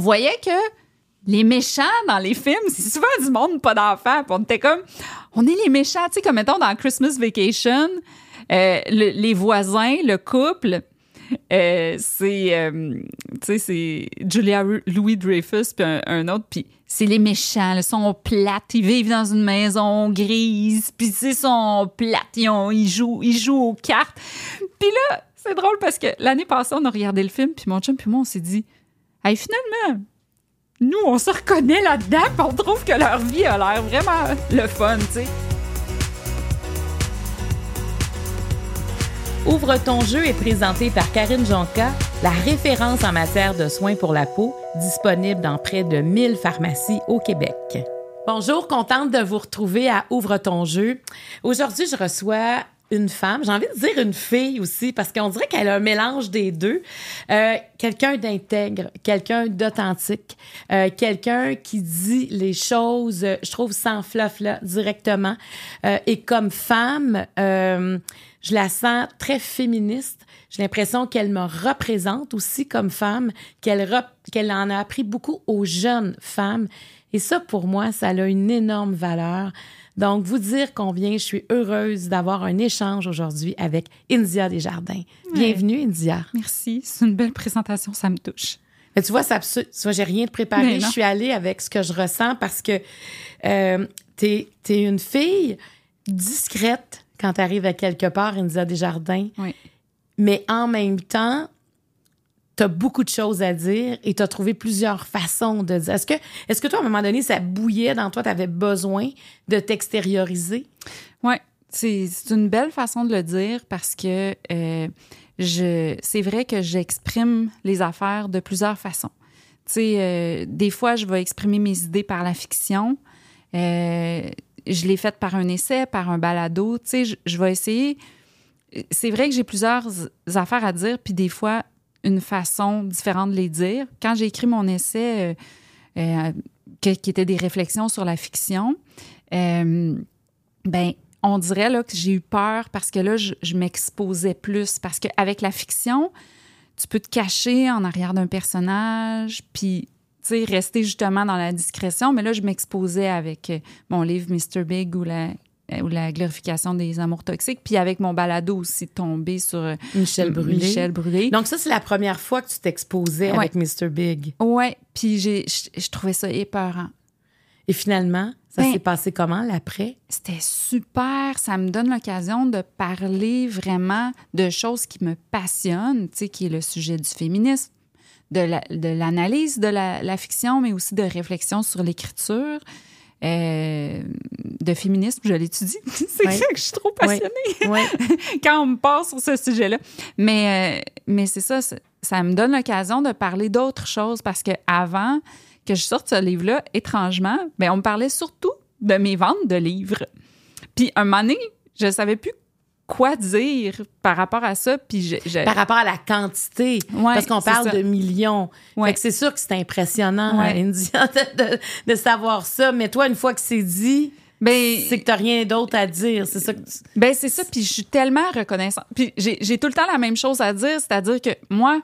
voyait que les méchants dans les films, c'est souvent du monde pas d'enfants. On était comme, on est les méchants, tu sais, comme mettons dans Christmas Vacation, euh, le- les voisins, le couple, euh, c'est, euh, c'est Julia Louis Dreyfus puis un, un autre, puis c'est les méchants, ils sont plates, ils vivent dans une maison grise, puis ils sont plates, ils, ont- ils jouent, ils jouent aux cartes. Puis là, c'est drôle parce que l'année passée, on a regardé le film, puis mon chum puis moi, on s'est dit, hey, finalement, nous, on se reconnaît là-dedans, on trouve que leur vie a l'air vraiment le fun, tu sais. Ouvre ton jeu est présenté par Karine Jonca, la référence en matière de soins pour la peau, disponible dans près de 1000 pharmacies au Québec. Bonjour, contente de vous retrouver à Ouvre ton jeu. Aujourd'hui, je reçois une femme, j'ai envie de dire une fille aussi, parce qu'on dirait qu'elle a un mélange des deux. Euh, quelqu'un d'intègre, quelqu'un d'authentique, euh, quelqu'un qui dit les choses, euh, je trouve, sans fluff, là, directement. Euh, et comme femme, euh, je la sens très féministe. J'ai l'impression qu'elle me représente aussi comme femme, qu'elle rep- qu'elle en a appris beaucoup aux jeunes femmes. Et ça, pour moi, ça a une énorme valeur. Donc, vous dire combien je suis heureuse d'avoir un échange aujourd'hui avec India Desjardins. Bienvenue, India. Merci, c'est une belle présentation, ça me touche. Mais tu vois, ça, tu vois, j'ai rien de préparé. Je suis allée avec ce que je ressens parce que euh, t'es es une fille discrète quand tu arrives à quelque part, India Desjardins. Oui. Mais en même temps, tu as beaucoup de choses à dire et tu as trouvé plusieurs façons de dire. Est-ce que, est que toi, à un moment donné, ça bouillait dans toi, tu avais besoin de t'extérioriser? Oui, c'est une belle façon de le dire parce que euh, je c'est vrai que j'exprime les affaires de plusieurs façons. Tu sais, euh, des fois, je vais exprimer mes idées par la fiction. Euh, je l'ai faite par un essai, par un balado. Tu sais, je vais essayer. C'est vrai que j'ai plusieurs affaires à dire, puis des fois, une façon différente de les dire. Quand j'ai écrit mon essai, euh, euh, qui était des réflexions sur la fiction, euh, ben, on dirait là, que j'ai eu peur parce que là, je, m'exposais plus. Parce qu'avec la fiction, tu peux te cacher en arrière d'un personnage, puis rester justement dans la discrétion. Mais là, je m'exposais avec mon livre Mr. Big ou la, ou la glorification des amours toxiques, puis avec mon balado aussi tombé sur euh, Michel Brûlé. Michel Brûlé. Donc, ça, c'est la première fois que tu t'exposais Ouais. avec Mr. Big. Ouais, puis j'ai, je, trouvais ça épeurant. Et finalement, ça Ben- s'est passé comment, l'après? C'était super. Ça me donne l'occasion de parler vraiment de choses qui me passionnent, tu sais, qui est le sujet du féminisme, de, la- de l'analyse de la, la fiction, mais aussi de réflexion sur l'écriture, euh, de féminisme, je l'étudie. C'est ça que je suis trop passionnée Oui. quand on me parle sur ce sujet-là. Mais, euh, mais c'est ça, ça, me donne l'occasion de parler d'autres choses parce que avant que je sorte ce livre-là, étrangement, ben, on me parlait surtout de mes ventes de livres. Puis un moment donné, je savais plus quoi dire par rapport à ça. Puis je, je- Par rapport à la quantité. Ouais, parce qu'on parle ça. de millions. Ouais. Fait que c'est sûr que c'est impressionnant, Ouais. India, de, savoir ça. Mais toi, une fois que c'est dit, ben, c'est que t'as rien d'autre à dire. C'est ça que tu- Ben c'est ça, puis je suis tellement reconnaissante. Puis j'ai tout le temps la même chose à dire, c'est-à-dire que moi,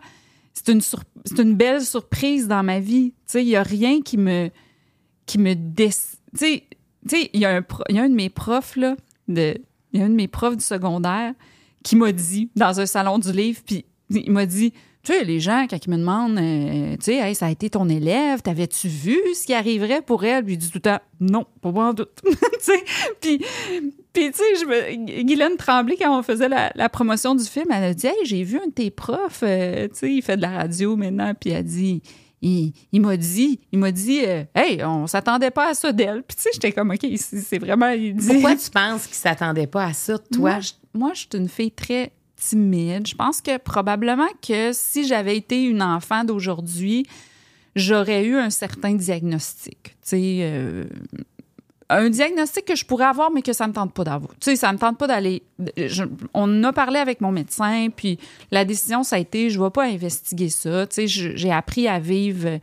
c'est une, sur- une belle surprise dans ma vie. Tu sais, il y a rien qui me qui me dé... Tu sais, il y, a un pro- y a un de mes profs, là, de... il y a un de mes profs du secondaire qui m'a dit, dans un salon du livre, puis il m'a dit, tu sais, les gens, quand ils me demandent, euh, tu sais, ça a été ton élève, t'avais-tu vu ce qui arriverait pour elle? Puis il dit tout le temps, non, pas moi en doute. tu sais, puis, puis tu sais, me... Guylaine Tremblay, quand on faisait la, la promotion du film, elle a dit, hey, j'ai vu un de tes profs, euh, tu sais, il fait de la radio maintenant, puis elle a dit, il, il m'a dit, il m'a dit, euh, hey, on s'attendait pas à ça d'elle. Puis tu sais, j'étais comme, ok, c'est vraiment, il dit. Pourquoi tu penses qu'ils s'attendaient pas à ça, toi? Moi, je, moi, je suis une fille très timide. Je pense que probablement que si j'avais été une enfant d'aujourd'hui, j'aurais eu un certain diagnostic. Tu sais, euh, un diagnostic que je pourrais avoir, mais que ça me tente pas d'avoir. Tu sais, ça me tente pas d'aller. on a parlé avec mon médecin, puis la décision, ça a été, je vais pas investiguer ça. Tu sais, j'ai appris à vivre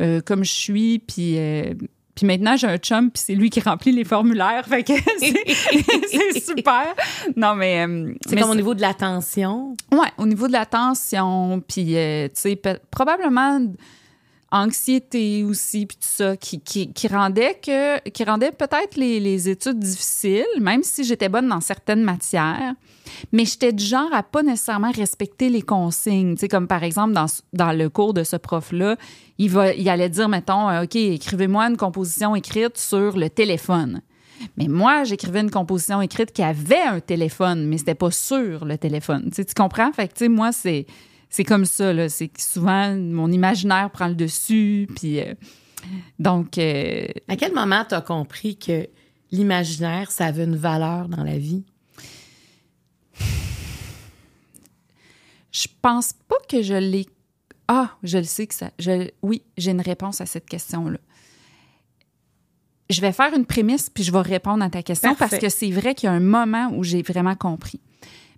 euh, comme je suis, puis. euh, puis maintenant, j'ai un chum, puis c'est lui qui remplit les formulaires. Fait que c'est super. Non, mais. euh, C'est comme au niveau de l'attention. Ouais, au niveau de la tension, puis, tu sais, probablement anxiété aussi, puis tout ça, qui, qui, rendait que qui rendait peut-être les, les, études difficiles, même si j'étais bonne dans certaines matières. Mais j'étais du genre à pas nécessairement respecter les consignes. Tu sais, comme par exemple, dans, dans le cours de ce prof-là, il, va, il allait dire, mettons, euh, OK, écrivez-moi une composition écrite sur le téléphone. Mais moi, j'écrivais une composition écrite qui avait un téléphone, mais c'était pas sur le téléphone. Tu, tu comprends? Fait que, tu sais, moi, c'est c'est comme ça, là. C'est que souvent, mon imaginaire prend le dessus, puis... Euh, donc... Euh, à quel moment tu as compris que l'imaginaire, ça avait une valeur dans la vie? Je pense pas que je l'ai... Ah, je le sais que ça... Je... Oui, j'ai une réponse à cette question-là. Je vais faire une prémisse, puis je vais répondre à ta question, parce que c'est vrai qu'il y a un moment où j'ai vraiment compris.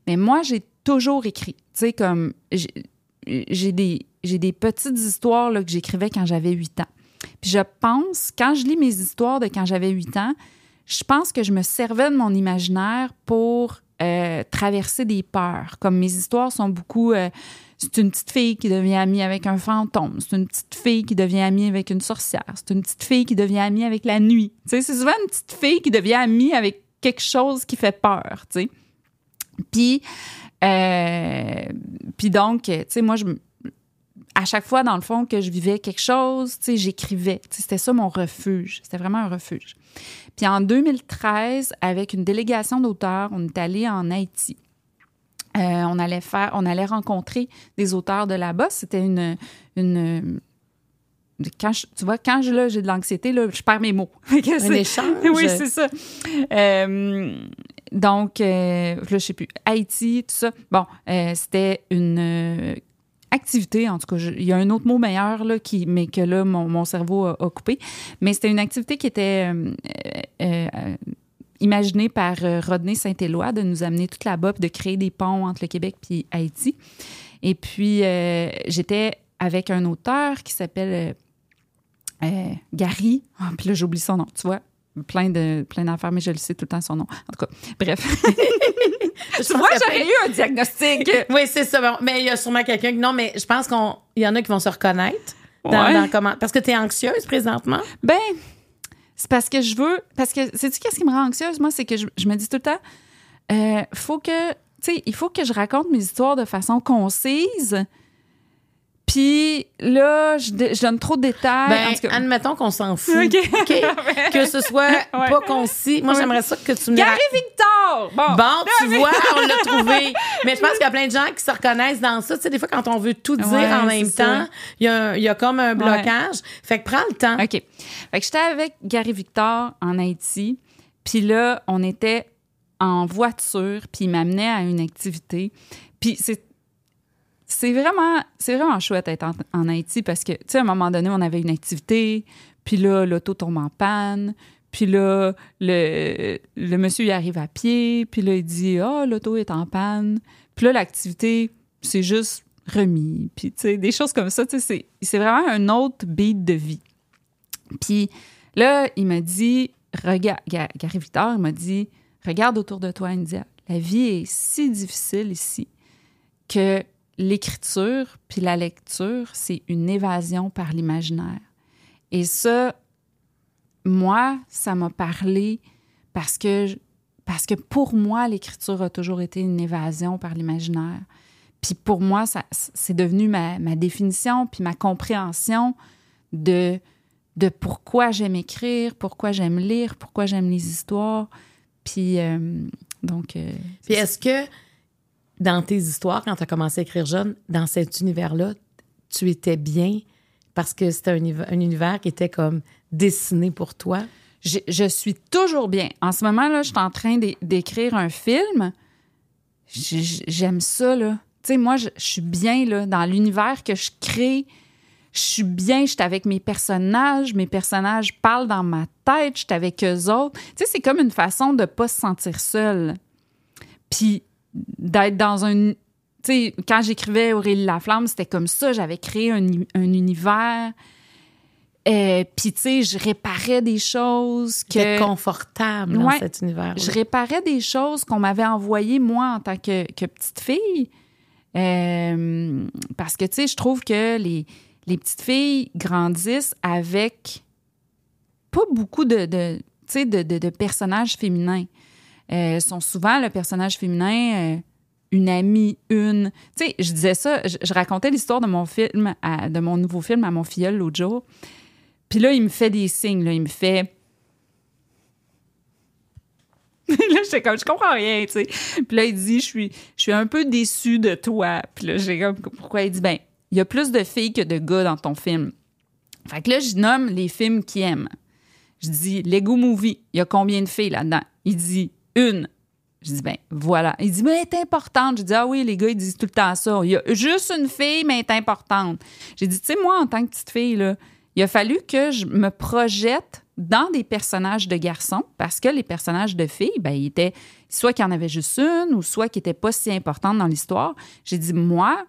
Mais moi, j'ai toujours écrit. Tu sais, comme j'ai des, des petites histoires là, que j'écrivais quand j'avais 8 ans. Puis je pense, quand je lis mes histoires de quand j'avais 8 ans, je pense que je me servais de mon imaginaire pour euh, traverser des peurs. Comme mes histoires sont beaucoup... Euh, c'est une petite fille qui devient amie avec un fantôme. C'est une petite fille qui devient amie avec une sorcière. C'est une petite fille qui devient amie avec la nuit. C'est souvent une petite fille qui devient amie avec quelque chose qui fait peur, tu sais. Puis euh, puis donc, tu sais, moi, je, à chaque fois, dans le fond, que je vivais quelque chose, tu sais, j'écrivais. C'était ça mon refuge. C'était vraiment un refuge. Puis en 2013, avec une délégation d'auteurs, on est allé en Haïti. Euh, on allait faire, on allait rencontrer des auteurs de là-bas. C'était une, une quand tu vois, quand je, j'ai de l'anxiété, là, je perds mes mots. un échange. Oui, c'est ça. Euh, donc, euh, là, je sais plus, Haïti, tout ça. Bon, euh, c'était une euh, activité, en tout cas, il y a un autre mot meilleur, là, qui, mais que là, mon, cerveau a, coupé. Mais c'était une activité qui était imaginée par Rodney Saint-Éloi de nous amener toute là-bas, de créer des ponts entre le Québec et Haïti. Et puis, j'étais avec un auteur qui s'appelle Gary. Oh, puis là, j'oublie son nom, tu vois plein de plein d'affaires, mais je le sais tout le temps son nom. En tout cas, bref. tu vois, j'aurais eu un diagnostic. oui, c'est ça. Mais il y a sûrement quelqu'un qui. Non, mais je pense qu'il y en a qui vont se reconnaître dans, comment. Parce que tu es anxieuse présentement? Ben, c'est parce que je veux. Parce que, sais-tu qu'est-ce qui me rend anxieuse? Moi, c'est que je, me dis tout le temps, euh, faut que. Tu sais, il faut que je raconte mes histoires de façon concise puis là, je, donne trop de détails. Ben, admettons qu'on s'en fout. que ce soit pas concis. Moi, j'aimerais ça que tu me Gary Victor! Bon, bon tu vois, on l'a trouvé. Mais je pense qu'il y a plein de gens qui se reconnaissent dans ça. Tu sais, des fois, quand on veut tout dire en même temps, il y, a, y a comme un blocage. Fait que prends le temps. OK. Fait que j'étais avec Gary Victor en Haïti. Puis là, on était en voiture, puis il m'amenait à une activité. Puis c'est c'est vraiment, c'est vraiment chouette d'être en, Haïti parce que, tu sais, à un moment donné, on avait une activité, puis là, l'auto tombe en panne, puis là, le, le monsieur, il arrive à pied, puis là, il dit « Ah, l'auto est en panne. » Puis là, l'activité, c'est juste remis, puis tu sais, des choses comme ça, tu sais, c'est vraiment un autre beat de vie. Puis là, il m'a dit, regarde, Gary Victor, il m'a dit, regarde autour de toi, India. La vie est si difficile ici que l'écriture puis la lecture, c'est une évasion par l'imaginaire. Et ça, moi, ça m'a parlé parce que, parce que pour moi, l'écriture a toujours été une évasion par l'imaginaire. Puis pour moi, ça, c'est devenu ma, ma, définition puis ma compréhension de, de pourquoi j'aime écrire, pourquoi j'aime lire, pourquoi j'aime les histoires. Puis euh, donc. Euh, puis est-ce que dans tes histoires, quand tu as commencé à écrire jeune, dans cet univers-là, tu étais bien parce que c'était un, univers qui était comme dessiné pour toi? Je, suis toujours bien. En ce moment-là, je suis en train d'écrire un film. J'aime ça, là. Tu sais, moi, je, suis bien, là, dans l'univers que je crée. Je suis bien, je suis avec mes personnages. Mes personnages parlent dans ma tête. Je suis avec eux autres. Tu sais, c'est comme une façon de pas se sentir seul. Puis d'être dans un. Tu sais, quand j'écrivais Aurélie Laflamme, c'était comme ça. J'avais créé un, univers. Euh, Puis, tu sais, je réparais des choses que. confortable dans cet univers. Je réparais des choses qu'on m'avait envoyées, moi, en tant que, petite fille. Euh, parce que, tu sais, je trouve que les, les petites filles grandissent avec pas beaucoup de, de, tu sais, de, de- de personnages féminins. Euh, sont souvent le personnage féminin, euh, une amie, une. Tu sais, je disais ça, je, racontais l'histoire de mon film, de mon nouveau film à mon filleul l'autre jour. Puis là, il me fait des signes, là, il me fait. là, j'étais comme, je comprends rien, tu sais. Puis là, il dit, je suis, je suis un peu déçue de toi. Puis là, j'ai comme, pourquoi? Il dit, ben, il y a plus de filles que de gars dans ton film. Fait que là, je nomme les films qu'il aime. Je dis, Lego Movie, il y a combien de filles là-dedans? Il dit, une. Je dis, ben voilà. Il dit, mais elle est importante. Je dis, ah oui, les gars, ils disent tout le temps ça. Il y a juste une fille, mais elle est importante. J'ai dit, tu sais, moi, en tant que petite fille, là, il a fallu que je me projette dans des personnages de garçons parce que les personnages de filles, ben, ils étaient soit qu'il y en avait juste une ou soit qui n'étaient pas si importantes dans l'histoire. J'ai dit, moi,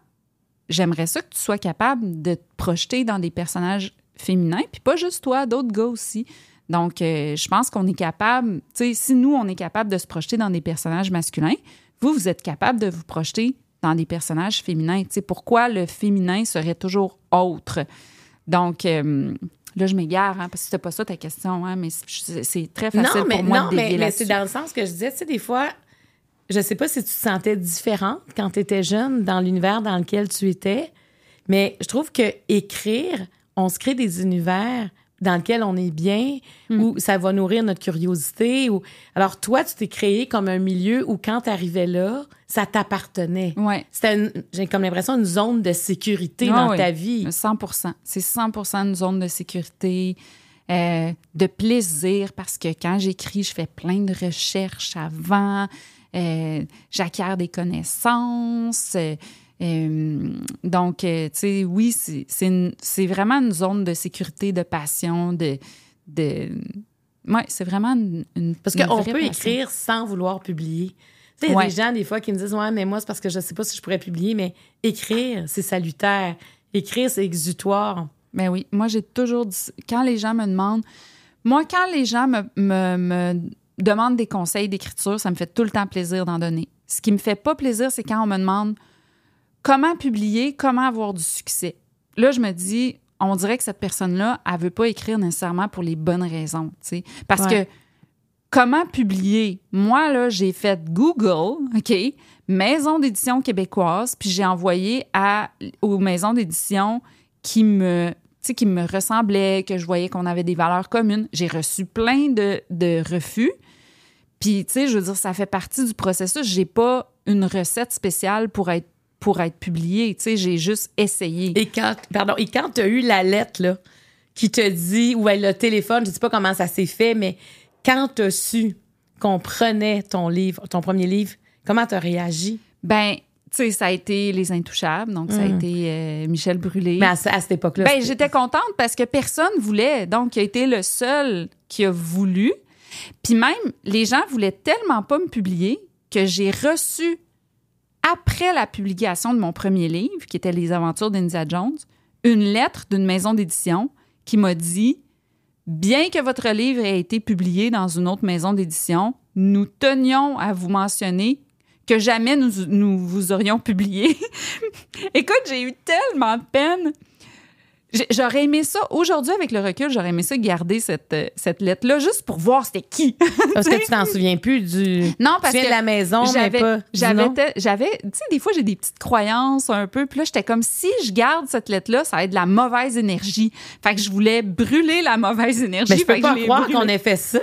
j'aimerais ça que tu sois capable de te projeter dans des personnages féminins, puis pas juste toi, d'autres gars aussi. Donc, euh, je pense qu'on est capable, tu sais, si nous, on est capable de se projeter dans des personnages masculins, vous, vous êtes capable de vous projeter dans des personnages féminins. Tu sais, pourquoi le féminin serait toujours autre? Donc, euh, là, je m'égare, hein, parce que c'était pas ça ta question, hein, mais c'est très facile non, mais, pour moi non, de mais, mais c'est dans le sens que je disais, tu sais, des fois, je sais pas si tu te sentais différente quand tu étais jeune dans l'univers dans lequel tu étais, mais je trouve que écrire, on se crée des univers dans lesquels on est bien, Hmm. où ça va nourrir notre curiosité. Ou... Alors, toi, tu t'es créé comme un milieu où, quand tu arrivais là, ça t'appartenait. Ouais. C'était, j'ai comme l'impression, une zone de sécurité Ah dans oui. ta vie. 100 C'est 100 une zone de sécurité, euh, de plaisir, parce que quand j'écris, je fais plein de recherches avant, euh, j'acquiers des connaissances. euh, euh, donc, euh, tu sais, oui, c'est- vraiment une zone de sécurité, de passion, de... de ouais, c'est vraiment une, une- Parce qu'on peut passion. écrire sans vouloir publier. Tu sais, il y a Ouais. des gens, des fois, qui me disent Ouais, mais moi, c'est parce que je sais pas si je pourrais publier, mais écrire, c'est salutaire. Écrire, c'est exutoire. Ben oui, moi j'ai toujours dit, quand les gens me demandent, moi quand les gens me, me, me demandent des conseils d'écriture, ça me fait tout le temps plaisir d'en donner. Ce qui me fait pas plaisir, c'est quand on me demande comment publier, comment avoir du succès? Là, je me dis, on dirait que cette personne-là, elle veut pas écrire nécessairement pour les bonnes raisons, tu sais. Parce Ouais. que comment publier? Moi, là, j'ai fait Google, OK, maison d'édition québécoise, puis j'ai envoyé à, aux maisons d'édition qui me, qui me ressemblaient, que je voyais qu'on avait des valeurs communes. J'ai reçu plein de, de refus. Puis, tu sais, je veux dire, ça fait partie du processus. J'ai pas une recette spéciale pour être, pour être publiée. Tu sais, j'ai juste essayé. Et quand, pardon, et quand tu as eu la lettre, là, qui te dit, ou le téléphone, je sais pas comment ça s'est fait, mais quand tu as su qu'on prenait ton livre, ton premier livre, comment tu as réagi? Ben, tu sais, ça a été Les Intouchables, donc ça a été euh, Michel Brûlé. Mais à, à cette époque-là. Ben, j'étais contente parce que personne voulait. Donc, il a été le seul qui a voulu. Puis même, les gens voulaient tellement pas me publier que j'ai reçu, après la publication de mon premier livre, qui était Les Aventures d'India Jones, une lettre d'une maison d'édition qui m'a dit Bien que votre livre ait été publié dans une autre maison d'édition, nous tenions à vous mentionner que jamais nous, nous vous aurions publié. Écoute, j'ai eu tellement de peine. J'aurais aimé ça, aujourd'hui, avec le recul, j'aurais aimé ça garder cette, euh, cette lettre-là juste pour voir c'était qui. Parce que tu t'en souviens plus du. Non, parce tu viens que de la maison, mais j'avais, pas. j'avais, tu sais, des fois, j'ai des petites croyances un peu. Puis là, j'étais comme, si je garde cette lettre-là, ça va être de la mauvaise énergie. Fait que je voulais brûler la mauvaise énergie. Mais je Fait peux que pas croire qu'on ait fait ça.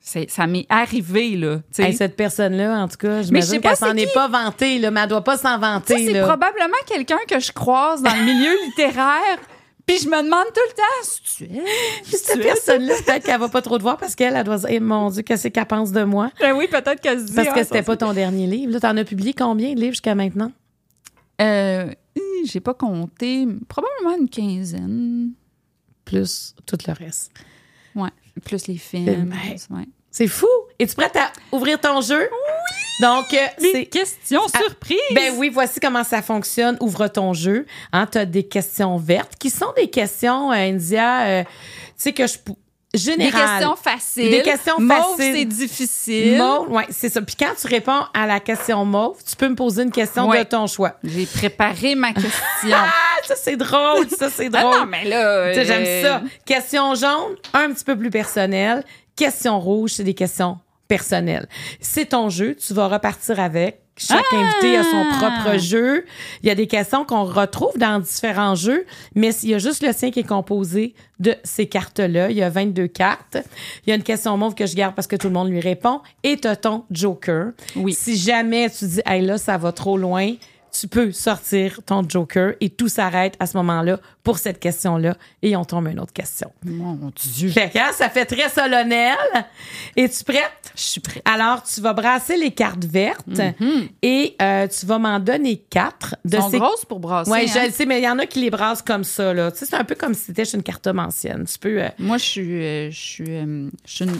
Ça m'est arrivé, là. tu sais. Hey, cette personne-là, en tout cas, j'imagine qu'elle s'en est pas vantée, là, mais elle doit pas s'en vanter. c'est probablement quelqu'un que je croise dans le milieu littéraire. Puis je me demande tout le temps, si tu es. Cette personne-là, peut-être qu'elle va pas trop te voir parce qu'elle, elle doit dire, mon Dieu, qu'est-ce qu'elle pense de moi? Ben oui, peut-être qu'elle se dit. Parce ah, que ça, c'était pas ton dernier livre. Là, t'en as publié combien de livres jusqu'à maintenant? Euh, j'ai pas compté. Probablement une quinzaine. Plus tout le reste. Ouais. Plus les films. Ben, plus- ouais. C'est fou! Es-tu prête à ouvrir ton jeu? Oui! Donc, euh, c'est. questions Ah, surprises. Ben oui, voici comment ça fonctionne. Ouvre ton jeu. Hein, tu as des questions vertes qui sont des questions, euh, India, euh, tu sais, que je, générales. Des questions faciles. Des questions Mauve, faciles. c'est difficile. Mauve, ouais, c'est ça. Puis quand tu réponds à la question mauve, tu peux me poser une question Ouais. de ton choix. J'ai préparé ma question. Ah, ça c'est drôle, ça c'est Ah drôle. non, mais là. Sais, J'aime euh, ça. Question jaune, un petit peu plus personnel. Question rouge, c'est des questions personnelles. C'est ton jeu, tu vas repartir avec. Chaque Ah! invité a son propre jeu. Il y a des questions qu'on retrouve dans différents jeux, mais il y a juste le sien qui est composé de ces cartes-là. Il y a 22 cartes. Il y a une question mauve que je garde parce que tout le monde lui répond. Et tu ton joker. Oui. Si jamais tu dis, hey là, ça va trop loin, tu peux sortir ton joker et tout s'arrête à ce moment-là pour cette question-là et on tombe à une autre question. Mon Dieu. Fait que, hein, ça fait très solennel. Es-tu prête? Je suis prête. Alors, tu vas brasser les cartes vertes et euh, tu vas m'en donner quatre de sont ces grosses pour brasser. Oui, hein? je le sais, mais il y en a qui les brassent comme ça. Là. Tu sais, c'est un peu comme si c'était une cartomancienne. Tu peux. euh, Moi, je suis. euh, je suis. je suis une.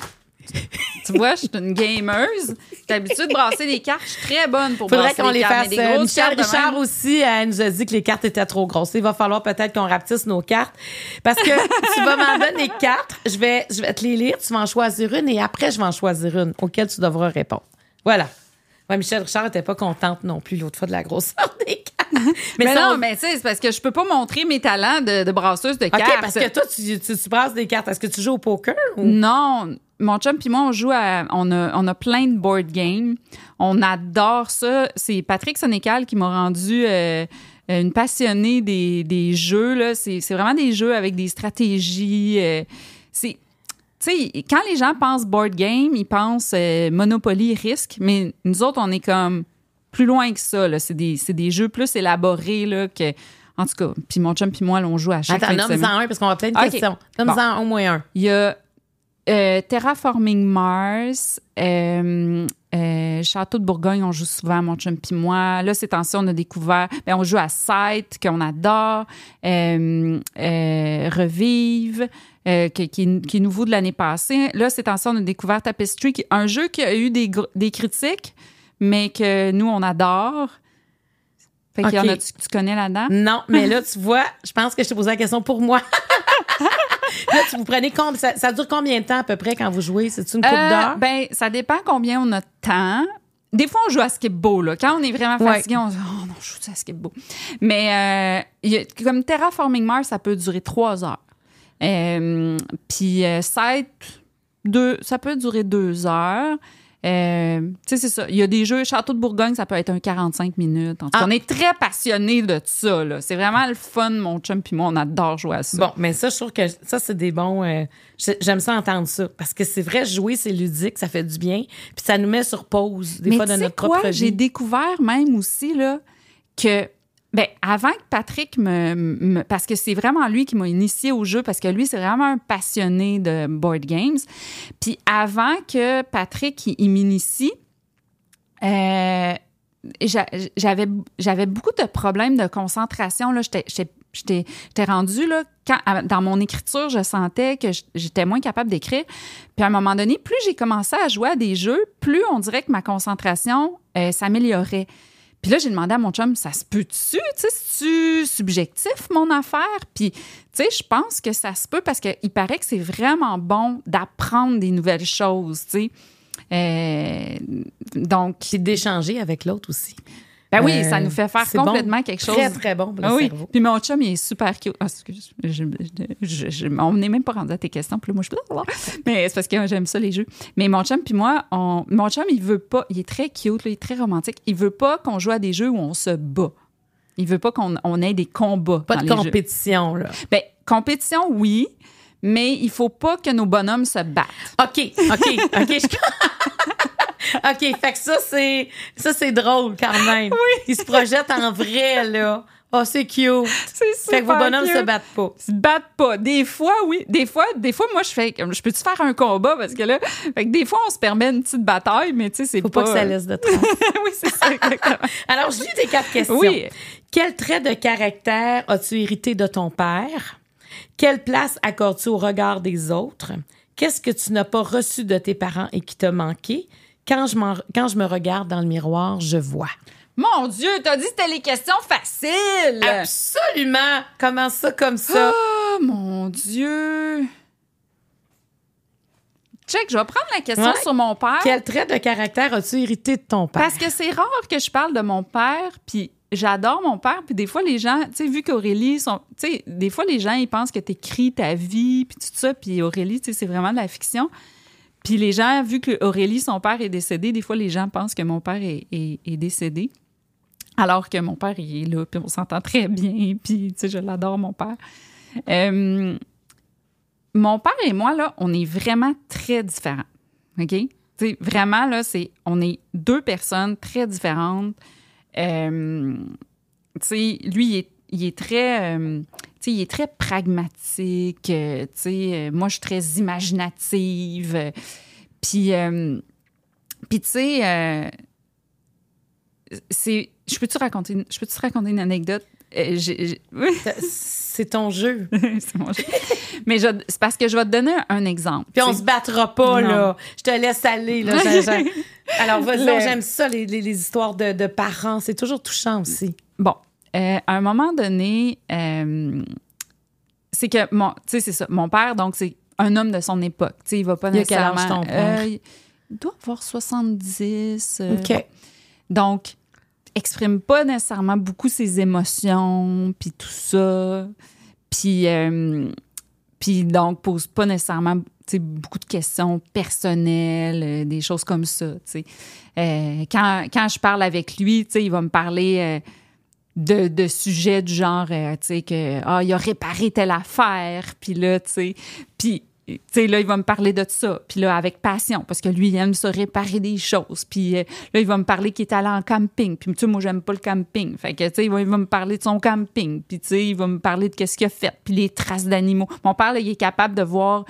Tu vois, je suis une gameuse. J'ai l'habitude de brasser des cartes. Je suis très bonne pour Faudrait brasser qu'on des les cartes. fasse. euh, grosses Michel Richard même. aussi, euh, elle nous a dit que les cartes étaient trop grosses. Il va falloir peut-être qu'on rapetisse nos cartes. Parce que tu vas m'en donner quatre. Je vais, je vais te les lire. Tu vas en choisir une et après, je vais en choisir une auquel tu devras répondre. Voilà. Ouais, Michel Richard n'était pas contente non plus l'autre fois de la grosseur des cartes. Mais, non, on- mais tu sais, c'est parce que je peux pas montrer mes talents de, de brasseuse de OK, cartes. parce que toi, tu, tu, tu brasses des cartes. Est-ce que tu joues au poker? Ou... Non, mon chum puis moi, on joue à. On a, on a plein de board games. On adore ça. C'est Patrick Sénécal qui m'a rendu euh, une passionnée des, des jeux. là. C'est c'est vraiment des jeux avec des stratégies. euh, c'est. Tu sais, quand les gens pensent board game, ils pensent euh, Monopoly, risque, mais nous autres, on est comme plus loin que ça. là. C'est des, c'est des jeux plus élaborés là, que. En tout cas, puis mon chum puis moi, là, on joue à chaque Attends, nomme-en un parce qu'on a plein de OK. questions. Nomme-en au moins un. Il y a euh, Terraforming Mars, euh, euh, Château de Bourgogne, on joue souvent, mon chum puis moi. Là, ces temps-ci, on a découvert, ben, on joue à Sight, qu'on adore, euh, euh, Revive, euh, qui, qui qui est nouveau de l'année passée. Là, ces temps-ci, on a découvert Tapestry, un jeu qui a eu des, des critiques, mais que nous, on adore. Fait qu'il y en a, tu, tu connais là-dedans? Non, mais là, tu vois, je pense que je t'ai posé la question pour moi. là, tu vous prenez compte, ça, ça dure combien de temps à peu près quand vous jouez? C'est une coupe Euh, d'heure? Ben, ça dépend combien on a de temps. Des fois, on joue à skip beau. Là. Quand on est vraiment Ouais. fatigué, on se dit Oh non, je joue à skip beau. Mais euh, il y a- comme Terraforming Mars, ça peut durer trois heures. Euh, Puis euh, deux, ça peut durer deux heures. Euh, tu sais, c'est ça. Il y a des jeux, Château de Bourgogne, ça peut être un 45 minutes. En tout cas, Ah. On est très passionnés de ça. là. C'est vraiment le fun, mon chum puis moi, on adore jouer à ça. Bon, mais ça, je trouve que ça, c'est des bons. euh, j'ai- J'aime ça entendre ça. Parce que c'est vrai, jouer, c'est ludique, ça fait du bien. Puis ça nous met sur pause, des Mais fois, de notre quoi? propre J'ai découvert même aussi là, que, ben, avant que Patrick me, Parce que c'est vraiment lui qui m'a initié au jeu, parce que lui, c'est vraiment un passionné de board games. Puis avant que Patrick il, m'initie, euh, j'a- j'avais j'avais beaucoup de problèmes de concentration. là. J'étais- J'étais j'étais rendue, là, quand, dans mon écriture, je sentais que j'étais moins capable d'écrire. Puis à un moment donné, plus j'ai commencé à jouer à des jeux, plus on dirait que ma concentration euh, s'améliorait. Puis là, j'ai demandé à mon chum, ça se peut-tu? Tu subjectif, mon affaire? Puis, tu sais, je pense que ça se peut parce qu'il paraît que c'est vraiment bon d'apprendre des nouvelles choses, tu sais. Euh, donc, Puis d'échanger avec l'autre aussi. Ben oui, Euh, ça nous fait faire bon. complètement quelque chose. Très, très bon pour le Ah oui. cerveau. Puis mon chum, il est super cute. Ah, excuse, je, je- je- on n'est même pas rendu à tes questions. Puis là, moi, je Mais c'est parce que j'aime ça, les jeux. Mais mon chum, puis moi, on, mon chum, il veut pas. Il est très cute, là, il est très romantique. Il veut pas qu'on joue à des jeux où on se bat. Il veut pas qu'on on ait des combats. Pas dans de les jeux. compétition, là. Ben, compétition, oui. Mais il faut pas que nos bonhommes se battent. OK, OK, OK. OK, fait que ça, c'est ça c'est drôle quand même. Oui. Ils se projettent en vrai, là. Oh, c'est cute. C'est Fait que vos bonhommes se battent pas. se battent pas. Des fois, oui. Des fois, des fois, moi, je fais, je peux-tu faire un combat? Parce que là, fait que des fois, on se permet une petite bataille, mais tu sais, c'est Faut pas. pas que ça laisse de traces. oui, c'est ça, exactement. Alors, je lis tes quatre questions. Oui. Quel trait de caractère as-tu hérité de ton père? Quelle place accordes-tu au regard des autres? Qu'est-ce que tu n'as pas reçu de tes parents et qui t'a manqué? Quand je, m'en- quand je me regarde dans le miroir, je vois. Mon Dieu, t'as dit que c'était les questions faciles. Absolument! Comment ça, comme ça? Oh, mon Dieu. check, je vais prendre la question Ouais. sur mon père. Quel trait de caractère as-tu hérité de ton père? Parce que c'est rare que je parle de mon père, puis j'adore mon père, puis des fois les gens, tu sais, vu qu'Aurélie, sont, tu sais, des fois les gens ils pensent que t'écris ta vie, puis tout ça, puis Aurélie, tu sais, c'est vraiment de la fiction. Puis les gens, vu que Aurélie, son père est décédé, des fois les gens pensent que mon père est, est- est décédé, alors que mon père il est là, puis on s'entend très bien, puis tu sais, je l'adore mon père. Euh, mon père et moi là, on est vraiment très différents, ok? Tu sais, vraiment, là, c'est, on est deux personnes très différentes. Euh, tu sais, lui, il est, il est très, euh, il est très pragmatique. euh, tu sais, euh, moi, je suis très imaginative. euh, Puis, euh, puis tu sais, euh, c'est, je peux-tu raconter, une- je peux te raconter une anecdote? C'est ton jeu. c'est mon jeu. Mais je- c'est parce que je vais te donner un exemple. Puis on se battra pas, Non. là. Je te laisse aller, là. Alors, Le- j'aime ça, les, les- les histoires de, de parents. C'est toujours touchant aussi. Bon, euh, à un moment donné, euh, c'est que mon, tu sais, c'est ça. Mon père, donc c'est un homme de son époque. Tu sais, il va pas Il a quel âge, nécessairement. ton père? Euh, il doit avoir 70. euh, OK. donc, exprime pas nécessairement beaucoup ses émotions, puis tout ça. Puis, puis donc, pose pas nécessairement beaucoup de questions personnelles, euh, des choses comme ça. Euh, quand, quand je parle avec lui, tu sais, il va me parler euh, de, de sujets du genre, euh, tu sais, que, ah, il a réparé telle affaire, puis là, tu sais, puis, tu sais, là, il va me parler de ça, puis là, avec passion, parce que lui, il aime se réparer des choses, puis euh, là, il va me parler qu'il est allé en camping, puis tu sais, moi, j'aime pas le camping, fait que, tu sais, il va, il va me parler de son camping, puis tu sais, il va me parler de qu'est-ce qu'il a fait, puis les traces d'animaux. Mon père, là, il est capable de voir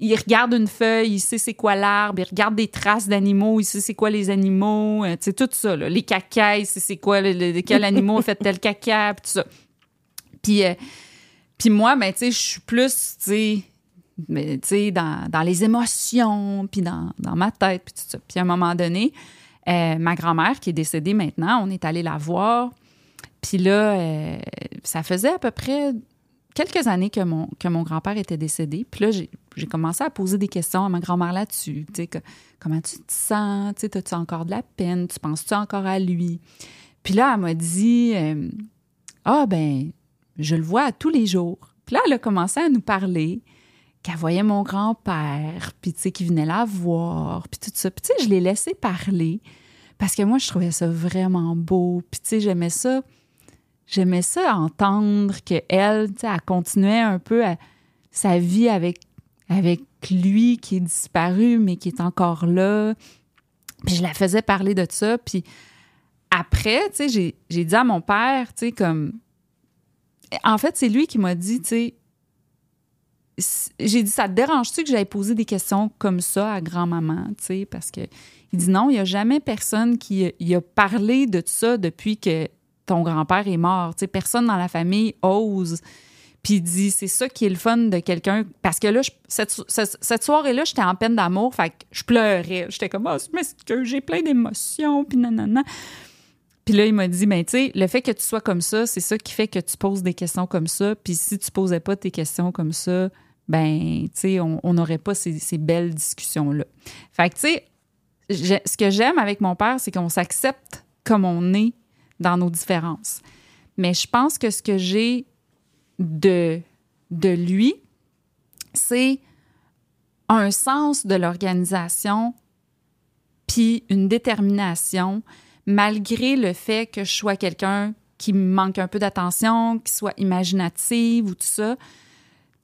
il regarde une feuille, il sait c'est quoi l'arbre, il regarde des traces d'animaux, il sait c'est quoi les animaux, euh, tu sais, tout ça, là. les caca, il sait c'est quoi, le, le- quel animal a fait tel caca, puis tout ça. Puis, euh, puis moi, ben, tu sais, je suis plus, tu sais, mais, tu sais, dans, dans les émotions, puis dans, dans ma tête, puis tout ça. Puis à un moment donné, euh, ma grand-mère, qui est décédée maintenant, on est allé la voir. Puis là, euh, ça faisait à peu près quelques années que mon, grand-père était décédé. Puis là, j'ai, commencé à poser des questions à ma grand-mère là-dessus. Tu comment tu te sens? Tu sais, as-tu encore de la peine? Tu penses-tu encore à lui? Puis là, elle m'a dit, euh, ah ben, je le vois tous les jours. Puis là, elle a commencé à nous parler qu'elle voyait mon grand-père, puis tu qu'il venait la voir, puis tout ça. Puis tu sais, je l'ai laissé parler parce que moi, je trouvais ça vraiment beau. Puis tu sais, j'aimais ça, j'aimais ça entendre qu'elle, tu sais, elle continuait un peu sa vie avec, lui qui est disparu, mais qui est encore là. Puis je la faisais parler de ça, puis après, tu sais, j'ai, dit à mon père, tu sais, comme... En fait, c'est lui qui m'a dit, tu sais, j'ai dit, ça te dérange-tu que j'aille poser des questions comme ça à grand-maman, tu sais, parce que il dit non, il n'y a jamais personne qui il a parlé de ça depuis que ton grand-père est mort, tu sais, personne dans la famille ose. Puis il dit, c'est ça qui est le fun de quelqu'un. Parce que là, cette, soirée-là, j'étais en peine d'amour, fait que je pleurais. J'étais comme, ah, mais que j'ai plein d'émotions, puis nanana. Puis là, il m'a dit, ben, tu sais, le fait que tu sois comme ça, c'est ça qui fait que tu poses des questions comme ça. Puis si tu posais pas tes questions comme ça, ben, tu sais, on n'aurait pas ces, ces belles discussions-là. Fait que, tu sais, ce que j'aime avec mon père, c'est qu'on s'accepte comme on est dans nos différences. Mais je pense que ce que j'ai de, de lui, c'est un sens de l'organisation puis une détermination malgré le fait que je sois quelqu'un qui me manque un peu d'attention, qui soit imaginative ou tout ça.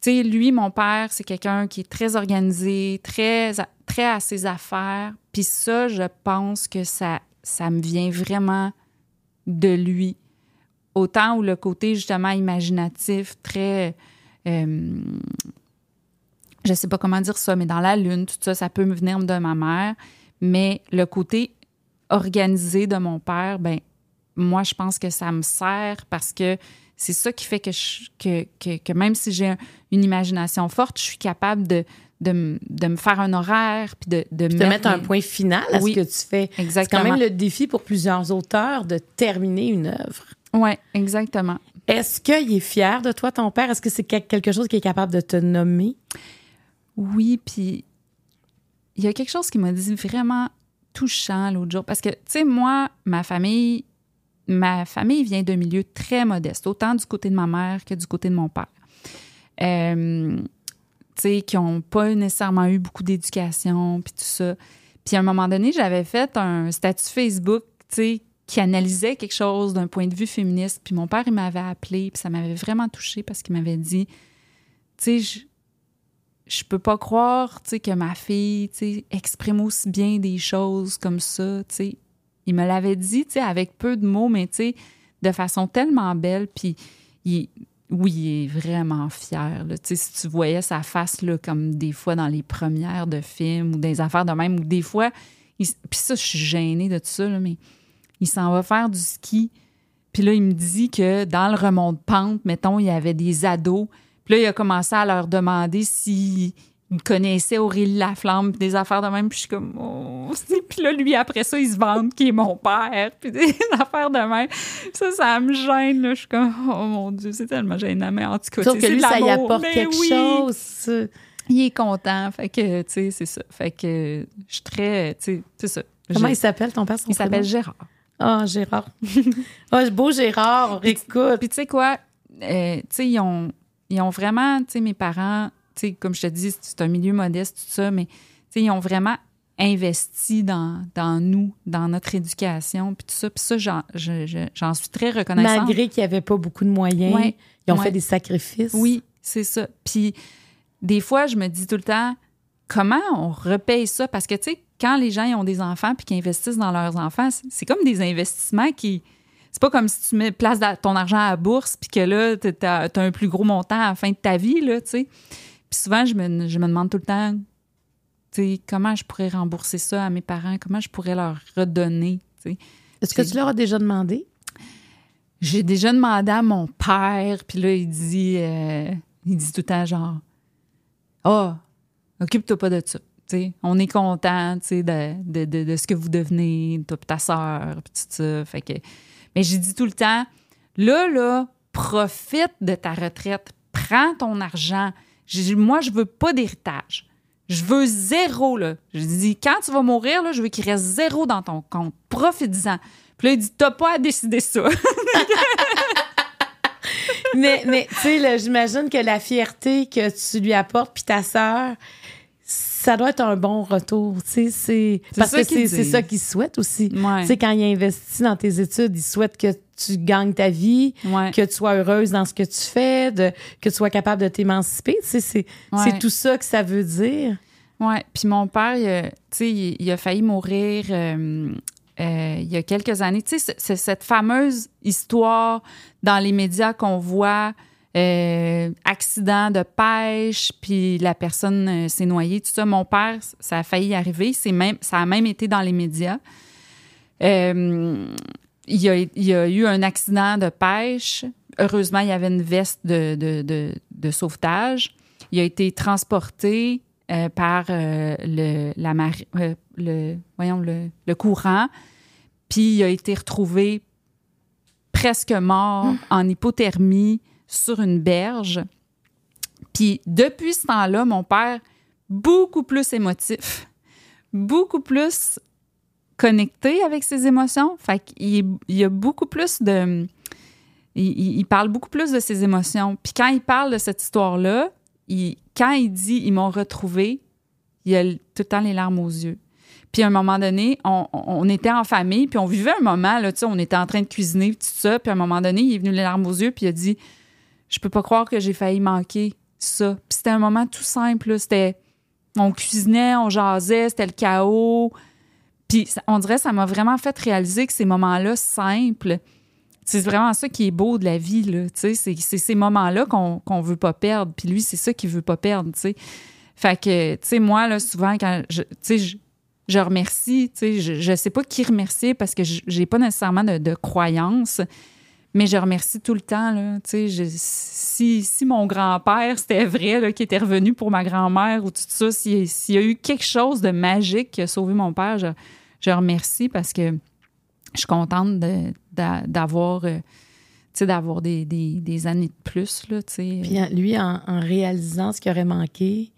Tu sais, lui, mon père, c'est quelqu'un qui est très organisé, très, très à ses affaires. Puis ça, je pense que ça, ça me vient vraiment de lui. Autant où le côté justement imaginatif, très... euh, je sais pas comment dire ça, mais dans la lune, tout ça, ça peut me venir de ma mère. Mais le côté organisé de mon père, ben moi, je pense que ça me sert parce que c'est ça qui fait que, je- que, même si j'ai un- une imagination forte, je suis capable de, de, de me faire un horaire puis de, de Puis mettre un point final à Oui, ce que tu fais. C'est Exactement. quand même le défi pour plusieurs auteurs de terminer une œuvre. Oui, exactement. Est-ce qu'il est fier de toi, ton père? Est-ce que c'est quel- quelque chose qui est capable de te nommer? Oui, puis il y a quelque chose qui m'a dit vraiment touchant l'autre jour. Parce que, tu sais, moi, ma famille, ma famille vient d'un milieu très modeste, autant du côté de ma mère que du côté de mon père. Euh, qui n'ont pas nécessairement eu beaucoup d'éducation, puis tout ça. Puis à un moment donné, j'avais fait un statut Facebook, tu sais, qui analysait quelque chose d'un point de vue féministe. Puis mon père, il m'avait appelé, puis ça m'avait vraiment touchée parce qu'il m'avait dit, tu sais, je, je peux pas croire, tu que ma fille, tu exprime aussi bien des choses comme ça, tu sais. Il me l'avait dit, tu sais, avec peu de mots, mais tu sais, de façon tellement belle. Puis il, oui, il est vraiment fier. Là. Si tu voyais sa face, là, comme des fois dans les premières de films ou des affaires de même, ou des fois, puis ça, je suis gênée de tout ça, là, mais il s'en va faire du ski. Puis là, il me dit que dans le remont de pente, mettons, il y avait des ados. Puis là, il a commencé à leur demander s'ils connaissaient Aurélie Laflamme, puis des affaires de même. Puis je suis comme, oh. Puis là, lui, après ça, il se vante qui est mon père, puis des affaires de même. Ça, ça me gêne. Là. Je suis comme, oh mon Dieu, c'est tellement gênant. Mais en tout cas, Sauf que lui, ça y apporte quelque chose. Il est content. Fait que, tu sais, c'est ça. Fait que je suis très, tu sais, c'est ça. Comment il s'appelle, ton père? il s'appelle Gérard. Ah, oh, Gérard. Ah, oh, beau Gérard, écoute. Puis tu sais quoi, euh, tu sais, ils ont, ils ont vraiment, tu sais, mes parents, comme je te dis, c'est un milieu modeste, tout ça, mais ils ont vraiment investi dans, dans nous, dans notre éducation, puis tout ça. Puis ça, j'en suis très reconnaissante. Malgré qu'il n'y avait pas beaucoup de moyens, ils ont fait des sacrifices. Oui, c'est ça. Puis des fois, je me dis tout le temps, comment on repaye ça? Parce que, tu sais, quand les gens ont des enfants puis qu'ils investissent dans leurs enfants, c'est comme des investissements qui. C'est pas comme si tu mets place ton argent à la bourse puis que là, tu as, un plus gros montant à la fin de ta vie, là, tu sais. Puis souvent, je me, je me demande tout le temps, tu sais, comment je pourrais rembourser ça à mes parents, comment je pourrais leur redonner, tu sais? Est-ce que tu leur as déjà demandé? J'ai déjà demandé à mon père, puis là, il dit, euh, il dit tout le temps genre, ah, oh, occupe-toi pas de ça on est content de, de, de, de, ce que vous devenez, toi ta soeur, tout ça. Fait que, mais j'ai dit tout le temps, là, là, profite de ta retraite, prends ton argent. Moi, je veux pas d'héritage. Je veux zéro, là. Je dis, quand tu vas mourir, là, je veux qu'il reste zéro dans ton compte. Profite-en. Puis là, il dit, t'as pas à décider ça. mais, mais tu sais, j'imagine que la fierté que tu lui apportes, puis ta sœur, ça doit être un bon retour, tu sais, c'est parce que c'est ça qu'il souhaite aussi. Tu sais quand il investit dans tes études, il souhaite que tu gagnes ta vie, que tu sois heureuse dans ce que tu fais, de, que tu sois capable de t'émanciper, tu sais, c'est tout ça que ça veut dire. Ouais, puis mon père, tu sais, il, a failli mourir euh, euh, il y a quelques années. Tu sais, c'est cette fameuse histoire dans les médias qu'on voit euh, accident de pêche, puis la personne euh, s'est noyée, tout ça. Mon père, ça a failli arriver. C'est même, ça a même été dans les médias. Euh, il, y a, il, y a, eu un accident de pêche. Heureusement, il y avait une veste de, de, de, sauvetage. Il a été transporté par le, la le, voyons, le, le, courant, puis il a été retrouvé presque mort mmh. en hypothermie sur une berge. Puis depuis ce temps-là, mon père, beaucoup plus émotif, beaucoup plus connecté avec ses émotions. Fait qu'il il y a beaucoup plus de... Il, parle beaucoup plus de ses émotions. Puis quand il parle de cette histoire-là, quand il dit « ils m'ont retrouvé », il a tout le temps les larmes aux yeux. Puis à un moment donné, on, était en famille, puis on vivait un moment, là, on était en train de cuisiner, tout ça. Puis à un moment donné, il est venu les larmes aux yeux, puis il a dit je peux pas croire que j'ai failli manquer ça. Puis c'était un moment tout simple. C'était, on cuisinait, on jasait, c'était le chaos. Puis on dirait ça m'a vraiment fait réaliser que ces moments-là simples, c'est vraiment ça qui est beau de la vie. Là, c'est, ces moments-là qu'on ne veut pas perdre. Puis lui, c'est ça qu'il veut pas perdre. sais. Fait que, tu sais, moi, là, souvent, quand je, je, je remercie, tu sais, je ne sais pas qui remercier parce que j'ai pas nécessairement de, de croyance. Mais je remercie tout le temps. Là, je, si, si mon grand-père, c'était vrai, qui était revenu pour ma grand-mère ou tout ça, s'il y a eu quelque chose de magique qui a sauvé mon père, je, je remercie parce que je suis contente d'avoir euh, d'avoir des, des, des, années de plus. Là, Puis lui, en, réalisant ce qui aurait manqué,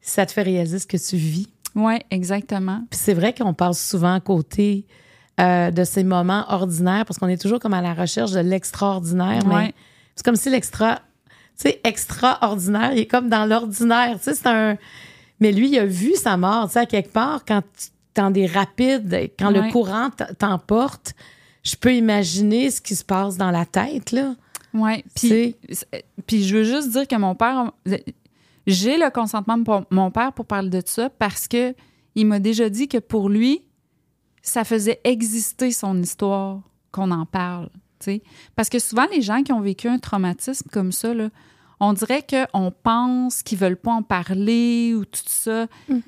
ça te fait réaliser ce que tu vis. Oui, exactement. Puis c'est vrai qu'on passe souvent à côté euh, de ces moments ordinaires parce qu'on est toujours comme à la recherche de l'extraordinaire. Ouais. Mais c'est comme si l'extra, tu sais, extraordinaire, il est comme dans l'ordinaire. Tu sais, c'est un. Mais lui, il a vu sa mort, tu sais, à quelque part, quand tu dans des rapides, quand Ouais. le courant t'emporte, je peux imaginer ce qui se passe dans la tête, là. Oui. Puis, puis je veux juste dire que mon père, j'ai le consentement de mon- mon père pour parler de ça parce que il m'a déjà dit que pour lui, ça faisait exister son histoire qu'on en parle. tu sais. Parce que souvent, les gens qui ont vécu un traumatisme comme ça, là, on dirait qu'on pense qu'ils veulent pas en parler ou tout ça.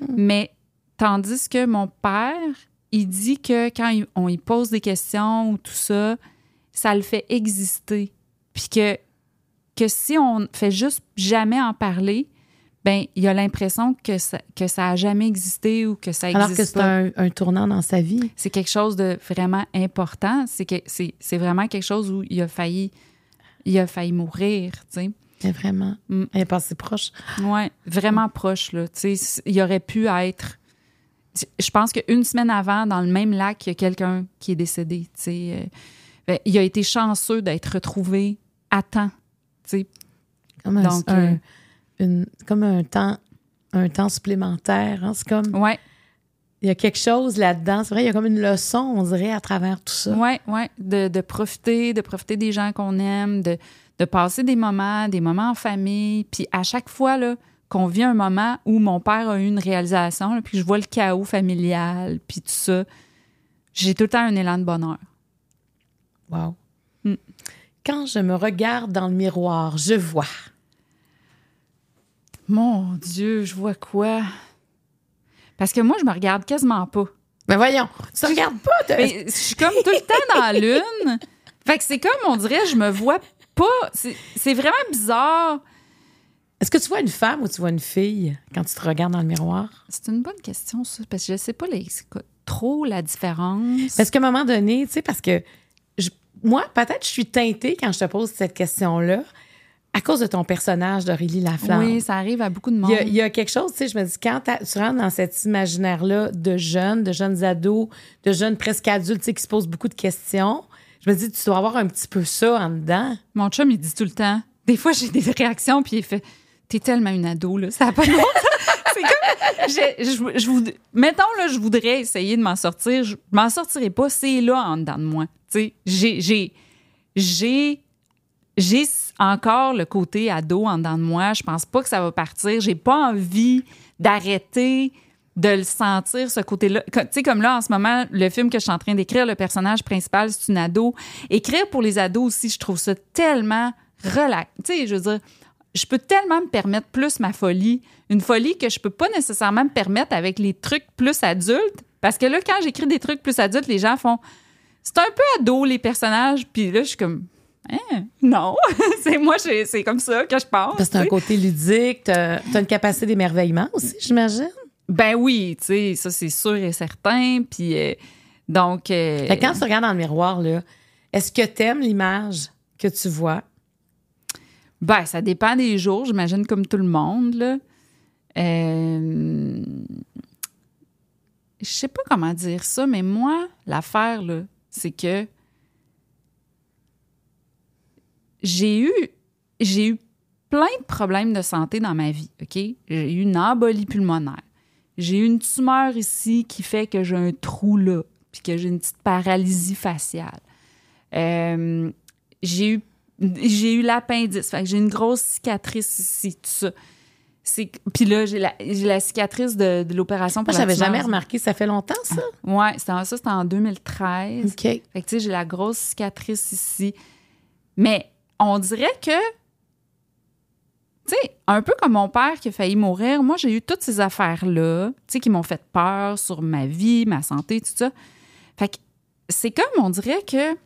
Mais tandis que mon père, il dit que quand on y pose des questions ou tout ça, ça le fait exister. Puis que, que si on fait juste jamais en parler, ben il a l'impression que ça, que ça a jamais existé ou que ça Alors que existe c'est un, un tournant dans sa vie. C'est quelque chose de vraiment important. C'est que c'est c'est vraiment quelque chose où il a failli il a failli mourir, tu sais. Mais vraiment, Mm. elle est passée proche. Ouais, vraiment proche là. Tu sais, il aurait pu être. Je pense qu'une semaine avant, dans le même lac, il y a quelqu'un qui est décédé. Tu sais, Euh, ben, il a été chanceux d'être retrouvé à temps. Tu sais, Comme un, Donc, un- euh, une- comme un temps, un temps supplémentaire. hein. C'est comme, ouais, il y a quelque chose là-dedans. C'est vrai, il y a comme une leçon, on dirait, à travers tout ça. ouais, ouais, de, de profiter, de profiter des gens qu'on aime, de, de passer des moments, des moments en famille. Puis à chaque fois là qu'on vit un moment où mon père a eu une réalisation, là, puis je vois le chaos familial, puis tout ça, j'ai tout le temps un élan de bonheur. Wow. Mm. Quand je me regarde dans le miroir, je vois. Mon Dieu, je vois quoi? Parce que moi, je me regarde quasiment pas. Mais voyons, tu te regardes pas. t'as- Mais je suis comme tout le temps dans la lune. Fait que c'est comme, on dirait, je me vois pas. C'est c'est vraiment bizarre. Est-ce que tu vois une femme ou tu vois une fille quand tu te regardes dans le miroir? C'est une bonne question, ça, parce que je sais pas les- trop la différence. Parce qu'à un moment donné, tu sais, parce que je- moi, peut-être je suis teintée quand je te pose cette question-là à cause de ton personnage d'Aurélie Laflamme. Oui, ça arrive à beaucoup de monde. Il y, a, il y a quelque chose, tu sais, je me dis, quand tu rentres dans cet imaginaire-là de jeunes, de jeunes ados, de jeunes presque adultes, tu sais, qui se posent beaucoup de questions, je me dis, tu dois avoir un petit peu ça en dedans. Mon chum, il dit tout le temps. Des fois, j'ai des réactions, puis il fait T'es tellement une ado, là. Ça n'a pas de. C'est comme. je- je- je voud- mettons, là, je voudrais essayer de m'en sortir. Je m'en sortirai pas. C'est là en dedans de moi. Tu sais, j'ai. J'ai. J'ai. J'ai encore le côté ado en dedans de moi. Je pense pas que ça va partir. J'ai pas envie d'arrêter de le sentir, ce côté-là. Tu sais, comme là, en ce moment, le film que je suis en train d'écrire, le personnage principal, c'est une ado. Écrire pour les ados aussi, je trouve ça tellement relax. Tu sais, je veux dire, je peux tellement me permettre plus ma folie. Une folie que je peux pas nécessairement me permettre avec les trucs plus adultes. Parce que là, quand j'écris des trucs plus adultes, les gens font c'est un peu ado, les personnages. Puis là, je suis comme Hein? non. c'est moi, c'est comme ça que je pense. Parce que t'as un côté ludique, t'as as une capacité d'émerveillement aussi, j'imagine. Ben oui, tu sais, ça, c'est sûr et certain. Puis euh, donc. euh, quand tu regardes dans le miroir, là, est-ce que t'aimes l'image que tu vois? Ben, ça dépend des jours, j'imagine, comme tout le monde, là. Euh, Je sais pas comment dire ça, mais moi, l'affaire, là, c'est que j'ai eu, j'ai eu plein de problèmes de santé dans ma vie, OK? J'ai eu une embolie pulmonaire. J'ai eu une tumeur ici qui fait que j'ai un trou là, puis que j'ai une petite paralysie faciale. Euh, j'ai eu j'ai eu l'appendice, j'ai une grosse cicatrice ici, tout ça. Puis là j'ai la, la cicatrice de, de l'opération pour Moi, j'avais jamais remarqué. Ça fait longtemps, ça? En- ça c'était en 2013. OK. Fait que tu sais, j'ai la grosse cicatrice ici. Mais on dirait que, tu sais, un peu comme mon père qui a failli mourir, moi, j'ai eu toutes ces affaires-là, tu sais, qui m'ont fait peur sur ma vie, ma santé, tout ça. Fait que c'est comme, on dirait que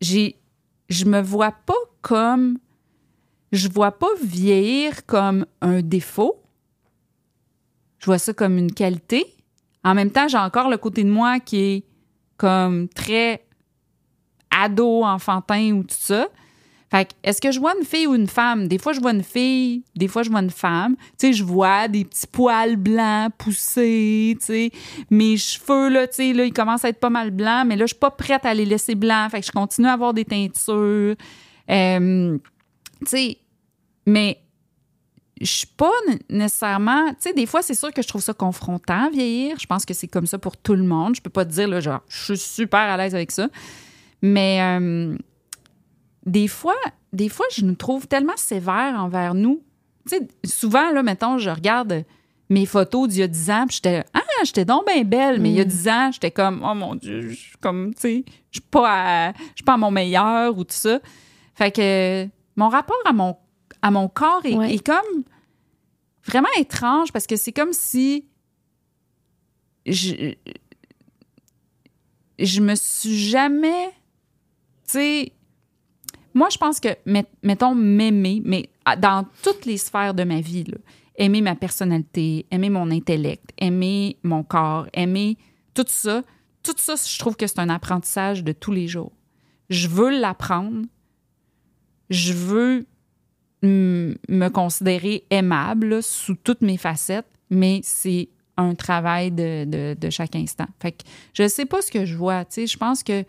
j'ai, je me vois pas comme, je vois pas vieillir comme un défaut. Je vois ça comme une qualité. En même temps, j'ai encore le côté de moi qui est comme très ado, enfantin ou tout ça. Fait que, est-ce que je vois une fille ou une femme? Des fois, je vois une fille, des fois, je vois une femme. Tu sais, je vois des petits poils blancs poussés, tu sais. Mes cheveux, là, tu sais, là, ils commencent à être pas mal blancs, mais là, je suis pas prête à les laisser blancs. Fait que je continue à avoir des teintures. Euh, tu sais, mais je suis pas nécessairement. Tu sais, des fois, c'est sûr que je trouve ça confrontant, vieillir. Je pense que c'est comme ça pour tout le monde. Je peux pas te dire, là, genre, je suis super à l'aise avec ça. Mais euh, des fois, des fois, je nous trouve tellement sévères envers nous. Tu sais, souvent, là, mettons, je regarde mes photos d'il y a 10 ans, puis j'étais ah, j'étais donc bien belle, mais il y a 10 mm. ans, j'étais comme oh mon dieu, je suis comme tu sais, je suis pas à, je suis pas à mon meilleur ou tout ça. Fait que mon rapport à mon à mon corps est, est comme vraiment étrange parce que c'est comme si je je me suis jamais moi, je pense que, mettons, m'aimer, mais dans toutes les sphères de ma vie, aimer ma personnalité, aimer mon intellect, aimer mon corps, aimer tout ça, tout ça, je trouve que c'est un apprentissage de tous les jours. Je veux l'apprendre. Je veux me considérer aimable sous toutes mes facettes, mais c'est un travail de, de, chaque instant. Fait que je sais pas ce que je vois. Tu sais, je pense que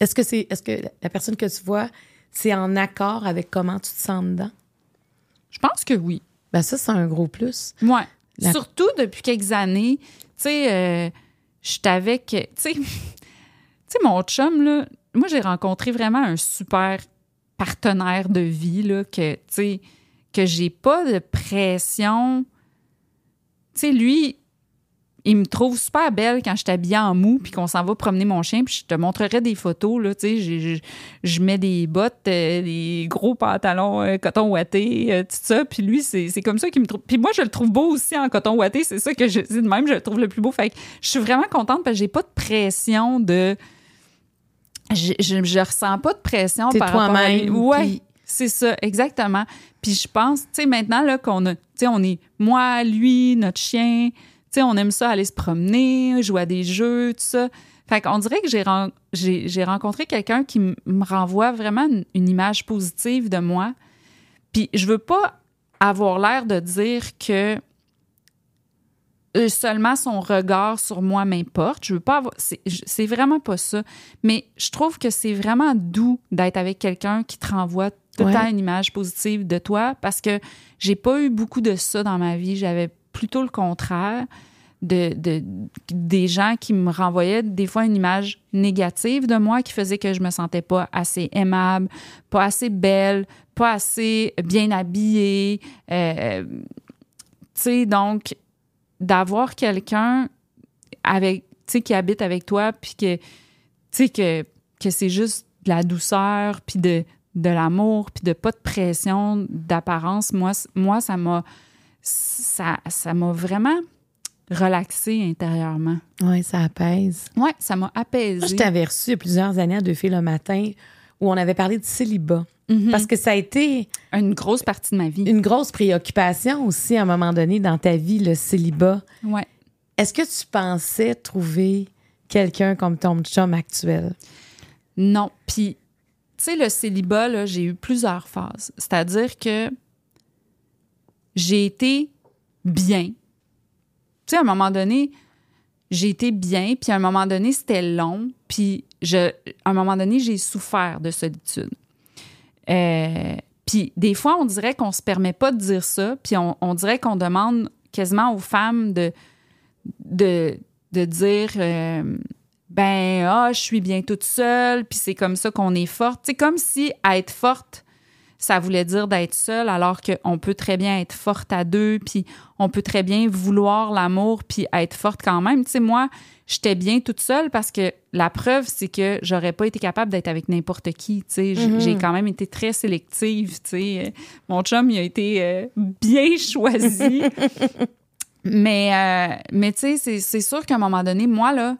est-ce que c'est est-ce que la personne que tu vois, c'est en accord avec comment tu te sens dedans? Je pense que oui. Ben ça, c'est un gros plus. Oui. Surtout depuis quelques années. Tu sais, euh, je suis avec. Tu sais, tu sais, mon chum, là, moi, j'ai rencontré vraiment un super partenaire de vie, là, que, tu sais, que j'ai pas de pression. Tu sais, lui, il me trouve super belle quand je t'habille en mou puis qu'on s'en va promener mon chien puis je te montrerai des photos là tu sais je mets des bottes euh, des gros pantalons euh, coton ouaté euh, tout ça puis lui c'est comme ça qu'il me trouve puis moi je le trouve beau aussi en coton ouaté c'est ça que je dis de même je le trouve le plus beau. Fait que je suis vraiment contente parce que j'ai pas de pression de je, je, ressens pas de pression par rapport à ouais c'est ça exactement. Puis je pense tu sais maintenant là qu'on a tu sais on est moi lui notre chien on aime ça aller se promener, jouer à des jeux, tout ça. Fait qu'on dirait que j'ai, rencontré quelqu'un qui me renvoie vraiment une, image positive de moi. Puis je veux pas avoir l'air de dire que euh, seulement son regard sur moi m'importe. Je veux pas avoir. C'est, vraiment pas ça. Mais je trouve que c'est vraiment doux d'être avec quelqu'un qui te renvoie tout le temps une image positive de toi parce que j'ai pas eu beaucoup de ça dans ma vie. J'avais plutôt le contraire. De, des gens qui me renvoyaient des fois une image négative de moi qui faisait que je me sentais pas assez aimable, pas assez belle, pas assez bien habillée. Euh, tu sais, donc, d'avoir quelqu'un avec, qui habite avec toi, puis que, que, que c'est juste de la douceur, puis de, de l'amour, puis de pas de pression d'apparence, moi, moi ça m'a ça, ça m'a vraiment relaxé intérieurement. Oui, ça apaise. Oui, ça m'a apaisé. je t'avais reçu il y a plusieurs années à Deux filles le matin où on avait parlé de célibat. Mhm. Parce que ça a été. Une grosse partie de ma vie. Une grosse préoccupation aussi à un moment donné dans ta vie, le célibat. Oui. Est-ce que tu pensais trouver quelqu'un comme ton chum actuel? Non. Puis, tu sais, le célibat, j'ai eu plusieurs phases. C'est-à-dire que j'ai été bien. Tu sais, à un moment donné, j'ai été bien, puis à un moment donné, c'était long, puis je, à un moment donné, j'ai souffert de solitude. Euh, puis des fois, on dirait qu'on se permet pas de dire ça, puis on, dirait qu'on demande quasiment aux femmes de, de, de dire euh, ben ah je suis bien toute seule, puis c'est comme ça qu'on est forte. C'est comme si être forte ça voulait dire d'être seule, alors qu'on peut très bien être forte à deux, puis on peut très bien vouloir l'amour, puis être forte quand même. Tu sais, moi, j'étais bien toute seule parce que la preuve, c'est que j'aurais pas été capable d'être avec n'importe qui. Tu sais, mm-hmm. j'ai quand même été très sélective. Tu sais, mon chum, il a été euh, bien choisi. mais, euh, mais tu sais, c'est sûr qu'à un moment donné, moi, là,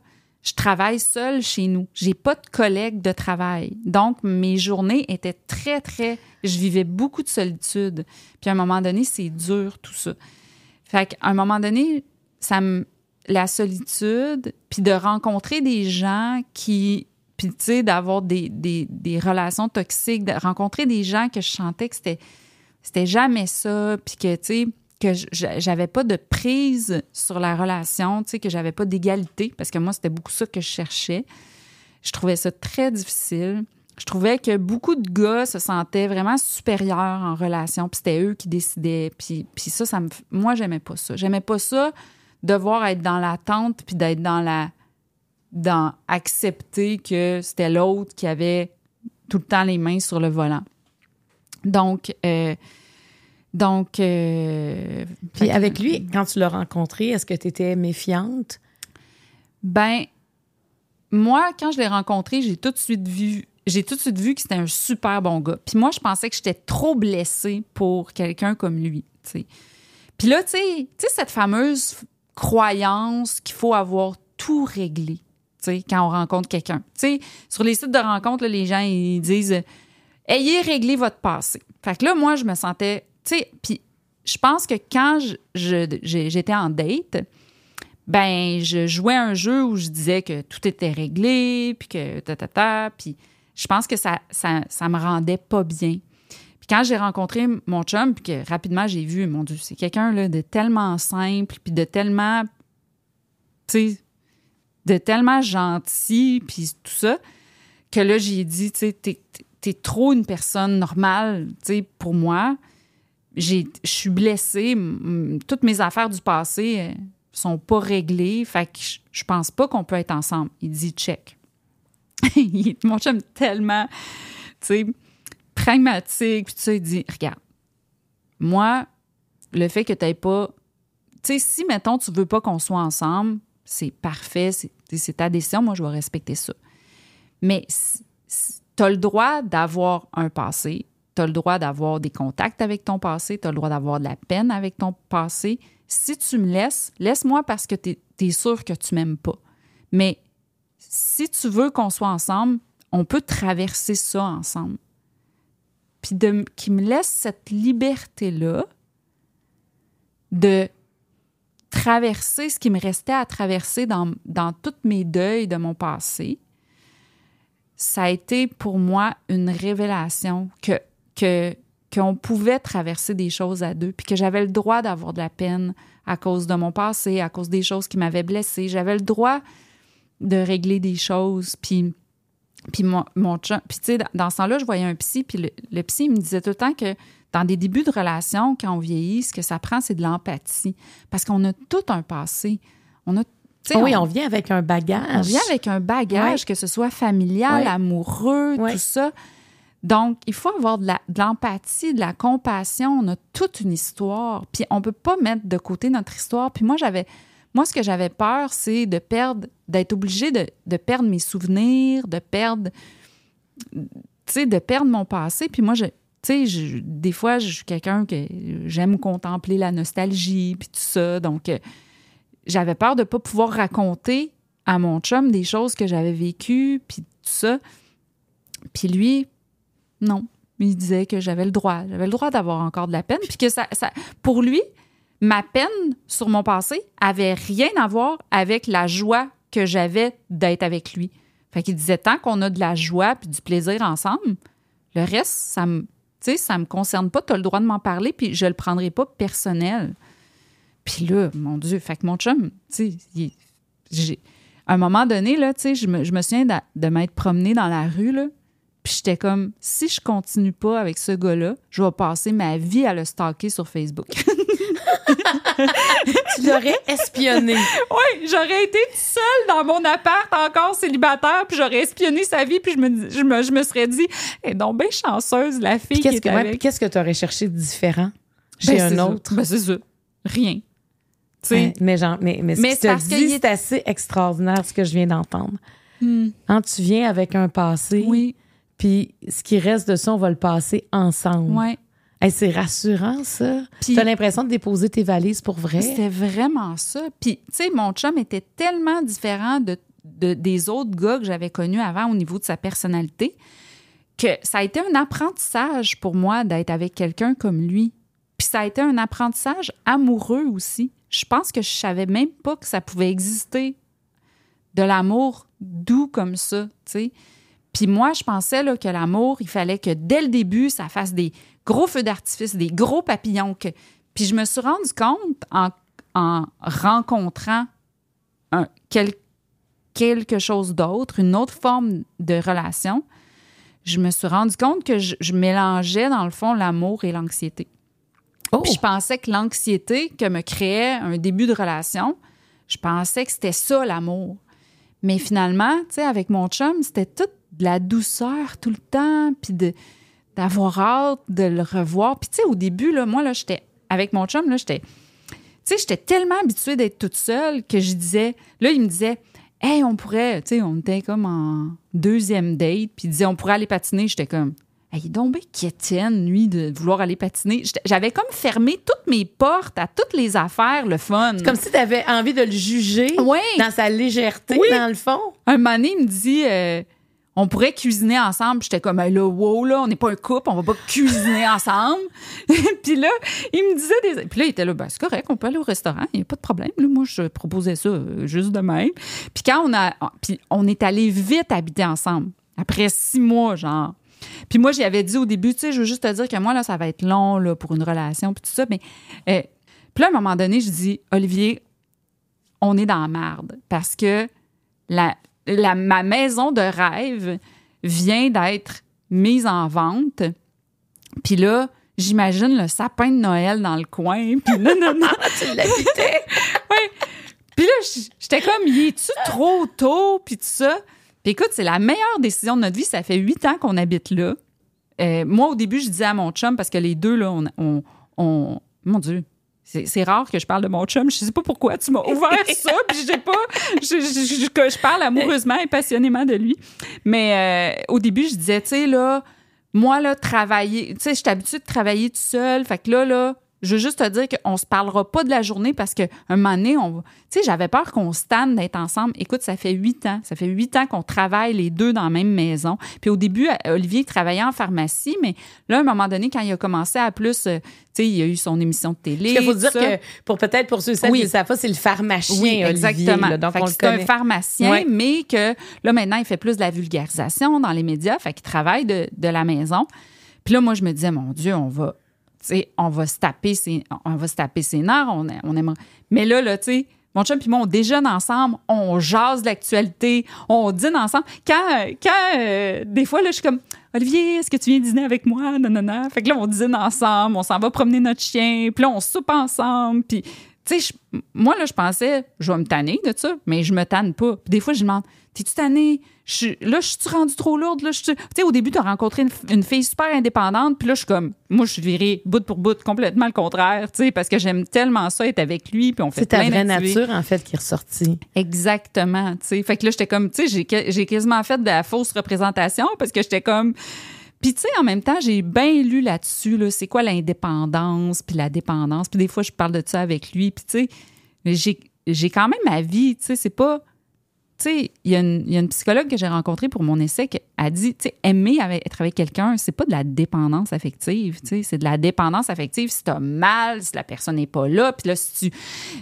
je travaille seule chez nous. J'ai pas de collègues de travail. Donc, mes journées étaient très, très. Je vivais beaucoup de solitude. Puis à un moment donné, c'est dur, tout ça. Fait qu'à un moment donné, ça me. La solitude, puis de rencontrer des gens qui Puis, tu sais, d'avoir des, des, des, relations toxiques, de rencontrer des gens que je sentais que c'était, c'était jamais ça, puis que, tu sais, que j'avais pas de prise sur la relation, tu sais, que j'avais pas d'égalité, parce que moi, c'était beaucoup ça que je cherchais. Je trouvais ça très difficile. Je trouvais que beaucoup de gars se sentaient vraiment supérieurs en relation, puis c'était eux qui décidaient. Puis, puis ça, ça me, moi, j'aimais pas ça. J'aimais pas ça, devoir être dans l'attente, puis d'être dans la dans accepter que c'était l'autre qui avait tout le temps les mains sur le volant. Donc, euh, donc. Euh, Puis avec lui, quand tu l'as rencontré, est-ce que tu étais méfiante? Ben, moi, quand je l'ai rencontré, j'ai tout de suite vu. J'ai tout de suite vu que c'était un super bon gars. Puis moi, je pensais que j'étais trop blessée pour quelqu'un comme lui. sais. Puis là, tu sais, cette fameuse croyance qu'il faut avoir tout réglé quand on rencontre quelqu'un. Sur les sites de rencontre, les gens ils disent Ayez réglé votre passé. Fait que là, moi, je me sentais. Puis je pense que quand j'étais en date, ben je jouais un jeu où je disais que tout était réglé, puis que ta ta ta, puis je pense que ça, ça, ça me rendait pas bien. Puis quand j'ai rencontré mon chum, puis que rapidement j'ai vu, mon Dieu, c'est quelqu'un de tellement simple, puis de tellement, tu sais, de tellement gentil, puis tout ça, que là, j'ai dit, tu sais, t'es, es trop une personne normale, tu sais, pour moi. Je suis blessée. Toutes mes affaires du passé euh, sont pas réglées. Fait que je pense pas qu'on peut être ensemble. Il dit check. Mon chum tellement, tu sais, pragmatique. Puis tu sais, il regarde, moi, le fait que tu pas. Tu sais, si, mettons, tu veux pas qu'on soit ensemble, c'est parfait, c'est ta décision, moi je vais respecter ça. Mais tu as le droit d'avoir un passé, tu as le droit d'avoir des contacts avec ton passé, tu as le droit d'avoir de la peine avec ton passé. Si tu me laisses, laisse-moi parce que tu es, sûr que tu m'aimes pas. Mais si tu veux qu'on soit ensemble, on peut traverser ça ensemble. Puis qui me laisse cette liberté-là de traverser ce qui me restait à traverser dans, tous mes deuils de mon passé, ça a été pour moi une révélation que, que, qu'on pouvait traverser des choses à deux, puis que j'avais le droit d'avoir de la peine à cause de mon passé, à cause des choses qui m'avaient blessée. J'avais le droit de régler des choses, puis, puis mon, mon Puis, tu sais, dans, ce temps-là, je voyais un psy, puis le, le psy me disait tout le temps que dans des débuts de relation, quand on vieillit, ce que ça prend, c'est de l'empathie. Parce qu'on a tout un passé. On a oui, on, vient avec un bagage. On vient avec un bagage, que ce soit familial, amoureux, tout ça. Donc, il faut avoir de l'empathie, de, la compassion. On a toute une histoire. Puis, on peut pas mettre de côté notre histoire. Puis, moi, j'avais. Moi, ce que j'avais peur, c'est de perdre, d'être obligée de, perdre mes souvenirs, de perdre. Tu de perdre mon passé. Puis, moi, je, tu sais, des fois, je suis quelqu'un que j'aime contempler la nostalgie, puis tout ça. Donc, euh, j'avais peur de ne pas pouvoir raconter à mon chum des choses que j'avais vécues, puis tout ça. Puis lui, non. Il disait que j'avais le droit. J'avais le droit d'avoir encore de la peine, puis ça, pour lui, ma peine sur mon passé avait rien à voir avec la joie que j'avais d'être avec lui. Fait qu'il disait tant qu'on a de la joie puis du plaisir ensemble, le reste, ça me me concerne pas, tu as le droit de m'en parler, puis je le prendrai pas personnel. Puis là, mon Dieu, fait que mon chum, tu sais, à un moment donné, là, je me, je me souviens de, m'être promenée dans la rue, puis j'étais comme, si je continue pas avec ce gars-là, je vais passer ma vie à le stalker sur Facebook. tu l'aurais espionné. Oui, j'aurais été seule dans mon appart, encore célibataire, puis j'aurais espionné sa vie, puis je me, je me, je me serais dit, est donc bien chanceuse, la fille qui est que, qu'est-ce que tu aurais cherché de différent chez ben, un autre? Ben, c'est ça. Rien. mais, genre, mais, mais, ce mais que tu dit, c'est assez extraordinaire ce que je viens d'entendre. Hmm. Quand tu viens avec un passé, oui. Puis ce qui reste de ça, on va le passer ensemble. Oui c'est rassurant, ça. Tu as l'impression de déposer tes valises pour vrai? C'était vraiment ça. Puis, tu sais, mon chum était tellement différent de, des autres gars que j'avais connus avant au niveau de sa personnalité que ça a été un apprentissage pour moi d'être avec quelqu'un comme lui. Puis ça a été un apprentissage amoureux aussi. Je pense que je savais même pas que ça pouvait exister de l'amour doux comme ça, tu sais. Puis moi, je pensais là, que l'amour, il fallait que dès le début, ça fasse des gros feux d'artifice, des gros papillons. Que... Puis je me suis rendu compte en, en rencontrant un, quel, quelque chose d'autre, une autre forme de relation, je me suis rendu compte que je, je mélangeais, dans le fond, l'amour et l'anxiété. Oh! Puis je pensais que l'anxiété que me créait un début de relation, je pensais que c'était ça l'amour. Mais finalement, tu sais, avec mon chum, c'était toute de la douceur tout le temps, puis de d'avoir hâte de le revoir. Puis tu sais, au début, là, moi, là, j'étais avec mon chum, là, j'étais, tu sais, j'étais tellement habituée d'être toute seule que je disais, là, il me disait, hey, on pourrait, tu sais, on était comme en deuxième date, puis il disait, on pourrait aller patiner. J'étais comme, hey, il est donc bien quétaine, lui, de vouloir aller patiner. J'avais comme fermé toutes mes portes à toutes les affaires, le fun. Comme si tu avais envie de le juger Oui. dans sa légèreté, Oui. dans le fond. Un moment donné, il me dit, euh, on pourrait cuisiner ensemble. J'étais comme, là, wow, là, on n'est pas un couple, on va pas cuisiner ensemble. puis là, il me disait des. Puis là, il était là, ben, c'est correct, on peut aller au restaurant, il n'y a pas de problème. Là, moi, je proposais ça euh, juste de même. Puis quand on a. Puis on est allé vite habiter ensemble, après six mois, genre. Puis moi, j'y avais dit au début, tu sais, je veux juste te dire que moi, là, ça va être long, là, pour une relation, puis tout ça. Mais. euh, puis là, à un moment donné, je dis, Olivier, on est dans la marde parce que la, la- ma maison de rêve vient d'être mise en vente. Puis là, j'imagine le sapin de Noël dans le coin. Puis là, non, non. Tu l'habitais. Puis là, j'étais comme, y est-tu trop tôt? Puis tout ça. Puis écoute, c'est la meilleure décision de notre vie. Ça fait huit ans qu'on habite là. Euh, moi, au début, je disais à mon chum, parce que les deux, là, on. on, on- mon Dieu. C'est rare que je parle de mon chum. Je sais pas pourquoi tu m'as ouvert ça, puis j'ai pas. Je, je- je- je parle amoureusement et passionnément de lui. Mais euh, au début, je disais, tu sais, là, moi, là, travailler. Tu sais, je suis habituée de travailler tout seul. Fait que là, là, je veux juste te dire qu'on se parlera pas de la journée parce qu'un moment donné, on Tu sais, j'avais peur qu'on se tanne d'être ensemble. Écoute, ça fait huit ans. Ça fait huit ans qu'on travaille les deux dans la même maison. Puis au début, Olivier travaillait en pharmacie, mais là, à un moment donné, quand il a commencé à plus. euh, tu sais, il a eu son émission de télé. Il faut dire ça. que, pour peut-être pour ceux Oui. qui ne savent pas, c'est le pharmacien, Oui, Olivier, exactement. là. donc, Fait on que le c'est un pharmacien, Ouais. mais que là, maintenant, il fait plus de la vulgarisation dans les médias. Fait qu'il travaille de, de la maison. Puis là, moi, je me disais, mon Dieu, on va, on va se taper ses, on va se taper ses nerfs. On, on aimerait- Mais là, là, tu sais, mon chum puis moi, on déjeune ensemble, on jase l'actualité, on dîne ensemble. Quand, quand euh, des fois, là, je suis comme, Olivier, est-ce que tu viens dîner avec moi? Non, non, non. Fait que là, on dîne ensemble, on s'en va promener notre chien, puis là, on soupe ensemble. Puis, tu sais, je- moi, là, je pensais, je vais me tanner de ça, mais je me tanne pas. Puis des fois, je demande, t'es-tu tannée? Je là, je suis rendue trop lourde? Là, je suis- tu sais, au début, tu as rencontré une, une fille super indépendante, puis là, je suis comme, moi, je suis virée bout pour bout, complètement le contraire, tu sais, parce que j'aime tellement ça être avec lui, puis on fait C'est ta vraie nature, en fait, qui est ressortie. Exactement, tu sais. Fait que là, j'étais comme, tu sais, j'ai quasiment fait de la fausse représentation parce que j'étais comme. Puis, tu sais, en même temps, j'ai bien lu là-dessus, là, c'est quoi l'indépendance, puis la dépendance. Puis des fois, je parle de ça avec lui. Puis, tu sais, j'ai- j'ai quand même ma vie, tu sais, c'est pas. Tu sais, il y, a une- il y a une psychologue que j'ai rencontrée pour mon essai qui a dit, tu sais, aimer avec- être avec quelqu'un, c'est pas de la dépendance affective, tu sais, c'est de la dépendance affective si t'as mal, si la personne n'est pas là, puis là, si tu,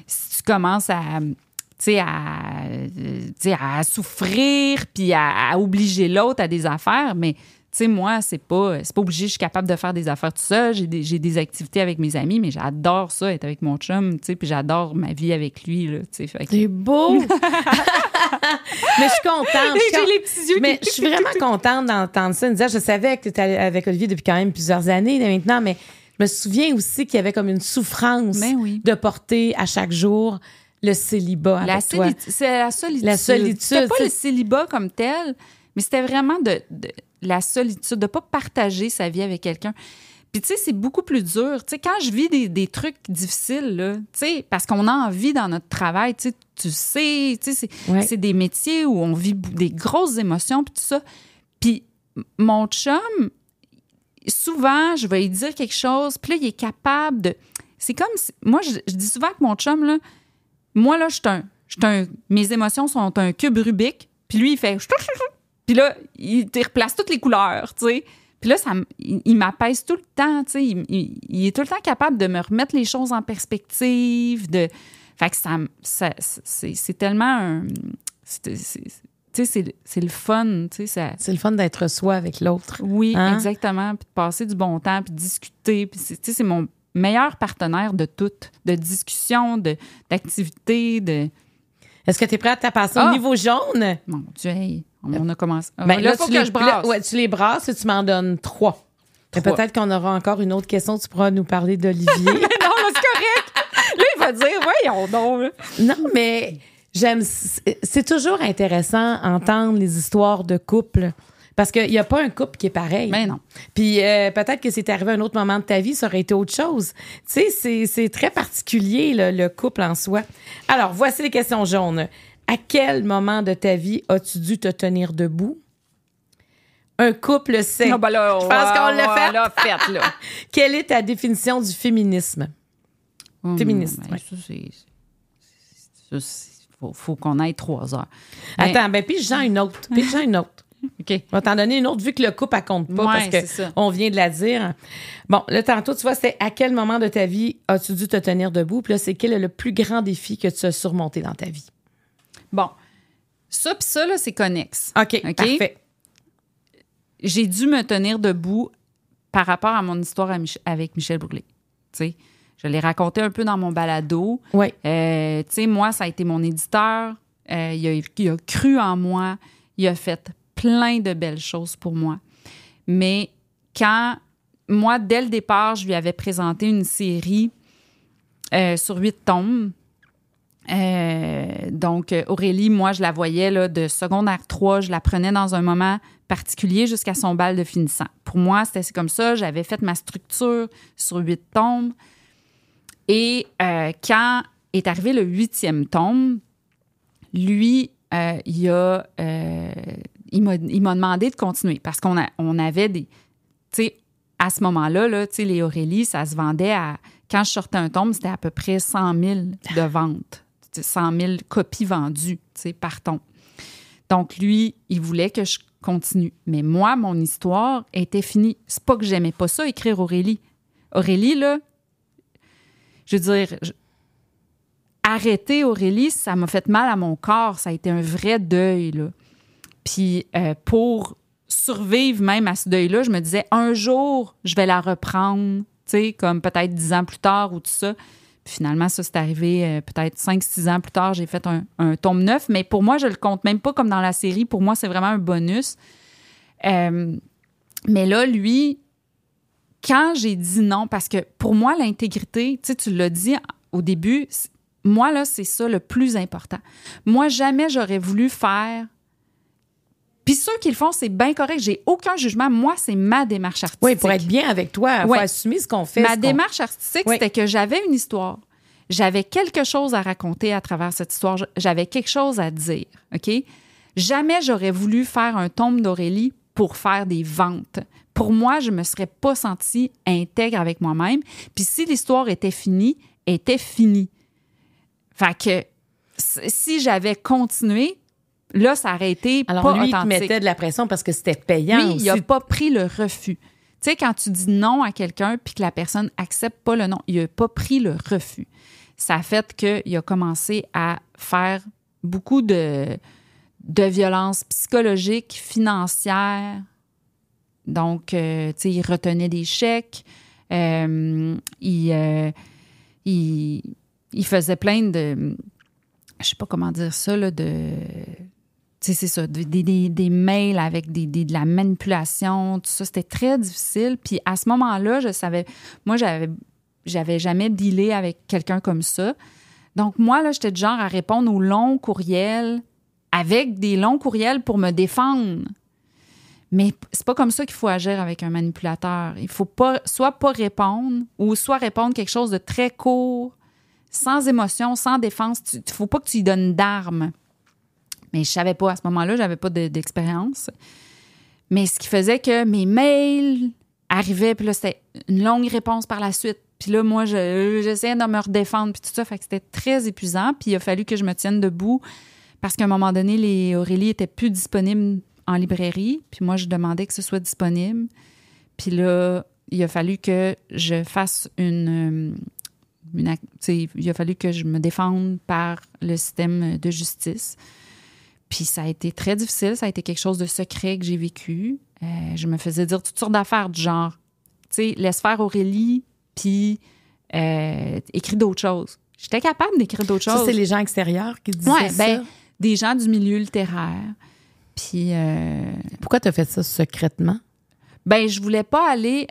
si tu commences à, sais, à, à souffrir, puis à, obliger l'autre à des affaires, mais sais, moi, c'est pas, c'est pas obligé, je suis capable de faire des affaires tout seul, j'ai des, j'ai des activités avec mes amis, mais j'adore ça, être avec mon chum, tu sais, puis j'adore ma vie avec lui, là, tu sais, que- C'est beau! mais je suis contente. J'ai con- les petits yeux Mais je suis vraiment contente d'entendre ça. Je savais que tu étais avec Olivier depuis quand même plusieurs années maintenant, mais je me souviens aussi qu'il y avait comme une souffrance oui. de porter à chaque jour le célibat La avec toi. solitude, c'est la solitude. La solitude, C'était pas le célibat comme tel, mais c'était vraiment de, de la solitude, de pas partager sa vie avec quelqu'un. Puis tu sais, c'est beaucoup plus dur. Tu sais, quand je vis des, des trucs difficiles, là, tu sais, parce qu'on a envie dans notre travail, tu sais, tu sais, tu sais, c'est Ouais. des métiers où on vit des grosses émotions, puis tout ça. Puis mon chum, souvent, je vais lui dire quelque chose, puis là, il est capable de... C'est comme... si- moi, je, je dis souvent que mon chum, là, moi, là, je suis un, je suis un- Mes émotions sont un cube Rubik, puis lui, il fait... Puis là, il te replace toutes les couleurs, tu sais. Puis là, ça, il, il m'apaise tout le temps, tu sais. Il, il- il est tout le temps capable de me remettre les choses en perspective, de... Fait que ça, ça- c'est, tellement un, c'est- c'est- tu sais, c'est- c'est le fun, tu sais, ça... C'est le fun d'être soi avec l'autre. Oui, Hein? exactement. Puis de passer du bon temps, puis de discuter. Puis c'est, tu sais, c'est mon meilleur partenaire de tout, de discussion, de, d'activité, de... Est-ce que tu es prête à passer Ah! au niveau jaune? Mon Dieu, hey, on a commencé. Ben, là, il faut tu que les, je brasse. là, ouais, tu les brasses et tu m'en donnes trois. Trois. Peut-être qu'on aura encore une autre question. Tu pourras nous parler d'Olivier. non, c'est correct. Là, il va dire, voyons donc. non, mais j'aime. c'est toujours intéressant d'entendre les histoires de couple. Parce qu'il n'y a pas un couple qui est pareil. Mais non. Puis euh, peut-être que c'est arrivé à un autre moment de ta vie, ça aurait été autre chose. Tu sais, c'est- c'est très particulier, le, le couple en soi. Alors, voici les questions jaunes. À quel moment de ta vie as-tu dû te tenir debout? Un couple sait. Non, ben là, Je pense qu'on l'a on fait. l'a fait, là. Quelle est ta définition du féminisme? Hum, Féministe, ben, ouais. ça, c'est- ça, c'est- faut, faut qu'on aille trois heures. Attends, ben puis j'en une autre. Puis j'en une autre. OK. Je vais t'en donner une autre vu que le couple, elle compte pas Ouais, parce c'est que ça. on vient de la dire. Bon, là, tantôt, tu vois, c'est à quel moment de ta vie as-tu dû te tenir debout? Puis là, c'est quel est le plus grand défi que tu as surmonté dans ta vie? Bon. Ça, puis ça, là, c'est connexe. OK, OK? parfait. J'ai dû me tenir debout par rapport à mon histoire à Mich- avec Michel. Tu sais, je l'ai raconté un peu dans mon balado. Oui. Euh, tu sais, moi, ça a été mon éditeur. Euh, il, a, il a cru en moi. Il a fait plein de belles choses pour moi. Mais quand, moi, dès le départ, je lui avais présenté une série euh, sur huit tomes. Euh, donc, euh, Aurélie, moi, je la voyais là, de secondaire 3, je la prenais dans un moment particulier jusqu'à son bal de finissant. Pour moi, c'était comme ça. J'avais fait ma structure sur huit tomes. Et euh, quand est arrivé le huitième tome, lui, il, a, il m'a demandé de continuer parce qu'on on avait des. Tu sais, à ce moment-là, là, les Aurélie, ça se vendait à. Quand je sortais un tome, c'était à peu près 100 000 de ventes. Tu sais, 100 000 copies vendues, tu sais, par tome. Donc, lui, il voulait que je continue. Mais moi, mon histoire était finie. C'est pas que j'aimais pas ça, écrire Aurélie. Aurélie, là, je veux dire, arrêter Aurélie, ça m'a fait mal à mon corps. Ça a été un vrai deuil, là. Puis euh, pour survivre même à ce deuil-là, je me disais, un jour, je vais la reprendre, comme peut-être dix ans plus tard ou tout ça. Finalement, ça, c'est arrivé euh, peut-être cinq, six ans plus tard, j'ai fait un, un tome neuf. Mais pour moi, je le compte même pas comme dans la série. Pour moi, c'est vraiment un bonus. Euh, mais là, lui, quand j'ai dit non, parce que pour moi, l'intégrité, tu tu l'as dit au début, moi, là, c'est ça le plus important. Moi, jamais j'aurais voulu faire. Puis ceux qui le font, c'est bien correct. J'ai aucun jugement. Moi, c'est ma démarche artistique. Oui, pour être bien avec toi, il faut Ouais. assumer ce qu'on fait. Ma démarche artistique, Oui. c'était que j'avais une histoire. J'avais quelque chose à raconter à travers cette histoire. J'avais quelque chose à dire. OK? Jamais j'aurais voulu faire un tome d'Aurélie pour faire des ventes. Pour moi, je me serais pas sentie intègre avec moi-même. Puis si l'histoire était finie, était finie. Fait que si j'avais continué, là, ça aurait été Alors, pas lui, il te authentique. mettait de la pression parce que c'était payant Lui, il n'a pas pris le refus. Tu sais, quand tu dis non à quelqu'un puis que la personne accepte pas le non, il n'a pas pris le refus. Ça a fait qu'il a commencé à faire beaucoup de, de violences psychologiques, financières. Donc, euh, tu sais, il retenait des chèques. Euh, il, euh, il, il faisait plein de... Je sais pas comment dire ça, là, de c'est ça, des, des- des mails avec des, des- de la manipulation, tout ça, c'était très difficile. Puis à ce moment-là, je savais, moi, j'avais, j'avais jamais dealé avec quelqu'un comme ça. Donc moi, là, j'étais du genre à répondre aux longs courriels avec des longs courriels pour me défendre. Mais c'est pas comme ça qu'il faut agir avec un manipulateur. Il faut pas, soit pas répondre ou soit répondre quelque chose de très court, sans émotion, sans défense. Il faut pas que tu lui donnes d'armes. Mais je savais pas à ce moment-là, j'avais pas de- d'expérience. Mais ce qui faisait que mes mails arrivaient, puis là, c'était une longue réponse par la suite. Puis là, moi, je- j'essayais de me redéfendre, puis tout ça. Fait que c'était très épuisant. Puis il a fallu que je me tienne debout parce qu'à un moment donné, les Aurélie étaient plus disponibles en librairie. Puis moi, je demandais que ce soit disponible. Puis là, il a fallu que je fasse une. euh, une il a fallu que je me défende par le système de justice. Puis ça a été très difficile. Ça a été quelque chose de secret que j'ai vécu. Euh, je me faisais dire toutes sortes d'affaires du genre, tu sais, laisse faire Aurélie, puis euh, écris d'autres choses. J'étais capable d'écrire d'autres choses. Ça, c'est les gens extérieurs qui disaient Ouais, ça? ben, des gens du milieu littéraire. Puis, euh, Pourquoi tu as fait ça secrètement? ben, je voulais pas aller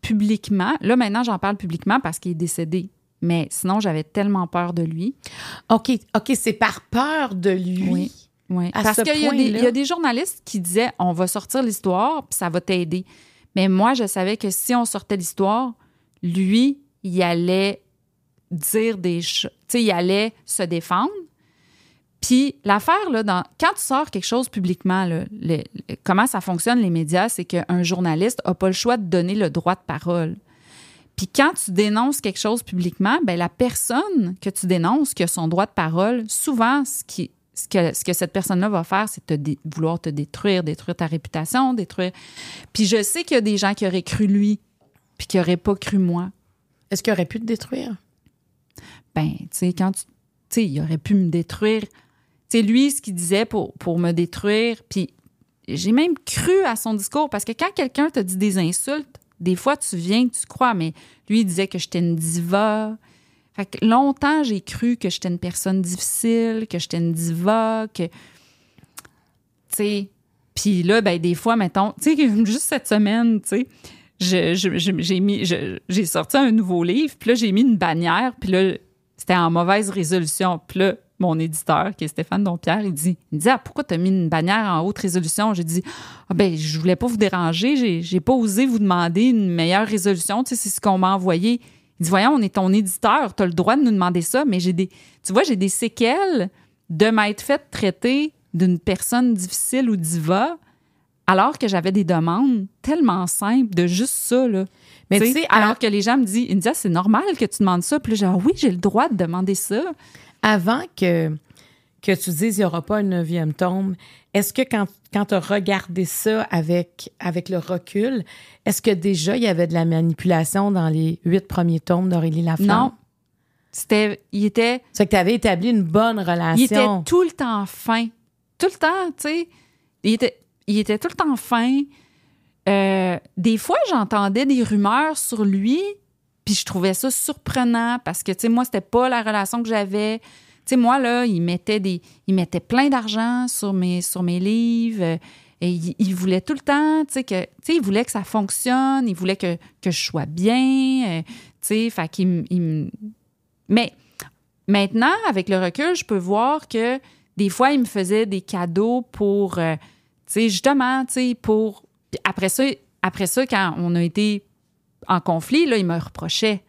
publiquement. Là, maintenant, j'en parle publiquement parce qu'il est décédé. Mais sinon, j'avais tellement peur de lui. OK, OK, c'est par peur de lui? Oui. Oui. À Parce ce qu'il y, a des- point-là? il y a des journalistes qui disaient on va sortir l'histoire, puis ça va t'aider. Mais moi, je savais que si on sortait l'histoire, lui, il allait dire des choses. Tu sais, il allait se défendre. Puis l'affaire, là, dans, quand tu sors quelque chose publiquement, là, le- le- comment ça fonctionne, les médias, c'est qu'un journaliste n'a pas le choix de donner le droit de parole. Puis quand tu dénonces quelque chose publiquement, ben la personne que tu dénonces, qui a son droit de parole, souvent, ce, qui, ce, que, ce que cette personne-là va faire, c'est dé- vouloir te détruire, détruire ta réputation, détruire. Puis je sais qu'il y a des gens qui auraient cru lui, puis qui n'auraient pas cru moi. Est-ce qu'il aurait pu te détruire? Ben, tu sais, quand tu. Tu sais, il aurait pu me détruire. Tu sais, lui, ce qu'il disait pour, pour me détruire, puis j'ai même cru à son discours, parce que quand quelqu'un te dit des insultes, des fois, tu viens, tu crois, mais lui, il disait que j'étais une diva. Fait que longtemps, j'ai cru que j'étais une personne difficile, que j'étais une diva, que. Tu sais. Puis là, ben, des fois, mettons, tu sais, juste cette semaine, tu sais, j'ai je- j'ai sorti un nouveau livre, puis là, j'ai mis une bannière, puis là, c'était en mauvaise résolution. Puis là, mon éditeur, qui est Stéphane Dompierre, il dit, il me dit, ah, pourquoi t'as mis une bannière en haute résolution? J'ai dit, ah, ben, je voulais pas vous déranger, j'ai, j'ai pas osé vous demander une meilleure résolution, tu sais, c'est ce qu'on m'a envoyé. Il dit, voyons, on est ton éditeur, t'as le droit de nous demander ça, mais j'ai des, tu vois, j'ai des séquelles de m'être fait traiter d'une personne difficile ou diva, alors que j'avais des demandes tellement simples de juste ça, là. Mais Tu tu sais, alors que les gens me disent, ils me disent, Ah, c'est normal que tu demandes ça. Puis là, genre, oui, j'ai le droit de demander ça. Avant que, que tu dises il n'y aura pas une neuvième tombe, est-ce que quand, quand tu as regardé ça avec, avec le recul, est-ce que déjà il y avait de la manipulation dans les huit premiers tomes d'Aurélie Laflamme? Non. C'était, il était, C'est que tu avais établi une bonne relation. il était tout le temps fin. Tout le temps, tu sais. Il était, il était tout le temps fin. Euh, des fois, j'entendais des rumeurs sur lui, puis je trouvais ça surprenant parce que, tu sais, moi, c'était pas la relation que j'avais. Tu sais, moi, là, il mettait, des, il mettait plein d'argent sur mes, sur mes livres. euh, Et il, voulait tout le temps, tu sais, que, tu sais, il voulait que ça fonctionne, il voulait que, que je sois bien, euh, tu sais, fait qu'il il Mais maintenant, avec le recul, je peux voir que des fois, il me faisait des cadeaux pour, euh, tu sais, justement, tu sais, pour. Après ça, après ça, quand on a été en conflit, là, il me reprochait.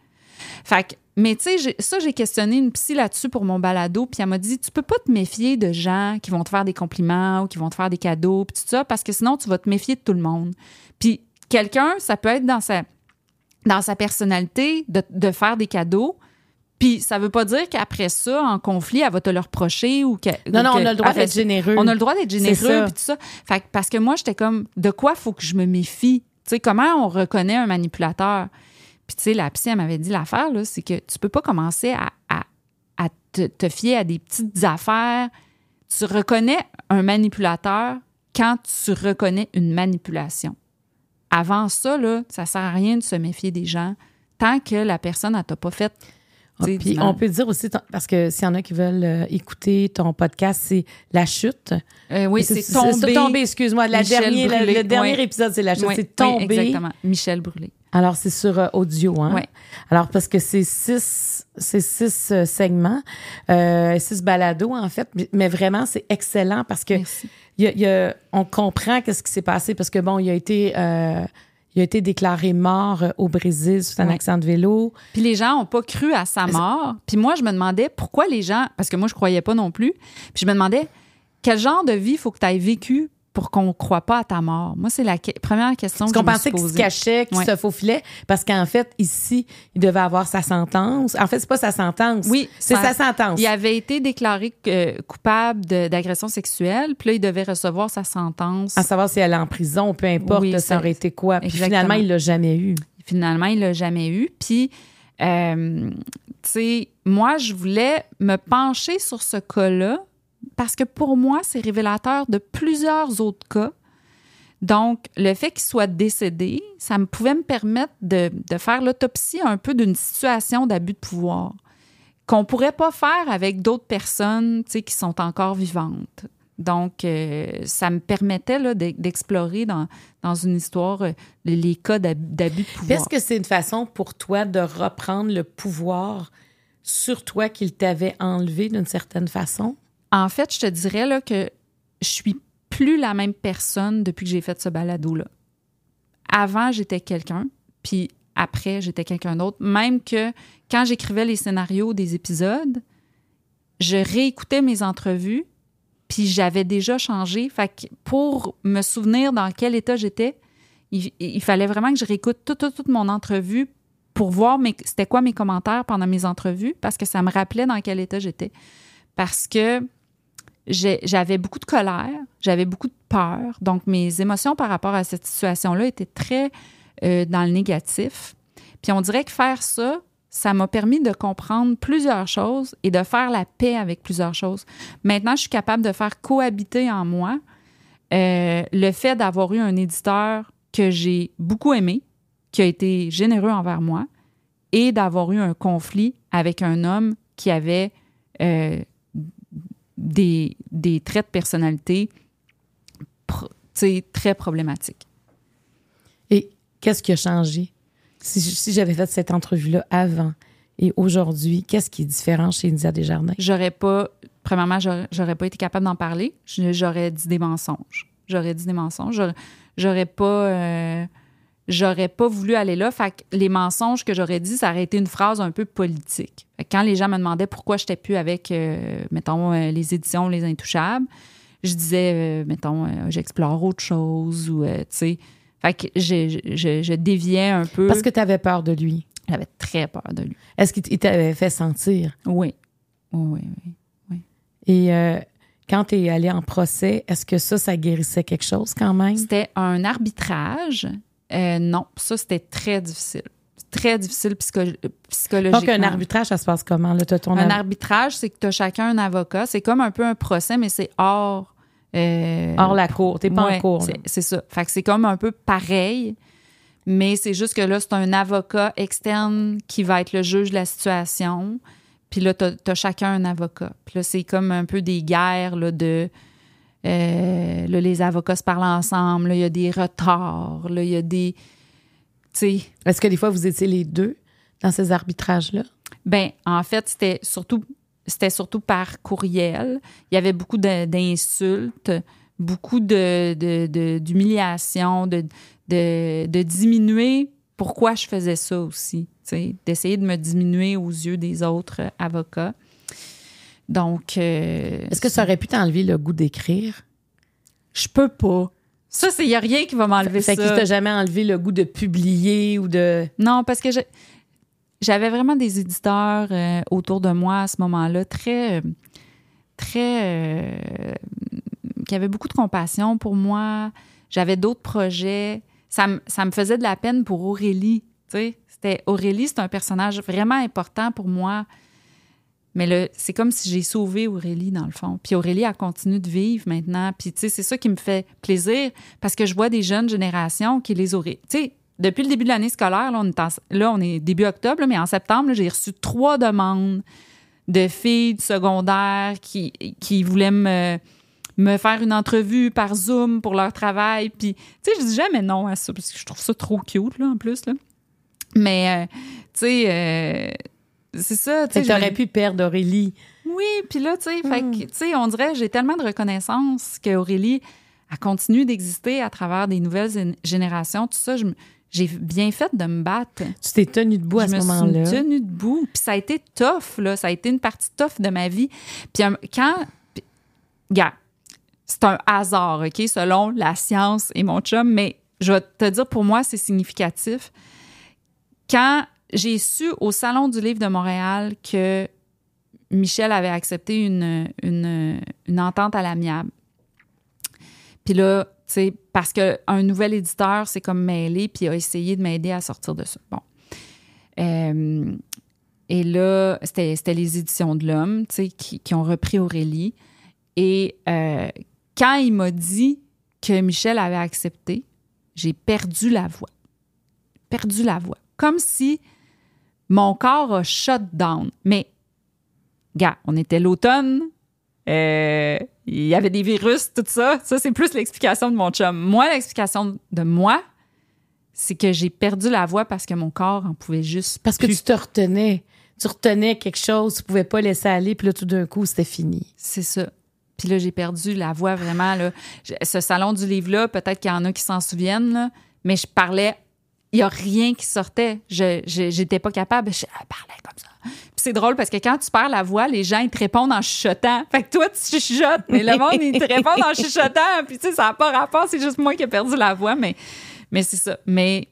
Fait que, mais tu sais, ça, j'ai questionné une psy là-dessus pour mon balado, puis elle m'a dit Tu peux pas te méfier de gens qui vont te faire des compliments ou qui vont te faire des cadeaux, puis tout ça, parce que sinon, tu vas te méfier de tout le monde. Puis quelqu'un, ça peut être dans sa, dans sa personnalité de, de faire des cadeaux, puis ça veut pas dire qu'après ça, en conflit, elle va te le reprocher ou que. Non, non, on a le droit d'être généreux. On a le droit d'être généreux, puis tout ça. Fait que- parce que moi, j'étais comme, de quoi faut que je me méfie? Tu sais, comment on reconnaît un manipulateur? Puis, tu sais, la psy, elle m'avait dit l'affaire, là, c'est que tu peux pas commencer à, te, fier à des petites affaires. Tu reconnais un manipulateur quand tu reconnais une manipulation. Avant ça, là, ça sert à rien de se méfier des gens tant que la personne, elle t'a pas fait. Ah, Puis on peut dire aussi, parce que s'il y en a qui veulent euh, écouter ton podcast, c'est La Chute. Euh, oui, C'est- c'est tombé. tombé, excuse-moi. La dernière- la- le dernier épisode, c'est La Chute. Oui, c'est oui, tombé. exactement. Michel Brûlé. Alors, c'est sur euh, audio, hein? Ouais. Alors, parce que c'est six, c'est six euh, segments, euh, six balados, en fait. Mais- vraiment, c'est excellent parce que y a- y a- on comprend qu'est-ce qui s'est passé parce que, bon, il a été, euh, il a été déclaré mort euh, au Brésil à un Ouais. accident de vélo. Puis les gens n'ont pas cru à sa mort. Puis moi, je me demandais pourquoi les gens, parce que moi, je croyais pas non plus. Puis je me demandais quel genre de vie faut que tu aies vécu pour qu'on ne croit pas à ta mort? Moi, c'est la que- première question Parce que qu'on je me pensait suis qu'il se posée. cachait, qu'il Ouais. se faufilait, parce qu'en fait, ici, il devait avoir sa sentence. En fait, c'est pas sa sentence. Oui, c'est ça- sa sentence. Il avait été déclaré euh, coupable de- d'agression sexuelle, puis là, il devait recevoir sa sentence. À savoir si elle est en prison, peu importe, Oui, ça aurait été quoi. Puis Exactement. finalement, il l'a jamais eu. Finalement, il l'a jamais eu. Puis, euh, tu sais, moi, je voulais me pencher sur ce cas-là parce que pour moi, c'est révélateur de plusieurs autres cas. Donc, le fait qu'il soit décédé, ça me pouvait me permettre de, de faire l'autopsie un peu d'une situation d'abus de pouvoir qu'on pourrait pas faire avec d'autres personnes qui sont encore vivantes. Donc, euh, ça me permettait d'explorer dans, dans une histoire euh, les, cas d'abus de pouvoir. Est-ce que c'est une façon pour toi de reprendre le pouvoir sur toi qu'il t'avait enlevé d'une certaine façon? En fait, je te dirais là, que je suis plus la même personne depuis que j'ai fait ce balado-là. Avant, j'étais quelqu'un, puis après, j'étais quelqu'un d'autre. Même que quand j'écrivais les scénarios des épisodes, je réécoutais mes entrevues, puis j'avais déjà changé. Fait pour me souvenir dans quel état j'étais, il, fallait vraiment que je réécoute toute, toute, mon entrevue pour voir c'était quoi mes commentaires pendant mes entrevues, parce que ça me rappelait dans quel état j'étais. Parce que j'avais beaucoup de colère, j'avais beaucoup de peur. Donc, mes émotions par rapport à cette situation-là étaient très euh, dans le négatif. Puis on dirait que faire ça, ça m'a permis de comprendre plusieurs choses et de faire la paix avec plusieurs choses. Maintenant, je suis capable de faire cohabiter en moi euh, le fait d'avoir eu un éditeur que j'ai beaucoup aimé, qui a été généreux envers moi, et d'avoir eu un conflit avec un homme qui avait euh, des, des, traits de personnalité très problématiques. Et qu'est-ce qui a changé? Si, j'avais fait cette entrevue-là avant et aujourd'hui, qu'est-ce qui est différent chez India Desjardins? J'aurais pas, premièrement, j'aurais pas été capable d'en parler. J'aurais dit des mensonges. J'aurais dit des mensonges. J'aurais pas. Euh, j'aurais pas voulu aller là. Fait que les mensonges que j'aurais dit, ça aurait été une phrase un peu politique. quand les gens me demandaient pourquoi je n'étais plus avec, euh, mettons, euh, les éditions Les Intouchables, je disais, mettons, j'explore autre chose ou, tu sais. Fait que je, je, je, déviais un peu. Parce que tu avais peur de lui. J'avais très peur de lui. Est-ce qu'il t'avait fait sentir? Oui. Oui, oui, oui. Et euh, quand tu es allé en procès, est-ce que ça, ça guérissait quelque chose quand même? C'était un arbitrage. Euh, non, ça, c'était très difficile. Très difficile psychologiquement. Donc, un arbitrage, ça se passe comment? Là, un arbitrage, c'est que tu as chacun un avocat. C'est comme un peu un procès, mais c'est hors euh, Hors la cour, t'es pas en cour. C'est ça. Fait que c'est comme un peu pareil, mais c'est juste que là, c'est un avocat externe qui va être le juge de la situation. Puis là, t'as as chacun un avocat. Puis là, c'est comme un peu des guerres là, de... Euh, là, les avocats se parlent ensemble. Là, il y a des retards. Là, il y a des... Est-ce que des fois, vous étiez les deux dans ces arbitrages-là? Ben, en fait, c'était surtout c'était surtout par courriel. Il y avait beaucoup d'insultes, beaucoup d'humiliation, de, de, de, diminuer pourquoi je faisais ça aussi, d'essayer de me diminuer aux yeux des autres avocats. Donc. Euh, Est-ce que ça aurait pu t'enlever le goût d'écrire? Je peux pas. Ça, il n'y a rien qui va m'enlever ça. Fait qu'il t'a jamais enlevé le goût de publier ou de. Non, parce que j'avais vraiment des éditeurs euh, autour de moi à ce moment-là, très, très, euh, qui avaient beaucoup de compassion pour moi. J'avais d'autres projets. Ça, ça, me faisait de la peine pour Aurélie. C'était Aurélie, c'est un personnage vraiment important pour moi. Mais c'est comme si j'ai sauvé Aurélie, dans le fond. Puis Aurélie a continué de vivre maintenant. Puis, tu sais, c'est ça qui me fait plaisir parce que je vois des jeunes générations qui les auraient. Tu sais, depuis le début de l'année scolaire, là, on est, là, on est début octobre, mais en septembre, j'ai reçu trois demandes de filles du secondaire qui, qui voulaient me, me faire une entrevue par Zoom pour leur travail. Puis, tu sais, je dis jamais non à ça parce que je trouve ça trop cute, là, en plus. Là. Mais, euh, tu sais, euh, c'est ça. Tu aurais pu perdre Aurélie. Oui, puis là, tu sais, hmm. on dirait, j'ai tellement de reconnaissance qu'Aurélie a continué d'exister à travers des nouvelles générations. Tout ça, j'ai bien fait de me battre. Tu t'es tenue debout à ce moment-là. Je me suis tenue debout. Puis ça a été tough, là. Ça a été une partie tough de ma vie. Puis euh, quand... gars, c'est un hasard, OK, selon la science et mon chum, mais je vais te dire, pour moi, c'est significatif. Quand j'ai su au Salon du Livre de Montréal que Michel avait accepté une, une, entente à l'amiable, puis là, sais, parce qu'un nouvel éditeur s'est comme mêlé puis a essayé de m'aider à sortir de ça. Bon. Euh, et là, c'était les éditions de l'Homme qui, qui, ont repris Aurélie. Et euh, quand il m'a dit que Michel avait accepté, j'ai perdu la voix. Perdu la voix. Comme si mon corps a shut down. Mais, gars, on était l'automne, euh, il y avait des virus, tout ça. Ça, c'est plus l'explication de mon chum. Moi, l'explication de moi, c'est que j'ai perdu la voix parce que mon corps en pouvait juste. Parce que tu te retenais. Tu retenais quelque chose, tu pouvais pas laisser aller, puis là, tout d'un coup, c'était fini. C'est ça. Puis là, j'ai perdu la voix vraiment. Là. Ce salon du livre-là, peut-être qu'il y en a qui s'en souviennent, là, mais je parlais il n'y a rien qui sortait. Je j'étais pas capable. Je parlais comme ça. Puis c'est drôle parce que quand tu perds la voix, les gens ils te répondent en chuchotant. Fait que toi tu chuchotes, mais le monde il te répond en chuchotant. Puis tu sais ça n'a pas rapport, c'est juste moi qui ai perdu la voix, mais mais c'est ça. Mais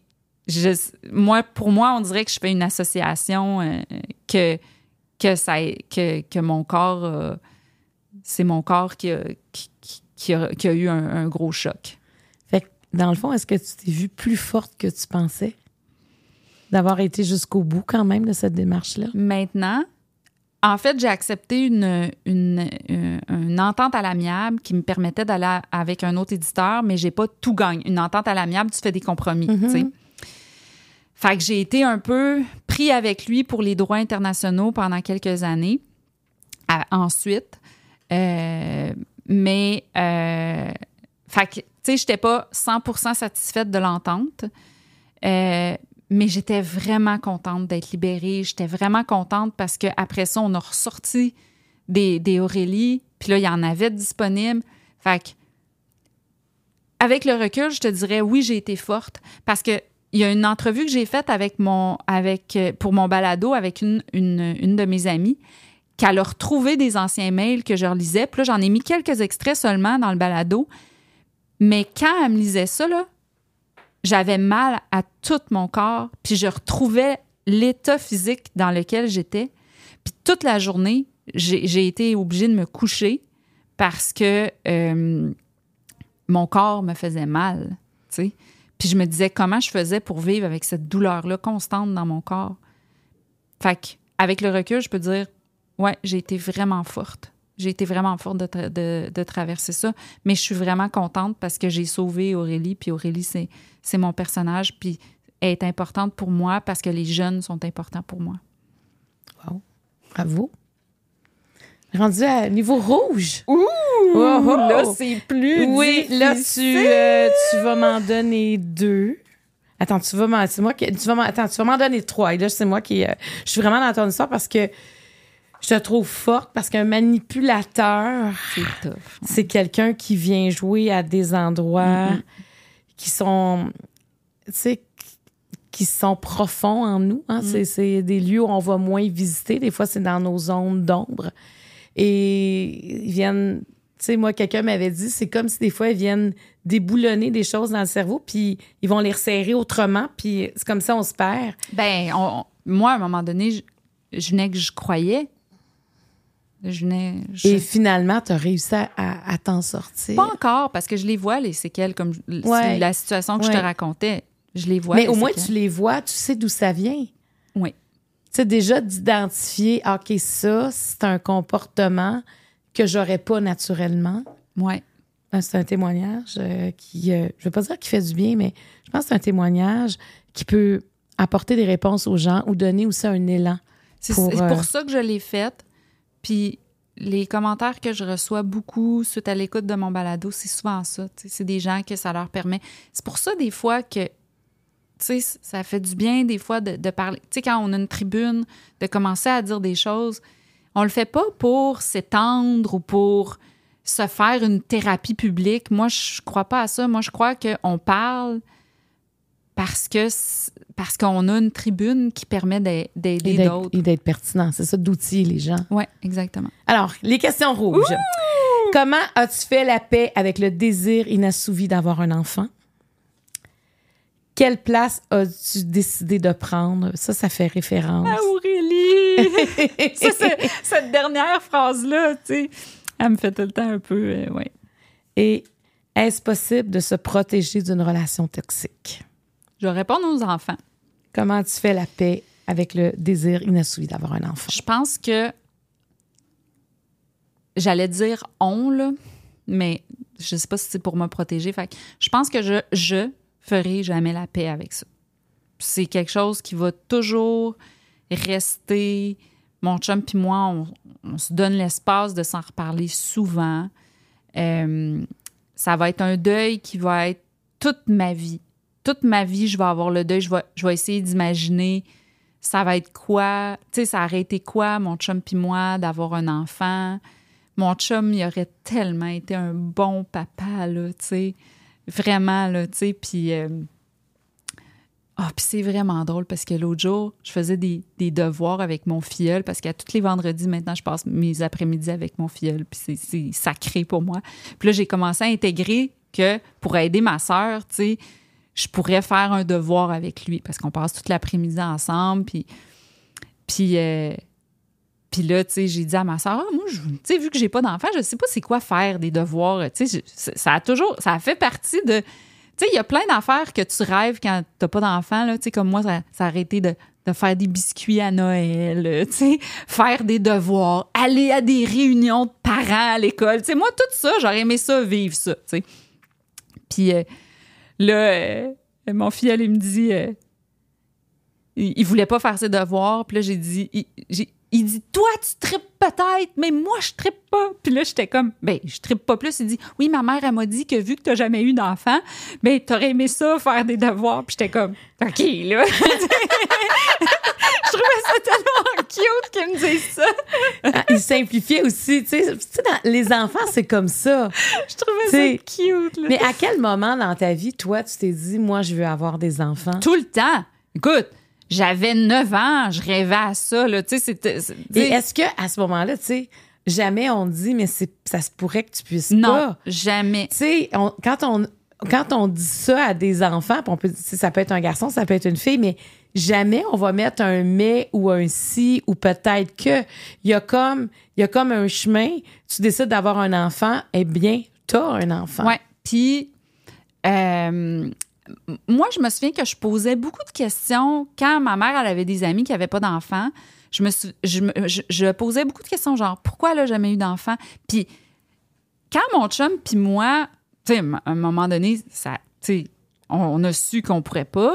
je, moi pour moi on dirait que je fais une association euh, que que ça que, que mon corps euh, c'est mon corps qui a, qui, a, qui a eu un, un gros choc. Dans le fond, est-ce que tu t'es vue plus forte que tu pensais? D'avoir été jusqu'au bout quand même de cette démarche-là? Maintenant, en fait, j'ai accepté une, une, une, entente à l'amiable qui me permettait d'aller avec un autre éditeur, mais j'ai pas tout gagné. Une entente à l'amiable, tu fais des compromis, tu sais. Mm-hmm. Fait que j'ai été un peu pris avec lui pour les droits internationaux pendant quelques années. ensuite, euh, mais euh, fait que tu sais, j'étais pas 100% satisfaite de l'entente, euh, mais j'étais vraiment contente d'être libérée. J'étais vraiment contente parce qu'après ça, on a ressorti des, Aurélie, puis là, il y en avait disponibles. Fait que, avec le recul, je te dirais oui, j'ai été forte parce que il y a une entrevue que j'ai faite avec mon, avec, euh, pour mon balado avec une, une, une de mes amies qu'elle a retrouvé des anciens mails que je relisais. Puis là, j'en ai mis quelques extraits seulement dans le balado. Mais quand elle me lisait ça, j'avais mal à tout mon corps, puis je retrouvais l'état physique dans lequel j'étais. Puis toute la journée, j'ai été obligée de me coucher parce que euh, mon corps me faisait mal, Puis je me disais comment je faisais pour vivre avec cette douleur-là constante dans mon corps. Fait avec le recul, je peux dire, ouais, j'ai été vraiment forte. J'ai été vraiment forte de, de, traverser ça. Mais je suis vraiment contente parce que j'ai sauvé Aurélie. Puis Aurélie, c'est, c'est mon personnage. Puis elle est importante pour moi parce que les jeunes sont importants pour moi. Wow. Bravo. Rendu à niveau rouge. Ouh! Oh, oh. Là, c'est plus. Oui, là, tu, euh, tu vas m'en donner deux. Attends, tu vas m'en, c'est moi qui, tu vas m'en, attends, tu vas m'en donner trois. Et là, c'est moi qui, euh, je suis vraiment dans ton histoire parce que je te trouve forte parce qu'un manipulateur, c'est quelqu'un qui vient jouer à des endroits qui sont, tu sais, qui sont profonds en nous. Hein. Mm. C'est des lieux où on va moins visiter. Des fois, c'est dans nos zones d'ombre. Et ils viennent, tu sais, moi, quelqu'un m'avait dit, c'est comme si des fois, ils viennent déboulonner des choses dans le cerveau, puis ils vont les resserrer autrement, puis c'est comme ça, on se perd. Ben, moi, à un moment donné, je, je venais que je croyais et finalement, tu as réussi à, t'en sortir. Pas encore, parce que je les vois, les séquelles, comme la situation que je te racontais. Je les vois. Mais au moins, tu les vois, tu sais d'où ça vient. Oui. Tu sais, déjà d'identifier, OK, ça, c'est un comportement que j'aurais pas naturellement. Oui. Ben, c'est un témoignage euh, qui, euh, je veux pas dire qu'il fait du bien, mais je pense que c'est un témoignage qui peut apporter des réponses aux gens ou donner aussi un élan. C'est pour, pour euh, ça que je l'ai faite puis les commentaires que je reçois beaucoup suite à l'écoute de mon balado, c'est souvent ça. C'est des gens que ça leur permet. C'est pour ça, des fois, que ça fait du bien, des fois, de, parler. Tu sais, quand on a une tribune, de commencer à dire des choses, on le fait pas pour s'étendre ou pour se faire une thérapie publique. Moi, je crois pas à ça. Moi, je crois qu'on parle parce que parce qu'on a une tribune qui permet d'aider d'autres. Et d'être pertinent. C'est ça, d'outiller les gens. Oui, exactement. Alors, les questions rouges. Comment as-tu fait la paix avec le désir inassouvi d'avoir un enfant? Quelle place as-tu décidé de prendre? Ça, ça fait référence. Ah, Aurélie! ça, cette dernière phrase-là, tu sais, elle me fait tout le temps un peu, euh, oui. Et est-ce possible de se protéger d'une relation toxique? Je vais répondre aux enfants. Comment tu fais la paix avec le désir inassouvi d'avoir un enfant? Je pense que j'allais dire on, là, mais je sais pas si c'est pour me protéger. Fait que je pense que je, je ferai jamais la paix avec ça. C'est quelque chose qui va toujours rester. Mon chum puis moi, on, on se donne l'espace de s'en reparler souvent. Euh, ça va être un deuil qui va être toute ma vie. Toute ma vie, je vais avoir le deuil. Je vais, essayer d'imaginer ça va être quoi. Tu sais, ça aurait été quoi, mon chum puis moi, d'avoir un enfant. Mon chum, il aurait tellement été un bon papa, là, tu sais. Vraiment, là, tu sais. Puis. euh, ah, puis c'est vraiment drôle parce que l'autre jour, je faisais des, des devoirs avec mon filleul parce qu'à tous les vendredis, maintenant, je passe mes après-midi avec mon filleul. Puis c'est- c'est sacré pour moi. Puis là, j'ai commencé à intégrer que pour aider ma sœur, tu sais, je pourrais faire un devoir avec lui parce qu'on passe toute l'après-midi ensemble. Puis, puis, euh, puis là, tu sais, j'ai dit à ma sœur, Ah, moi, tu sais, vu que j'ai pas d'enfant, je sais pas c'est quoi faire des devoirs. Tu sais, ça a toujours, ça a fait partie de. Tu sais, il y a plein d'affaires que tu rêves quand t'as pas d'enfant, là. Tu sais, comme moi, ça, ça a arrêté de, de faire des biscuits à Noël, euh, tu sais, faire des devoirs, aller à des réunions de parents à l'école. Tu sais, moi, tout ça, j'aurais aimé ça, vivre ça, tu sais. Puis euh, là, euh, mon fils, elle, il me dit, euh, il, voulait pas faire ses devoirs. Puis là, j'ai dit, il, j'ai- il dit, toi, tu tripes peut-être, mais moi, je trippe pas. Puis là, j'étais comme, ben, je trippe pas plus. Il dit, oui, ma mère, elle m'a dit que vu que t'as jamais eu d'enfant, ben, t'aurais aimé ça, faire des devoirs. Puis j'étais comme, OK, là. je trouvais ça tellement cute qu'il me dise ça. Ah, il simplifiait aussi. Tu sais, dans- les enfants, c'est comme ça. Je trouvais T'sais, ça cute, là. Mais à quel moment dans ta vie, toi, tu t'es dit, moi, je veux avoir des enfants? Tout le temps. Écoute, j'avais 9 ans, je rêvais à ça, là. Tu sais, c'était. c'est- Et est-ce que à ce moment-là, tu sais, jamais on dit, mais c'est, ça se pourrait que tu puisses Non, pas? jamais. Tu sais, on- quand on quand on dit ça à des enfants, puis on peut, ça peut être un garçon, ça peut être une fille, mais jamais on va mettre un mais ou un si ou peut-être que. Il y a comme, il y a comme un chemin. Tu décides d'avoir un enfant, eh bien, t'as un enfant. Ouais. Puis, euh, moi, je me souviens que je posais beaucoup de questions quand ma mère, elle avait des amis qui n'avaient pas d'enfants. Je me, je, posais beaucoup de questions, genre, pourquoi elle n'a jamais eu d'enfant? Puis, quand mon chum puis moi, tu sais, à un moment donné, on, a su qu'on pourrait pas.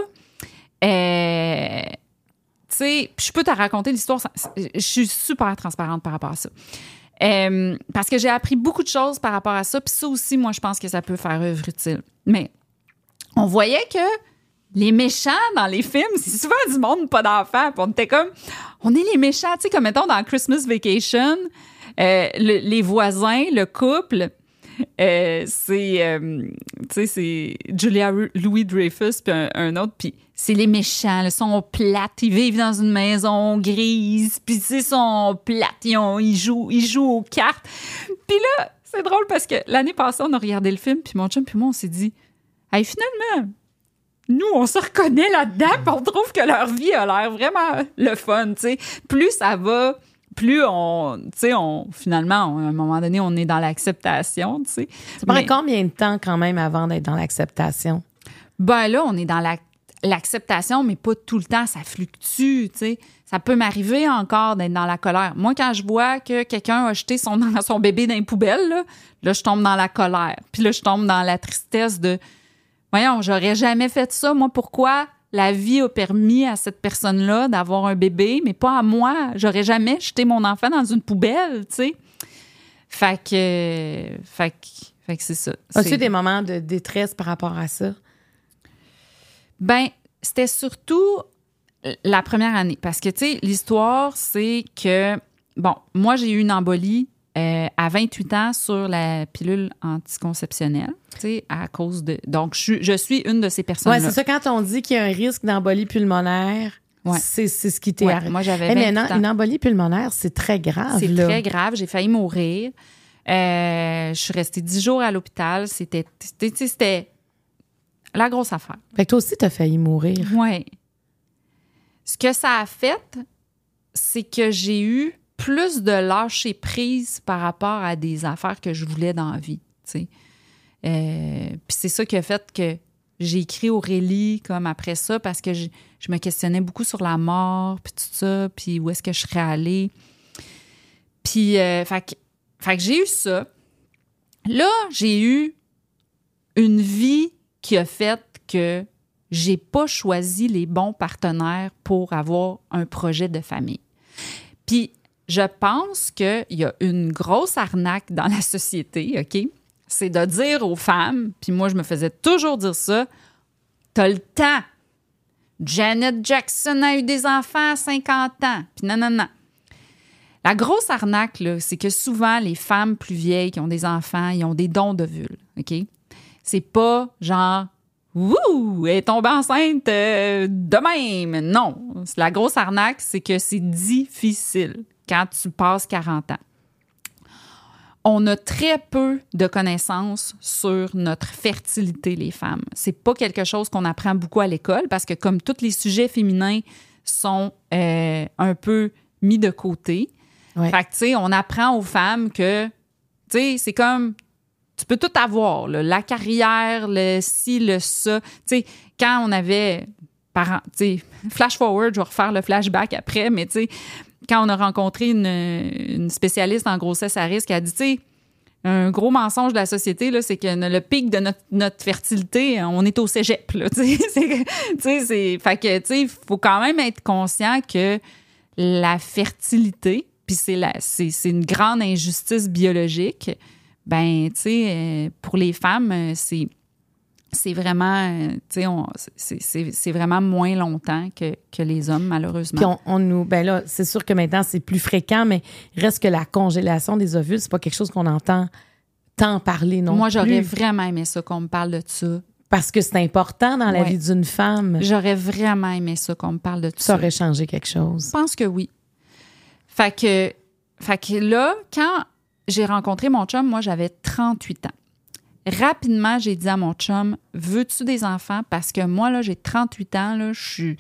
Euh, tu sais, je peux te raconter l'histoire. Je suis super transparente par rapport à ça. Euh, parce que j'ai appris beaucoup de choses par rapport à ça. Puis ça aussi, moi, je pense que ça peut faire œuvre utile. Mais on voyait que les méchants dans les films, c'est souvent du monde pas d'enfants. On était comme, on est les méchants. Tu sais, comme mettons dans Christmas Vacation, euh, le- les voisins, le couple, euh, c'est, euh, c'est Julia Louis Dreyfus puis un, autre, puis c'est les méchants, ils sont plates, ils vivent dans une maison grise, puis ils sont plates, ils, ont- ils jouent, ils jouent aux cartes. Puis là, c'est drôle parce que l'année passée, on a regardé le film, puis mon chum puis moi, on s'est dit, hey, finalement, nous, on se reconnaît là-dedans, puis on trouve que leur vie a l'air vraiment le fun, tu sais. Plus ça va, plus on, tu sais, on, finalement, on- à un moment donné, on est dans l'acceptation, tu sais. Ça prend Mais- combien de temps quand même avant d'être dans l'acceptation? Ben là, on est dans la- l'acceptation, mais pas tout le temps, ça fluctue, tu sais. Ça peut m'arriver encore d'être dans la colère. Moi, quand je vois que quelqu'un a jeté son, son bébé dans les poubelles, là, là, je tombe dans la colère. Puis là, je tombe dans la tristesse de, voyons, j'aurais jamais fait ça. Moi, pourquoi la vie a permis à cette personne-là d'avoir un bébé, mais pas à moi? J'aurais jamais jeté mon enfant dans une poubelle, tu sais. Fait que, fait que, fait que c'est ça. As-tu des moments de détresse par rapport à ça? Ben, c'était surtout la première année. Parce que, tu sais, l'histoire, c'est que, bon, moi, j'ai eu une embolie euh, à 28 ans sur la pilule anticonceptionnelle, tu sais, à cause de. Donc, je, suis- je suis une de ces Oui, personnes-là. c'est ça. Quand on dit qu'il y a un risque d'embolie pulmonaire, Ouais. c'est ce qui t'est Ouais, arrivé. moi, j'avais Eh, mais 28 une, embolie pulmonaire, c'est très grave. C'est très grave. J'ai failli mourir. Euh, je suis restée 10 jours à l'hôpital. C'était, c'était la grosse affaire. Fait que toi aussi, t'as failli mourir. Oui. Ce que ça a fait, c'est que j'ai eu plus de lâcher prise par rapport à des affaires que je voulais dans la vie. Euh, c'est ça qui a fait que j'ai écrit Aurélie comme après ça parce que je, me questionnais beaucoup sur la mort, puis tout ça, puis où est-ce que je serais allée. Puis, euh, fait, j'ai eu ça. Là, j'ai eu une vie qui a fait que j'ai pas choisi les bons partenaires pour avoir un projet de famille. Je pense qu'il y a une grosse arnaque dans la société, OK? C'est de dire aux femmes, puis moi, je me faisais toujours dire ça, t'as le temps. Janet Jackson a eu des enfants à 50 ans. Puis non, non, non. La grosse arnaque, c'est que souvent, les femmes plus vieilles qui ont des enfants, ils ont des dons de vulve, OK? C'est pas genre Wouh! Elle est tombée enceinte euh, de même. Non. La grosse arnaque, c'est que c'est difficile quand tu passes 40 ans. On a très peu de connaissances sur notre fertilité, les femmes. C'est pas quelque chose qu'on apprend beaucoup à l'école parce que, comme tous les sujets féminins sont euh, un peu mis de côté, fait que, tu sais, on apprend aux femmes que, tu sais, c'est comme tu peux tout avoir, la carrière, le ci, le ça. Tu sais, quand on avait, par, flash forward, je vais refaire le flashback après, mais tu sais, quand on a rencontré une, spécialiste en grossesse à risque, elle a dit, tu sais, un gros mensonge de la société, c'est que le pic de notre, fertilité, on est au cégep. Là, c'est, fait que, tu sais, il faut quand même être conscient que la fertilité, puis c'est, c'est une grande injustice biologique, ben, tu sais, euh, pour les femmes, euh, c'est c'est vraiment, tu sais, c'est vraiment moins longtemps que, que, les hommes, malheureusement. Puis on, nous, ben là, c'est sûr que maintenant, c'est plus fréquent, mais reste que la congélation des ovules, c'est pas quelque chose qu'on entend tant parler non Moi, j'aurais vraiment aimé ça, qu'on me parle de ça. Parce que c'est important dans la vie d'une femme. J'aurais vraiment aimé ça, qu'on me parle de ça. Ça aurait changé quelque chose. Je pense que oui. Fait que, fait que là, quand j'ai rencontré mon chum, moi, j'avais 38 ans. Rapidement, j'ai dit à mon chum, veux-tu des enfants? Parce que moi, là, j'ai 38 ans, là, je suis...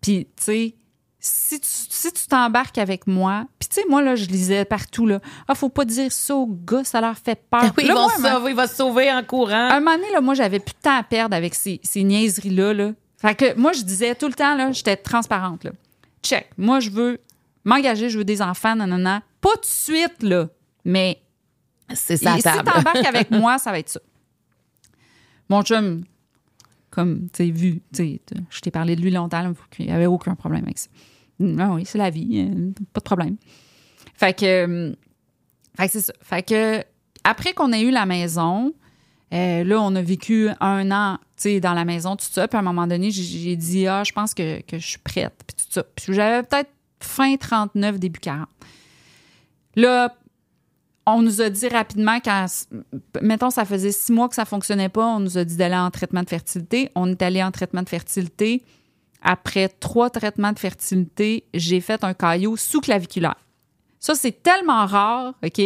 Puis, tu sais, si tu si tu t'embarques avec moi, puis tu sais, moi, là, je lisais partout, là, ah, faut pas dire ça aux gars, ça leur fait peur. Oui, là, il va se sauver en courant. Un moment donné, là, moi, j'avais plus de temps à perdre avec ces, ces niaiseries-là, là. Fait que moi, je disais tout le temps, là, j'étais transparente, là. Check, moi, je veux m'engager, je veux des enfants, nanana. Pas tout de suite, là. Mais c'est ça. Si t'embarques avec moi, ça va être ça. Mon chum, comme tu sais, vu, je t'ai parlé de lui longtemps, il n'y avait aucun problème avec ça. Non, oui, c'est la vie, euh, pas de problème. Fait que, euh, fait que c'est ça. Fait que, après qu'on ait eu la maison, euh, là, on a vécu un an, tu dans la maison, tout ça. Puis à un moment donné, j'ai dit, ah, je pense que, que je suis prête, puis tout ça. Puis j'avais peut-être fin 39, début 40. Là, on nous a dit rapidement, quand, mettons, ça faisait six mois que ça fonctionnait pas, on nous a dit d'aller en traitement de fertilité. On est allé en traitement de fertilité. Après trois traitements de fertilité, j'ai fait un caillot sous-claviculaire. Ça, c'est tellement rare, OK,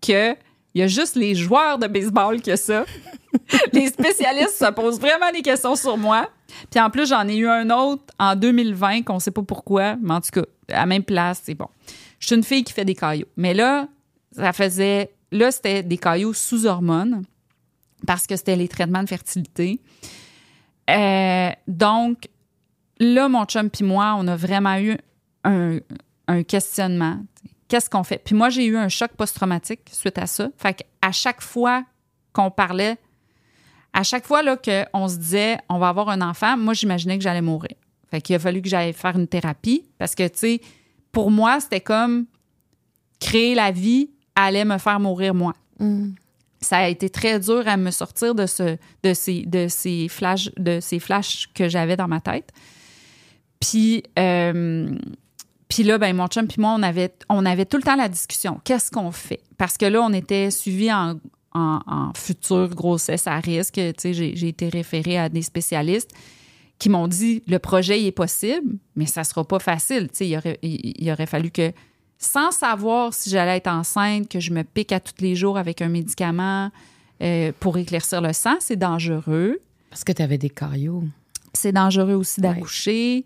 que il y a juste les joueurs de baseball que ça. les spécialistes se posent vraiment des questions sur moi. Puis en plus, j'en ai eu un autre en 2020 qu'on sait pas pourquoi, mais en tout cas, à la même place, c'est bon. Je suis une fille qui fait des caillots. Mais là, ça faisait. Là, c'était des caillots sous hormones parce que c'était les traitements de fertilité. Euh, donc, là, mon chum puis moi, on a vraiment eu un, questionnement. Qu'est-ce qu'on fait? Puis moi, j'ai eu un choc post-traumatique suite à ça. Fait qu'à chaque fois qu'on parlait, à chaque fois qu'on se disait on va avoir un enfant, moi, j'imaginais que j'allais mourir. Fait qu'il a fallu que j'aille faire une thérapie parce que, tu sais, pour moi, c'était comme créer la vie allait me faire mourir moi. Mm. Ça a été très dur à me sortir de, ce, de, ces, de, ces, de ces flashs que j'avais dans ma tête. Puis, euh, puis là, ben, mon chum puis moi, on avait, on avait tout le temps la discussion. Qu'est-ce qu'on fait? Parce que là, on était suivis en, en, future grossesse à risque. J'ai été référée à des spécialistes qui m'ont dit le projet est possible, mais ça sera pas facile. Il aurait, il aurait fallu que sans savoir si j'allais être enceinte, que je me pique à tous les jours avec un médicament euh, pour éclaircir le sang, c'est dangereux. Parce que tu avais des caillots. C'est dangereux aussi d'accoucher.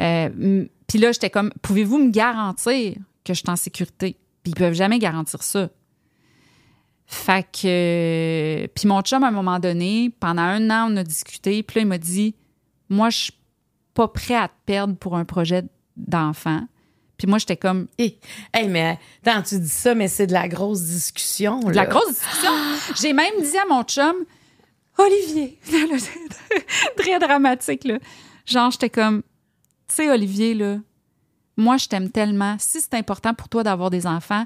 Euh, puis là, j'étais comme, pouvez-vous me garantir que je suis en sécurité? Puis ils peuvent jamais garantir ça. Fait que. Puis mon chum, à un moment donné, pendant un an, on a discuté. Puis là, il m'a dit Moi, je suis pas prêt à te perdre pour un projet d'enfant. Puis moi, j'étais comme. Hey, hey, mais attends, tu dis ça, mais c'est de la grosse discussion. De la grosse discussion. J'ai même dit à mon chum, Olivier, très dramatique, là. Genre, j'étais comme, tu sais, Olivier, là, moi, je t'aime tellement. Si c'est important pour toi d'avoir des enfants,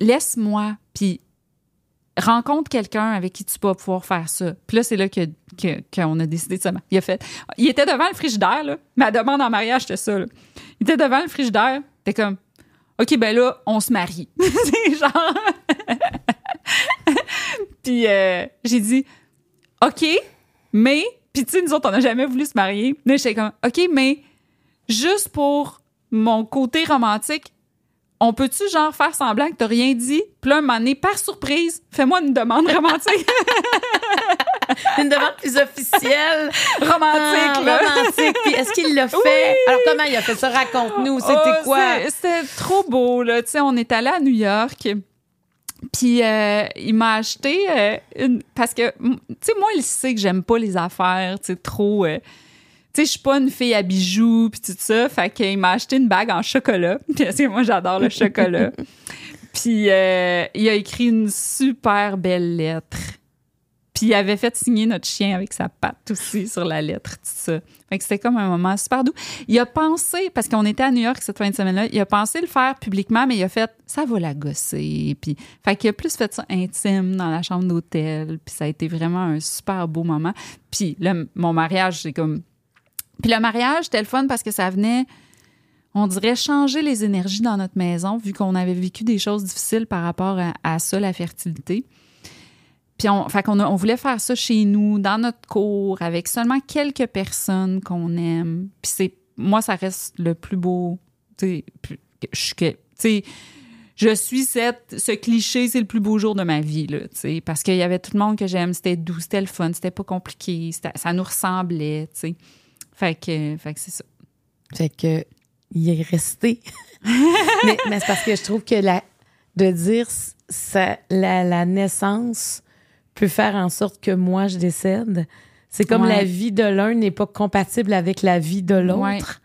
laisse-moi, puis rencontre quelqu'un avec qui tu peux pouvoir faire ça. Puis là, c'est là qu'on que, a décidé de ça. Il a fait. Il était devant le frigidaire, là. Ma demande en mariage, c'était ça, là. Il était devant le frigidaire. T'es comme, OK, ben là, on se marie. c'est genre. puis euh, j'ai dit, OK, mais. Puis tu sais, nous autres, on n'a jamais voulu se marier. Mais j'étais comme, OK, mais juste pour mon côté romantique, on peut-tu genre faire semblant que t'as rien dit? Puis là, un moment donné, par surprise, fais-moi une demande romantique. une demande plus officielle. romantique, là. Romantique. Puis est-ce qu'il l'a fait? Alors, comment il a fait ça? Raconte-nous. C'était oh, quoi? C'était trop beau, là. Tu sais, on est allé à New York. Puis euh, il m'a acheté euh, une... Parce que, tu sais, moi, il sait que j'aime pas les affaires, tu sais, trop... Euh, tu sais, je suis pas une fille à bijoux puis tout ça. Fait qu'il m'a acheté une bague en chocolat. Parce que moi, j'adore le chocolat. puis il a écrit une super belle lettre. Puis il avait fait signer notre chien avec sa patte aussi sur la lettre, tout ça. Fait que c'était comme un moment super doux. Il a pensé, parce qu'on était à New York cette fin de semaine-là, il a pensé le faire publiquement, mais il a fait ça va la gosser. Puis, fait qu'il a plus fait ça intime dans la chambre d'hôtel. Puis ça a été vraiment un super beau moment. Puis là, mon mariage, c'est comme puis le mariage, c'était le fun parce que ça venait, on dirait, changer les énergies dans notre maison, vu qu'on avait vécu des choses difficiles par rapport à, ça, la fertilité. Puis on, fait qu'on on voulait faire ça chez nous, dans notre cour, avec seulement quelques personnes qu'on aime. Puis c'est, moi, ça reste le plus beau. Tu sais, je suis cette, ce cliché, c'est le plus beau jour de ma vie, là, parce qu'il y avait tout le monde que j'aime, c'était doux, c'était le fun, c'était pas compliqué, ça nous ressemblait, tu sais. Fait que, fait que c'est ça. Fait que, il est resté. mais, mais c'est parce que je trouve que la, de dire ça, la, naissance peut faire en sorte que moi, je décède. C'est comme la vie de l'un n'est pas compatible avec la vie de l'autre.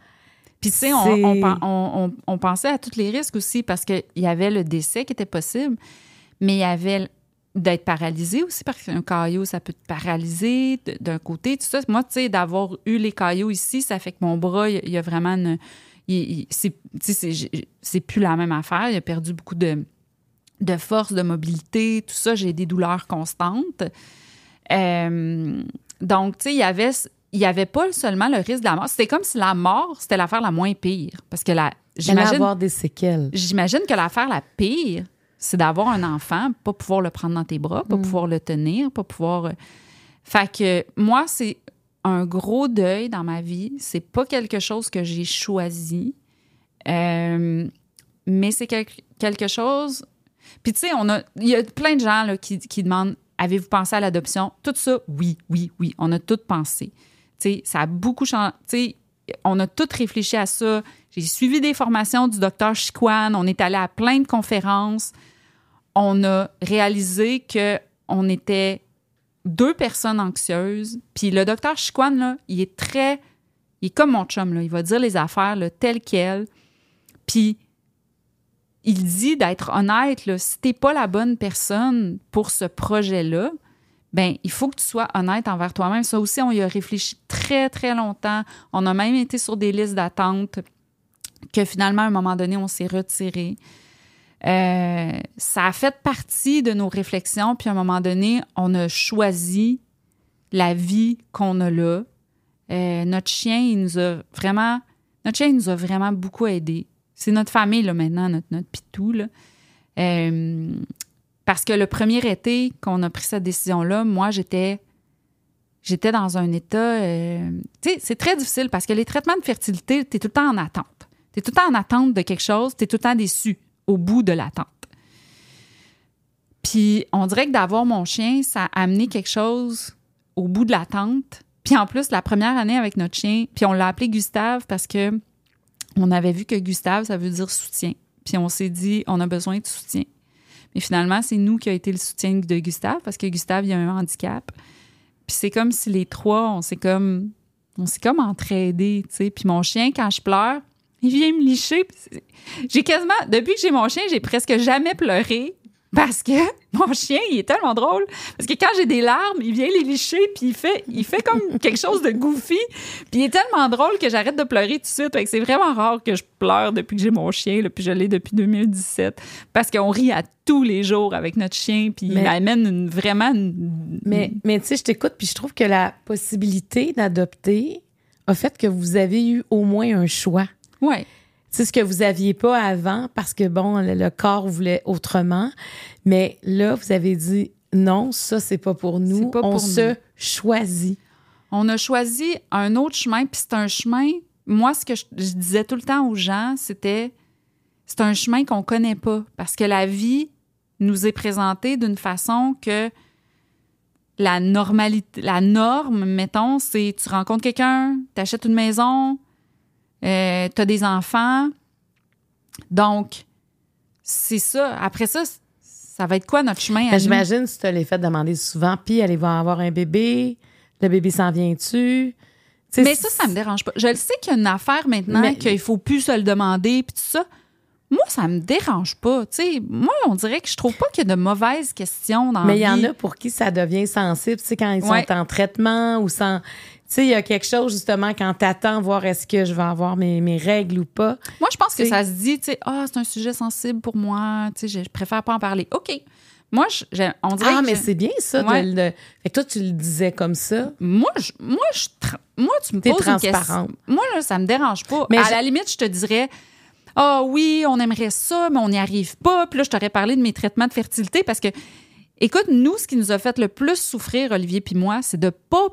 Puis, tu sais, on, on, on, on, pensait à tous les risques aussi parce qu'il y avait le décès qui était possible, mais il y avait d'être paralysé aussi parce qu'un caillot, ça peut te paralyser d'un côté, tout ça. Moi, tu sais, d'avoir eu les caillots ici, ça fait que mon bras, il y a vraiment une. C'est plus la même affaire. Il a perdu beaucoup de, de force, de mobilité, tout ça. J'ai des douleurs constantes. Euh, donc, tu sais, il y avait. Il n'y avait pas seulement le risque de la mort. C'était comme si la mort, c'était l'affaire la moins pire. Parce que la. J'imagine. avoir des séquelles. J'imagine que l'affaire la pire, c'est d'avoir un enfant, pas pouvoir le prendre dans tes bras, pas mm. pouvoir le tenir, pas pouvoir. Euh, fait que moi, c'est un gros deuil dans ma vie. C'est pas quelque chose que j'ai choisi, euh, mais c'est quelque chose. Puis tu sais, il y a plein de gens qui demandent avez-vous pensé à l'adoption? Tout ça, oui, oui, oui, on a tout pensé. Tu sais, ça a beaucoup changé. Tu sais, on a tout réfléchi à ça. J'ai suivi des formations du docteur Chiquan. On est allé à plein de conférences on a réalisé que on était deux personnes anxieuses. Puis le docteur Chiquan, là, il est très. Il est comme mon chum, là. Il va dire les affaires là, telles quelles. Puis il dit d'être honnête, là, si t'es pas la bonne personne pour ce projet-là, ben il faut que tu sois honnête envers toi-même. Ça aussi, on y a réfléchi très, très longtemps. On a même été sur des listes d'attente que finalement, à un moment donné, on s'est retiré. Euh, ça a fait partie de nos réflexions, puis à un moment donné, on a choisi la vie qu'on a là. Euh, notre chien, il nous a vraiment, notre chien, nous a vraiment beaucoup aidé. C'est notre famille là maintenant, notre, notre pitou là. Euh, parce que le premier été qu'on a pris cette décision-là, moi, j'étais j'étais dans un état. tu sais, c'est très difficile parce que les traitements de fertilité, tu es tout le temps en attente. Tu es tout le temps en attente de quelque chose, tu es tout le temps déçu au bout de l'attente. Puis on dirait que d'avoir mon chien, ça a amené quelque chose au bout de l'attente. Puis en plus, la première année avec notre chien, puis on l'a appelé Gustave parce que on avait vu que Gustave, ça veut dire soutien. Puis on s'est dit, on a besoin de soutien. Mais finalement, c'est nous qui a été le soutien de Gustave parce que Gustave, il a un handicap. Puis c'est comme si les trois, on s'est comme, on s'est comme entraidés, tu sais. Puis mon chien, quand je pleure, il vient me licher. J'ai quasiment, depuis que j'ai mon chien, j'ai presque jamais pleuré parce que mon chien, il est tellement drôle. Parce que quand j'ai des larmes, il vient les licher, puis il fait, il fait comme quelque chose de goofy. Puis il est tellement drôle que j'arrête de pleurer tout de suite. Fait que c'est vraiment rare que je pleure depuis que j'ai mon chien, là, puis je l'ai depuis 2017. Parce qu'on rit à tous les jours avec notre chien, puis il Mais- amène une- vraiment une- Mais, mais tu sais, je t'écoute, puis je trouve que la possibilité d'adopter a fait que vous avez eu au moins un choix. Ouais. C'est ce que vous aviez pas avant parce que, bon, le, le corps voulait autrement. Mais là, vous avez dit non, ça, c'est pas pour nous. Pas On pour se nous. choisit. On a choisi un autre chemin, puis c'est un chemin. Moi, ce que je, je disais tout le temps aux gens, c'était c'est un chemin qu'on connaît pas parce que la vie nous est présentée d'une façon que la normalité, la norme, mettons, c'est tu rencontres quelqu'un, t'achètes une maison, euh, t'as des enfants, donc c'est ça. Après ça, ça va être quoi notre chemin à Ben? J'imagine si tu as les fait demander souvent, puis elle va avoir un bébé, le bébé s'en vient-tu? Tu Mais ça, ça me dérange pas. Je le sais qu'il y a une affaire maintenant Mais- qu'il faut plus se le demander puis tout ça. Moi, ça me dérange pas. Tu moi, on dirait que je trouve pas qu'il y a de mauvaises questions dans Mais il y en a pour qui ça devient sensible, tu sais, quand ils Ouais. sont en traitement ou sans. Tu sais, il y a quelque chose, justement, quand t'attends voir est-ce que je vais avoir mes, mes règles ou pas. Moi, je pense que ça se dit, tu sais, ah, c'est un sujet sensible pour moi. Tu sais, je, préfère pas en parler. OK. Moi, je- on dirait Ah, que mais c'est bien ça. de Ouais. le- Fait que toi, tu le disais comme ça. moi, je, moi, je, moi, tu me T'es poses une question. Moi, là, ça me dérange pas. Mais à je- la limite, je te dirais, ah oui, on aimerait ça, mais on n'y arrive pas. Puis là, je t'aurais parlé de mes traitements de fertilité parce que, écoute, nous, ce qui nous a fait le plus souffrir, Olivier puis moi, c'est de pas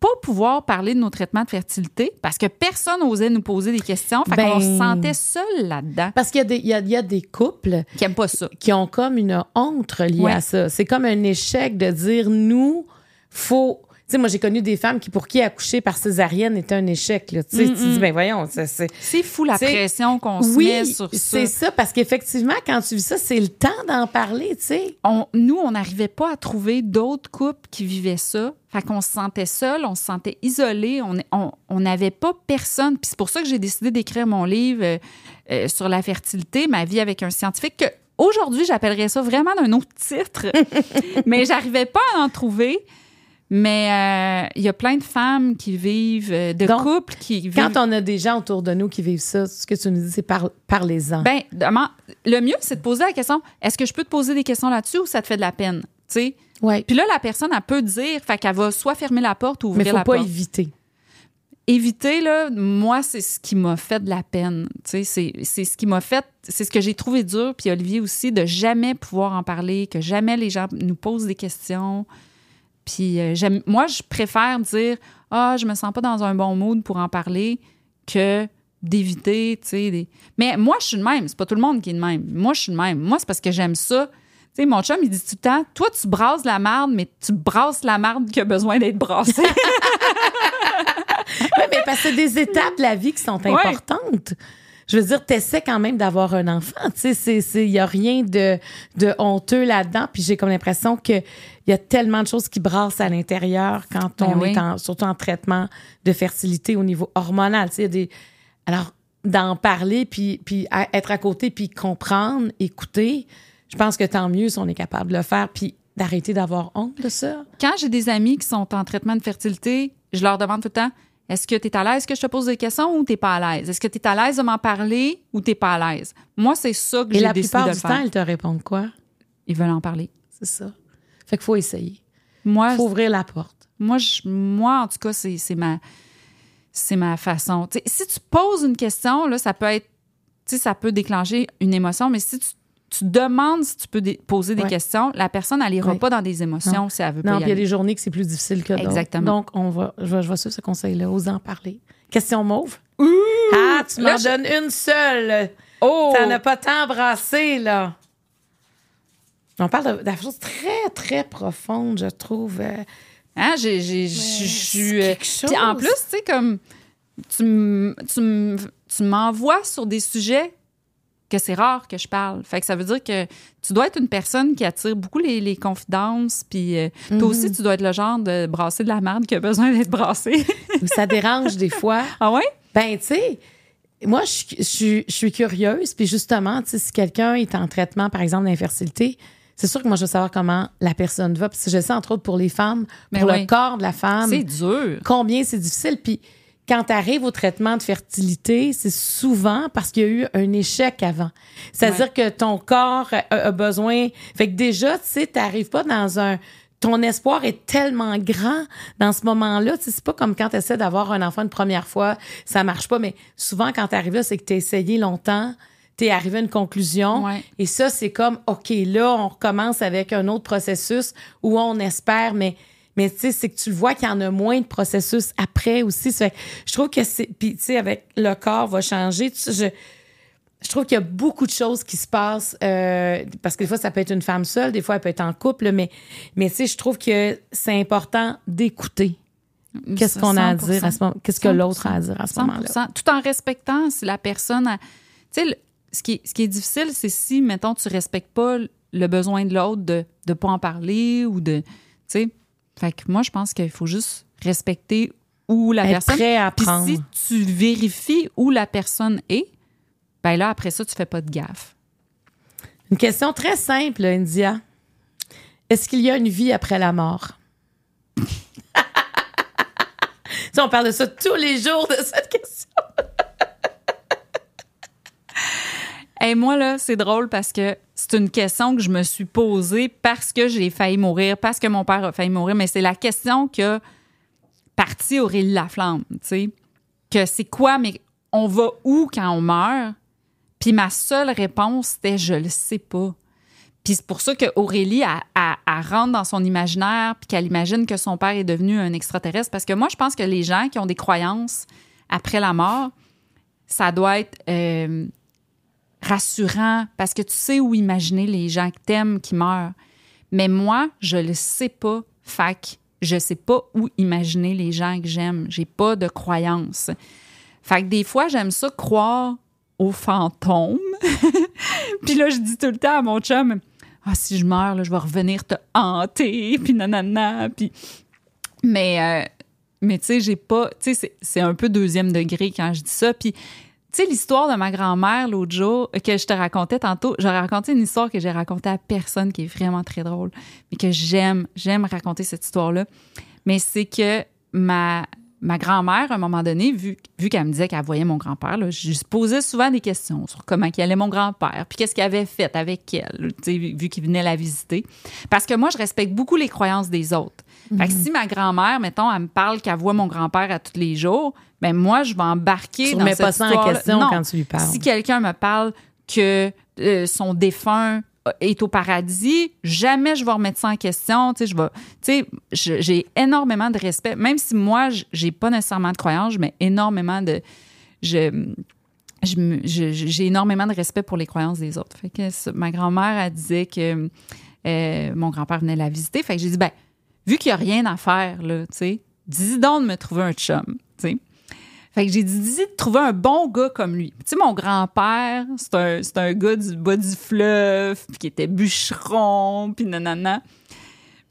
pas pouvoir parler de nos traitements de fertilité parce que personne n'osait nous poser des questions. Fait qu'on Ben- se sentait seul là-dedans. Parce qu'il y, a des- il y a, il y a des couples Qui aiment pas ça. qui ont comme une honte Ouais. à ça. C'est comme un échec de dire, nous, faut... Sais, moi, j'ai connu des femmes qui, pour qui accoucher par césarienne était un échec. Là. Tu dis, ben voyons, c'est... C'est fou la pression qu'on se met sur ça. c'est ça, parce qu'effectivement, quand tu vis ça, c'est le temps d'en parler, tu sais. on- nous, on n'arrivait pas à trouver d'autres couples qui vivaient ça. Fait qu'on se sentait seul, on se sentait isolé, on on- on n'avait pas personne. Puis c'est pour ça que j'ai décidé d'écrire mon livre euh, euh, sur la fertilité, ma vie avec un scientifique, que aujourd'hui, j'appellerais ça vraiment d'un autre titre. Mais j'arrivais pas à en trouver. Mais euh, il y a plein de femmes qui vivent, euh, de Donc, couples qui vivent. Quand on a des gens autour de nous qui vivent ça, ce que tu nous dis, c'est par, parlez-en. Ben, le mieux, c'est de poser la question est-ce que je peux te poser des questions là-dessus ou ça te fait de la peine? Tu sais? ouais. Puis là, la personne, elle peut dire, fait qu'elle va soit fermer la porte ou Mais ouvrir faut la pas porte. éviter. Éviter, là, moi, c'est ce qui m'a fait de la peine. Tu sais, c'est c'est ce qui m'a fait, c'est ce que j'ai trouvé dur, puis Olivier aussi, de jamais pouvoir en parler, que jamais les gens nous posent des questions. Puis euh, j'aime- moi, je préfère dire, ah, je me sens pas dans un bon mood pour en parler, que d'éviter, tu sais. des- Mais moi, je suis de même. C'est pas tout le monde qui est de même. Moi, je suis de même. Moi, c'est parce que j'aime ça. Tu sais, mon chum, il dit tout le temps, toi, tu brasses la marde, mais tu brasses la marde qui a besoin d'être brassée. Oui, mais parce que c'est des étapes de la vie qui sont importantes. Je veux dire, t'essaies quand même d'avoir un enfant. Tu sais, c'est- c'est- il y a rien de, de honteux là-dedans. Puis j'ai comme l'impression qu'il y a tellement de choses qui brassent à l'intérieur quand Ben on oui. est en, surtout en traitement de fertilité au niveau hormonal. Tu sais, il y a des, alors, d'en parler, puis, puis à- être à côté, puis comprendre, écouter, je pense que tant mieux si on est capable de le faire, puis d'arrêter d'avoir honte de ça. quand j'ai des amis qui sont en traitement de fertilité, je leur demande tout le temps est-ce que tu es à l'aise que je te pose des questions ou tu pas à l'aise? Est-ce que tu es à l'aise de m'en parler ou tu pas à l'aise? Moi, c'est ça que Et j'ai la décidé plupart de du faire. temps, ils te répondent quoi? Ils veulent en parler. C'est ça. Fait qu'il faut essayer. Moi, Il faut ouvrir la porte. moi, je- moi en tout cas, c'est ma c'est ma façon. Si tu poses une question, là, ça peut être ça peut déclencher une émotion, mais si tu, tu demandes si tu peux dé- poser des Ouais. questions, la personne, elle n'ira Ouais. pas dans des émotions si elle veut pas Non, y puis il y a des journées que c'est plus difficile que d'autres. Exactement. Donc, on va, je, vais, je vais suivre ce conseil-là. Ose en parler. Question mauve? ah, tu m'en je- donnes une seule. Oh! T'en as pas tant brassé, là. On parle de, de choses très, très profondes, je trouve. Euh, Hein, j'ai, j'ai, je- suis. euh, quelque chose. Puis en plus, tu sais, comme tu, m- tu, m- tu m'envoies sur des sujets que c'est rare que je parle. Fait que ça veut dire que tu dois être une personne qui attire beaucoup les, les confidences. Puis euh, Mhm. toi aussi, tu dois être le genre de brasser de la merde qui a besoin d'être brassé. ça dérange des fois. ah ouais? Ben, tu sais, moi, je, suis- je suis curieuse, puis justement, tu sais, si quelqu'un est en traitement, par exemple, d'infertilité, c'est sûr que moi, je veux savoir comment la personne va. Parce que je sais, entre autres, pour les femmes, Mais pour oui. le corps de la femme, C'est dur. combien c'est difficile. Puis quand tu arrives au traitement de fertilité, c'est souvent parce qu'il y a eu un échec avant. C'est-à-dire que ton corps a, a besoin. Fait que déjà, tu sais, t'arrives pas dans un. Ton espoir est tellement grand dans ce moment-là. Tu sais, c'est pas comme quand tu essaies d'avoir un enfant une première fois, ça marche pas. Mais souvent, quand tu arrives là, c'est que tu as essayé longtemps, tu es arrivé à une conclusion. Ouais. Et ça, c'est comme, OK, là, on recommence avec un autre processus où on espère, mais, mais tu sais, c'est que tu le vois qu'il y en a moins de processus après aussi. Je trouve que c'est, puis tu sais, avec le corps va changer. Je, je trouve qu'il y a beaucoup de choses qui se passent euh, parce que des fois ça peut être une femme seule, des fois elle peut être en couple, mais mais tu sais je trouve que c'est important d'écouter qu'est-ce qu'on a à dire à ce moment, qu'est-ce que 100%. l'autre a à dire à ce moment-là. 100%, tout en respectant si la personne a- tu sais ce qui est, ce qui est difficile c'est si mettons tu respectes pas le besoin de l'autre de de pas en parler ou de tu sais fait que moi je pense qu'il faut juste respecter où la Être personne prêt à Puis si tu vérifies où la personne est ben là après ça tu fais pas de gaffe Une question très simple, India. Est-ce qu'il y a une vie après la mort? On parle de ça tous les jours de cette question. Et moi, là, c'est drôle parce que c'est une question que je me suis posée parce que j'ai failli mourir, parce que mon père a failli mourir, mais c'est la question que parti Aurélie Laflamme, tu sais. Que c'est quoi, mais on va où quand on meurt? Puis ma seule réponse, c'était je le sais pas. Puis c'est pour ça que Aurélie, elle, elle- elle rentre dans son imaginaire, puis qu'elle imagine que son père est devenu un extraterrestre. Parce que moi, je pense que les gens qui ont des croyances après la mort, ça doit être euh, rassurant parce que tu sais où imaginer les gens que t'aimes qui meurent. Mais moi, je le sais pas. Fac, je sais pas où imaginer les gens que j'aime. J'ai pas de croyances. Fait que des fois, j'aime ça croire aux fantômes. puis là, je dis tout le temps à mon chum, ah, si je meurs, je vais revenir te hanter, puis nanana, puis... Mais, euh, mais tu sais, j'ai pas... Tu sais, c'est- c'est un peu deuxième degré quand je dis ça. Puis, tu sais, l'histoire de ma grand-mère l'autre jour, euh, que je te racontais tantôt, j'ai raconté une histoire que j'ai racontée à personne qui est vraiment très drôle, mais que j'aime, j'aime raconter cette histoire-là. Mais c'est que ma, ma grand-mère, à un moment donné, vu, vu qu'elle me disait qu'elle voyait mon grand-père, je lui posais souvent des questions sur comment il allait mon grand-père, puis qu'est-ce qu'il avait fait avec elle, vu qu'il venait la visiter. Parce que moi, je respecte beaucoup les croyances des autres. Fait que si ma grand-mère, mettons, elle me parle qu'elle voit mon grand-père à tous les jours, ben moi, je vais embarquer Tu dans remets cette pas ça en question Non. quand tu lui parles. Si quelqu'un me parle que euh, son défunt est au paradis, jamais je vais remettre ça en question. Tu sais, je vais, tu sais, j'ai énormément de respect. Même si moi, j'ai pas nécessairement de croyance, mets énormément de, je, j'ai énormément de respect pour les croyances des autres. Fait que ma grand-mère, elle disait que euh, mon grand-père venait la visiter. Fait que j'ai dit, ben, vu qu'il n'y a rien à faire, là, tu sais, dis donc de me trouver un chum, tu sais. Fait que j'ai dit, dis de trouver un bon gars comme lui. Tu sais, mon grand-père, c'est un, gars du bas du fleuve, puis qui était bûcheron, puis nanana.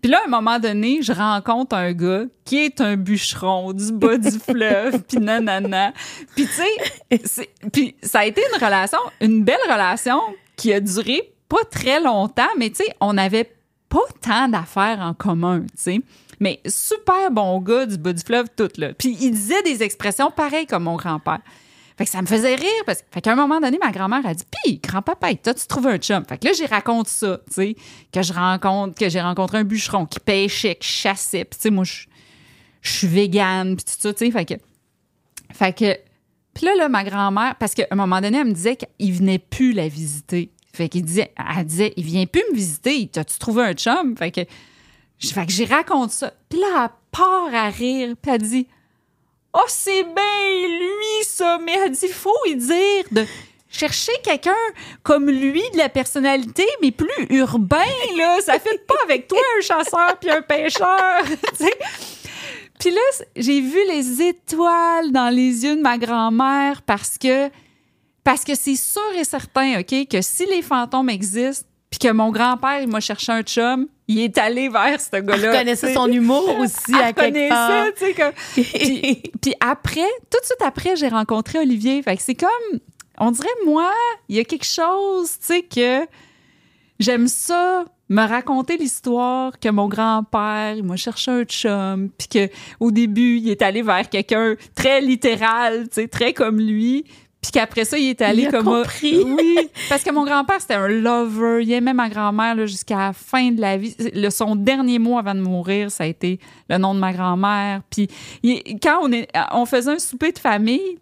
Puis là, à un moment donné, je rencontre un gars qui est un bûcheron du bas du fleuve, puis nanana. Puis tu sais, puis ça a été une relation, une belle relation qui a duré pas très longtemps, mais tu sais, on n'avait pas tant d'affaires en commun, tu sais. Mais super bon gars du bas du fleuve, tout là. Puis il disait des expressions pareilles comme mon grand-père. Fait que ça me faisait rire parce fait qu'à un moment donné, ma grand-mère a dit Pis, grand-papa, t'as-tu trouvé un chum? Fait que là, j'y raconte ça, tu sais, que je rencontre, que j'ai rencontré un bûcheron qui pêchait, qui chassait. Puis tu sais, moi, je je suis végane, puis tout ça, tu sais. Fait que. Fait que. Puis là, là, ma grand-mère, parce qu'à un moment donné, elle me disait qu'il venait plus la visiter. Fait qu'il disait, elle disait, il vient plus me visiter, t'as-tu trouvé un chum? Fait que. Fait que j'y raconte ça. Puis là, elle part à rire, puis elle dit Oh, c'est bien lui, ça. Mais elle dit faut y dire de chercher quelqu'un comme lui, de la personnalité, mais plus urbain, là. Ça fait pas avec toi, un chasseur puis un pêcheur. Puis là, j'ai vu les étoiles dans les yeux de ma grand-mère parce que parce que c'est sûr et certain, OK, que si les fantômes existent, puis que mon grand-père, il m'a cherché un chum, il est allé vers ce gars-là. Elle connaissait son humour aussi à quelque part. tu sais, comme... puis, puis après, tout de suite après, j'ai rencontré Olivier. Fait que c'est comme, on dirait, moi, il y a quelque chose, tu sais, que j'aime ça me raconter l'histoire que mon grand-père, il m'a cherché un chum, puis que au début, il est allé vers quelqu'un très littéral, tu sais, très comme lui, puis qu'après ça, il est allé Il a comme compris. oui, parce que mon grand-père c'était un lover, il aimait ma grand-mère jusqu'à la fin de la vie. Le, son dernier mot avant de mourir, ça a été le nom de ma grand-mère. Puis il- quand on est, on faisait un souper de famille,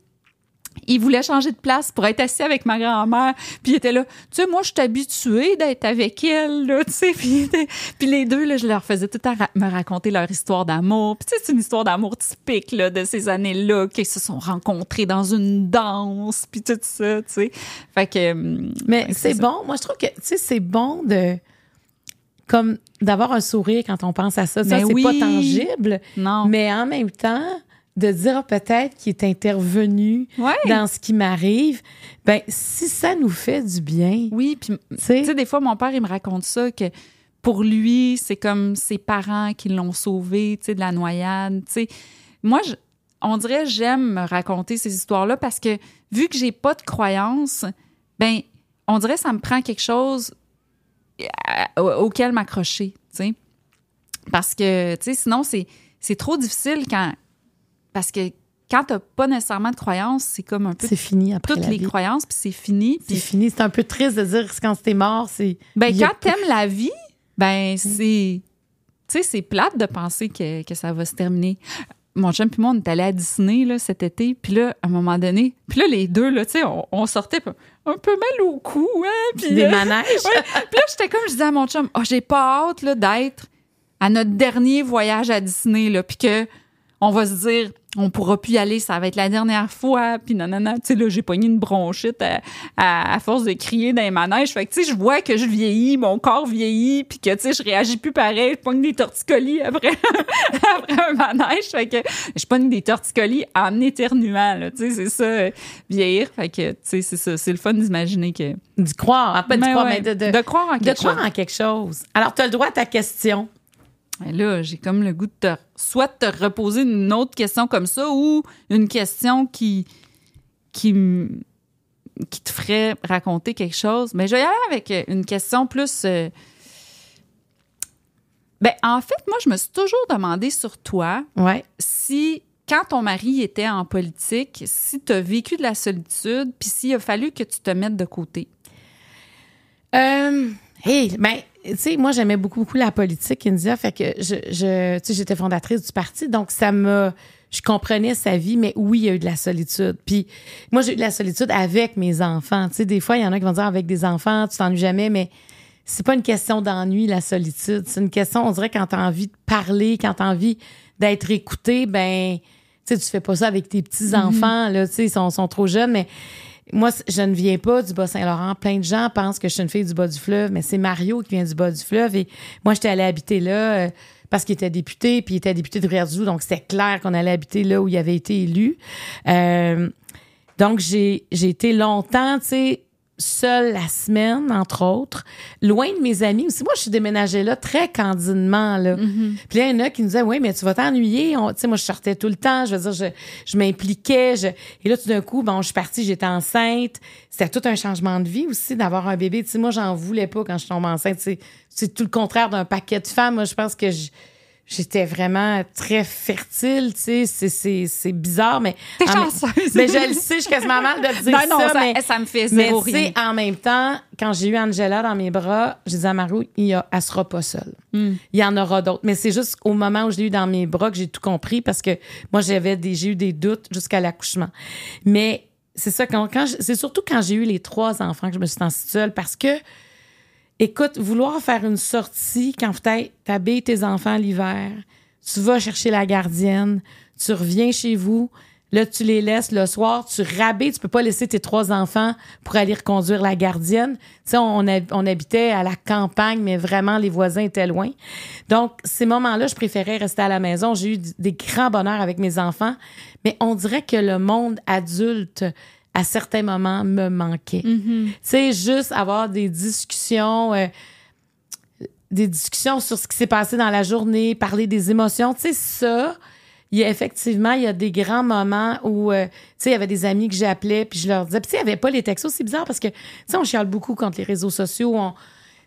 il voulait changer de place pour être assis avec ma grand-mère. Puis il était là, tu sais, moi, je suis habituée d'être avec elle, là, tu sais. Puis, puis les deux, là, je leur faisais tout ra- me raconter leur histoire d'amour. Puis tu sais, c'est une histoire d'amour typique, là, de ces années-là, qu'ils se sont rencontrés dans une danse, puis tout ça, tu sais. Fait que... hum, Mais c'est bon. Moi, je trouve que, tu sais, c'est bon de. Comme d'avoir un sourire quand on pense à ça. Ça, Mais c'est oui. pas tangible. Non. Mais en même temps, de dire peut-être qu'il est intervenu Ouais. dans ce qui m'arrive, ben si ça nous fait du bien, Oui, puis tu sais, des fois, mon père, il me raconte ça, que pour lui, c'est comme ses parents qui l'ont sauvé, tu sais, de la noyade. Tu sais, moi, je- on dirait, j'aime me raconter ces histoires-là parce que vu que j'ai pas de croyance, ben, on dirait, ça me prend quelque chose au- auquel m'accrocher, tu sais. Parce que, tu sais, sinon, c'est, c'est trop difficile quand. Parce que quand t'as pas nécessairement de croyance, c'est comme un peu c'est fini après toutes la les vie. croyances, puis c'est fini. C'est fini. C'est un peu triste de dire que quand t'es mort, c'est. ben, quand t'aimes la vie, ben, c'est. Tu sais, c'est plate de penser que, que ça va se terminer. Mon chum puis moi, on est allé à Disney là, cet été, puis là, à un moment donné, puis là, les deux, là, tu sais, on, on sortait un peu mal au cou, hein, puis Des euh, manèges. ouais. Puis là, j'étais comme, je disais à mon chum, oh, j'ai pas hâte là, d'être à notre dernier voyage à Disney, là, puis que on va se dire, on pourra plus y aller, ça va être la dernière fois, puis non, non, non, tu sais, là, j'ai pogné une bronchite à, à, à force de crier dans les manèges. Fait que, tu sais, je vois que je vieillis, mon corps vieillit, puis que, tu sais, je réagis plus pareil, je pogne des torticolis après, après un manège. Fait que je pogne des torticolis en éternuant, là, tu sais, c'est ça, euh, vieillir. Fait que, tu sais, c'est ça, c'est le fun d'imaginer que... D'y croire. Pas d'y Mais croire, ouais, mais de, de, de croire en de croire chose. en quelque chose. Alors, tu as le droit à ta question. Là, j'ai comme le goût de te, soit de te reposer une autre question comme ça ou une question qui, qui, te ferait raconter quelque chose. Mais je vais y aller avec euh, une question plus. euh, Ben, en fait, moi, je me suis toujours demandé sur toi Ouais. si, quand ton mari était en politique, si tu as vécu de la solitude, puis s'il a fallu que tu te mettes de côté. Euh, hey, ben, tu sais, moi, j'aimais beaucoup, beaucoup la politique, India. Fait que je, je tu sais, j'étais fondatrice du parti. Donc, ça m'a, je comprenais sa vie, mais oui, il y a eu de la solitude. Puis, moi, j'ai eu de la solitude avec mes enfants. Tu sais, des fois, il y en a qui vont dire avec des enfants, tu t'ennuies jamais, mais c'est pas une question d'ennui, la solitude. C'est une question, on dirait, quand t'as envie de parler, quand t'as envie d'être écouté, ben, tu sais, tu fais pas ça avec tes petits-enfants, là, tu sais, ils sont, sont trop jeunes, mais moi, je ne viens pas du Bas-Saint-Laurent. Plein de gens pensent que je suis une fille du bas du fleuve, mais c'est Mario qui vient du bas du fleuve. Et moi, j'étais allée habiter là euh, parce qu'il était député, puis il était député de Rivière-du-Loup. Donc, c'était clair qu'on allait habiter là où il avait été élu. Euh, donc, j'ai été longtemps, tu sais, seule la semaine, entre autres, loin de mes amis aussi. Moi, je suis déménagée là très candidement, là. Puis là, il y en a qui nous disaient, oui, mais tu vas t'ennuyer. Tu sais, moi, je sortais tout le temps. Je veux dire, je, je m'impliquais. Je... Et là, tout d'un coup, bon, je suis partie, j'étais enceinte. C'était tout un changement de vie aussi d'avoir un bébé. Tu sais, moi, j'en voulais pas quand je tombe enceinte. C'est, c'est tout le contraire d'un paquet de femmes. Moi, je pense que je- J'étais vraiment très fertile, tu sais, c'est, c'est, c'est bizarre, mais... T'es chanceuse. Mais je le sais, je suis quasiment mal de dire non, non, ça, ça, mais... ça me fait Mais tu sais, en même temps, quand j'ai eu Angela dans mes bras, j'ai dit à Mario, il y a, elle sera pas seule. Hmm. Il y en aura d'autres. Mais c'est juste au moment où je l'ai eu dans mes bras que j'ai tout compris parce que moi, j'avais des, j'ai eu des doutes jusqu'à l'accouchement. Mais c'est ça, quand, quand c'est surtout quand j'ai eu les trois enfants que je me suis sentie seule parce que, écoute, vouloir faire une sortie quand peut-être t'habilles tes enfants l'hiver, tu vas chercher la gardienne, tu reviens chez vous, là, tu les laisses le soir, tu rabais, tu peux pas laisser tes trois enfants pour aller reconduire la gardienne. Tu sais, on, on habitait à la campagne, mais vraiment, les voisins étaient loin. Donc, ces moments-là, je préférais rester à la maison. J'ai eu des grands bonheurs avec mes enfants, mais on dirait que le monde adulte à certains moments, me manquait. Mm-hmm. Tu sais, juste avoir des discussions, euh, des discussions sur ce qui s'est passé dans la journée, parler des émotions, tu sais, ça, il y a effectivement, il y a des grands moments où, euh, tu sais, il y avait des amis que j'appelais, puis je leur disais, puis tu sais, il n'y avait pas les textos, c'est bizarre parce que, tu sais, on chiale beaucoup contre les réseaux sociaux, on-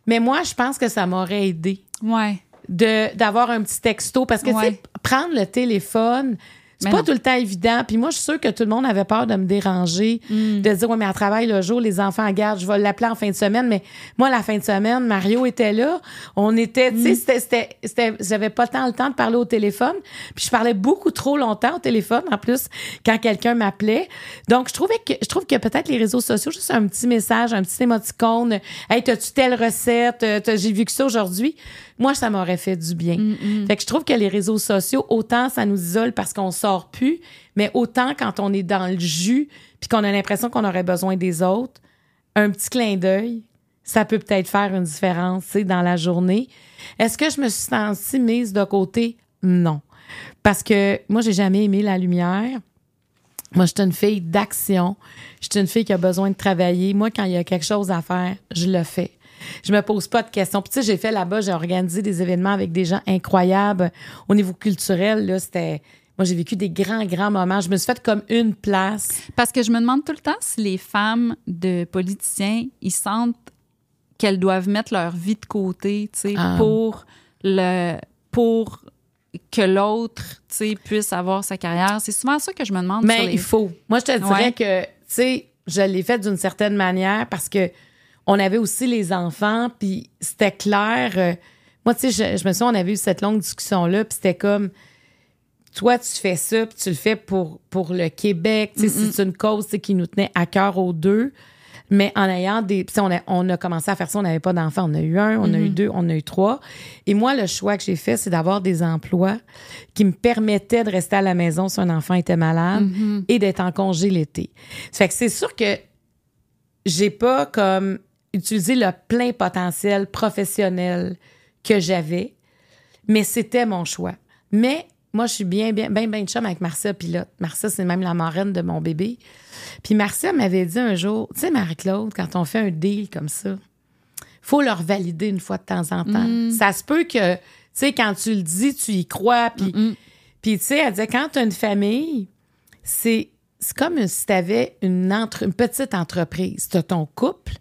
mais moi, je pense que ça m'aurait aidé Ouais. de d'avoir un petit texto parce que tu sais Ouais. prendre le téléphone c'est pas tout le temps évident. Puis moi, je suis sûre que tout le monde avait peur de me déranger, Mm. de dire, ouais, mais elle travaille le jour, les enfants en garde, je vais l'appeler en fin de semaine. Mais moi, la fin de semaine, Mario était là. On était, tu Mm. sais, c'était- c'était, j'avais pas tant le temps de parler au téléphone. Puis je parlais beaucoup trop longtemps au téléphone, en plus, quand quelqu'un m'appelait. Donc, je trouvais que, je trouve que peut-être les réseaux sociaux, juste un petit message, un petit émoticône, hey, t'as-tu telle recette? Euh, t'as- J'ai vu que ça aujourd'hui. Moi, ça m'aurait fait du bien. Fait que je trouve que les réseaux sociaux, autant ça nous isole parce qu'on sort plus, mais autant quand on est dans le jus puis qu'on a l'impression qu'on aurait besoin des autres, un petit clin d'œil, ça peut peut-être faire une différence, dans la journée. Est-ce que je me suis sentie mise de côté? Non. Parce que moi, j'ai jamais aimé la lumière. Moi, je suis une fille d'action. Je suis une fille qui a besoin de travailler. Moi, quand il y a quelque chose à faire, je le fais. Je me pose pas de questions. Puis, tu sais, j'ai fait là-bas, j'ai organisé des événements avec des gens incroyables. Au niveau culturel, là, c'était. Moi, j'ai vécu des grands, grands moments. Je me suis faite comme une place. Parce que je me demande tout le temps si les femmes de politiciens, ils sentent qu'elles doivent mettre leur vie de côté, tu sais, Ah. pour le pour que l'autre, tu sais, puisse avoir sa carrière. C'est souvent ça que je me demande. sur Mais les- il faut. Moi, je te dirais Ouais. que, tu sais, je l'ai fait d'une certaine manière parce que on avait aussi les enfants, puis c'était clair. euh, moi, tu sais, je, je me souviens, on avait eu cette longue discussion-là, puis c'était comme, toi, tu fais ça, puis tu le fais pour, pour le Québec. Tu sais, c'est une cause qui nous tenait à cœur aux deux. Mais en ayant des. puis On a, on a commencé à faire ça, on n'avait pas d'enfants. On a eu un, on a eu deux, on a eu trois. Et moi, le choix que j'ai fait, c'est d'avoir des emplois qui me permettaient de rester à la maison si un enfant était malade et d'être en congé l'été. Fait que c'est sûr que j'ai pas comme utilisé le plein potentiel professionnel que j'avais, mais c'était mon choix. Mais moi, je suis bien, bien, bien, bien de chum avec Marcia Pilote. Marcia, c'est même la marraine de mon bébé. Puis Marcia m'avait dit un jour, tu sais, Marie-Claude, quand on fait un deal comme ça, faut leur valider une fois de temps en temps. Ça se peut que, tu sais, quand tu le dis, tu y crois. Puis, puis tu sais, elle disait, quand tu as une famille, c'est c'est comme si tu avais une, entre, une petite entreprise. Tu as ton couple,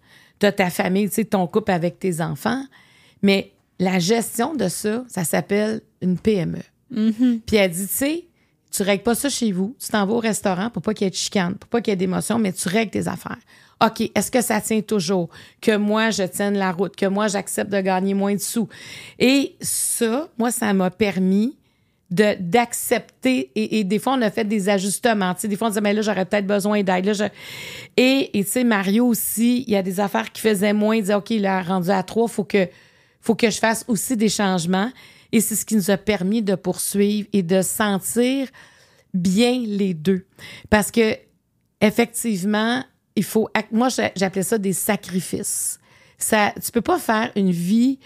as ta famille, tu sais, ton couple avec tes enfants, mais la gestion de ça, ça s'appelle une PME. Puis elle dit, tu sais, tu règles pas ça chez vous, tu t'en vas au restaurant pour pas qu'il y ait de chicane, pour pas qu'il y ait d'émotion, mais tu règles tes affaires. OK, est-ce que ça tient toujours? Que moi, je tienne la route, que moi, j'accepte de gagner moins de sous? Et ça, moi, ça m'a permis de d'accepter et, et des fois on a fait des ajustements. Tu sais des fois on disait mais là j'aurais peut-être besoin d'aide. Là et tu sais Mario aussi il y a des affaires qui faisaient moins. Il disait ok il a rendu à trois faut que faut que je fasse aussi des changements. Et c'est ce qui nous a permis de poursuivre et de sentir bien les deux. Parce que effectivement il faut moi j'a- j'appelais ça des sacrifices. Ça tu peux pas faire une vie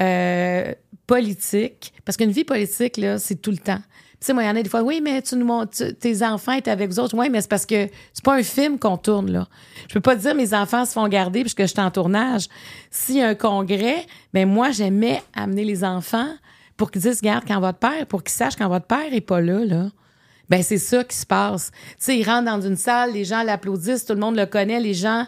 euh, politique, parce qu'une vie politique, là, c'est tout le temps. Tu sais, moi, il y en a des fois, oui, mais tu nous montres, tes enfants étaient avec vous autres. Oui, mais c'est parce que c'est pas un film qu'on tourne, là. Je peux pas dire mes enfants se font garder puisque je suis en tournage. S'il y a un congrès, ben moi, j'aimais amener les enfants pour qu'ils disent, regarde, quand votre père, pour qu'ils sachent quand votre père est pas là, là. Ben, c'est ça qui se passe. Tu sais, ils rentrent dans une salle, les gens l'applaudissent, tout le monde le connaît, les gens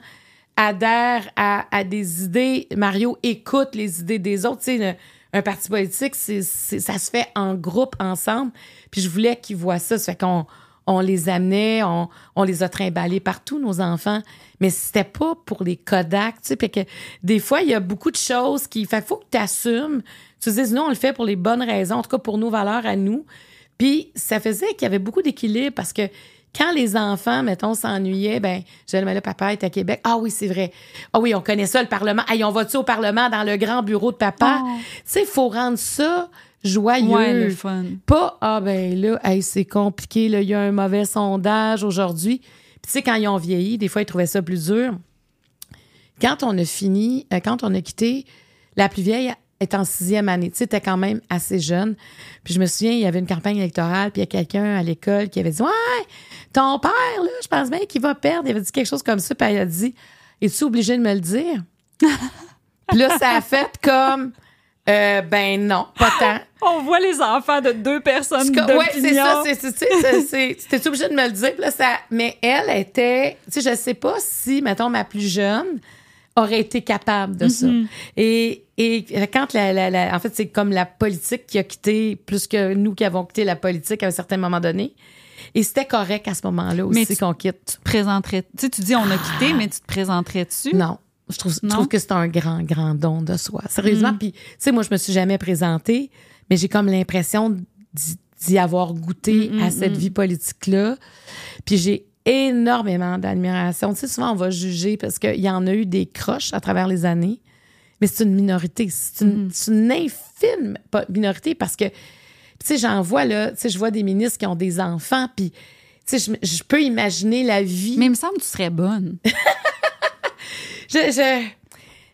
adhèrent à, à des idées. Mario écoute les idées des autres. Tu sais, un, parti politique, c'est, c'est- ça se fait en groupe, ensemble. Puis je voulais qu'ils voient ça. Ça fait qu'on on les amenait, on, on les a trimballés partout, nos enfants. Mais c'était pas pour les Kodak, tu sais. Puis que des fois, il y a beaucoup de choses qui... Fait faut que tu assumes. Tu te dises, non, on le fait pour les bonnes raisons, en tout cas pour nos valeurs à nous. Puis ça faisait qu'il y avait beaucoup d'équilibre parce que quand les enfants, mettons, s'ennuyaient, ben, je disais, mais là, papa est à Québec. Ah oui, c'est vrai. Ah oui, on connaît ça, le Parlement. Hey, on va-tu au Parlement dans le grand bureau de papa? Oh. Tu sais, il faut rendre ça joyeux. Ouais, le fun. Pas, ah ben là, hey, c'est compliqué, là, il y a un mauvais sondage aujourd'hui. Puis tu sais, quand ils ont vieilli, des fois, ils trouvaient ça plus dur. Quand on a fini, euh, quand on a quitté, la plus vieille, est en sixième année. Tu sais, t'es quand même assez jeune. Puis je me souviens, il y avait une campagne électorale, puis il y a quelqu'un à l'école qui avait dit Ouais, ton père, là, je pense bien qu'il va perdre. Il avait dit quelque chose comme ça, puis elle a dit Es-tu obligé de me le dire? puis là, ça a fait comme euh, ben non, pas tant. On voit les enfants de deux personnes de Ouais, c'est ça, c'est c'était obligé de me le dire? Là ça mais elle était tu sais je sais pas si mettons ma plus jeune aurait été capable de ça. Mm-hmm. Et et quand la, la, en fait c'est comme la politique qui a quitté plus que nous qui avons quitté la politique à un certain moment donné. Et c'était correct à ce moment-là aussi qu'on quitte. Tu te présenterais, tu sais, tu dis on a quitté, mais tu te présenterais-tu? Non. Je trouve, je trouve que c'est un grand, grand don de soi. Sérieusement. Mm. Puis, tu sais, moi, je me suis jamais présentée, mais j'ai comme l'impression d'y avoir goûté mm, mm, à cette vie politique-là. Puis j'ai énormément d'admiration. Tu sais, souvent, on va juger parce qu'il y en a eu des croches à travers les années, mais c'est une minorité. C'est une, une, infime minorité parce que, tu sais, j'en vois, là, tu sais, je vois des ministres qui ont des enfants, puis, tu sais, je, je peux imaginer la vie. Mais il me semble que tu serais bonne. je,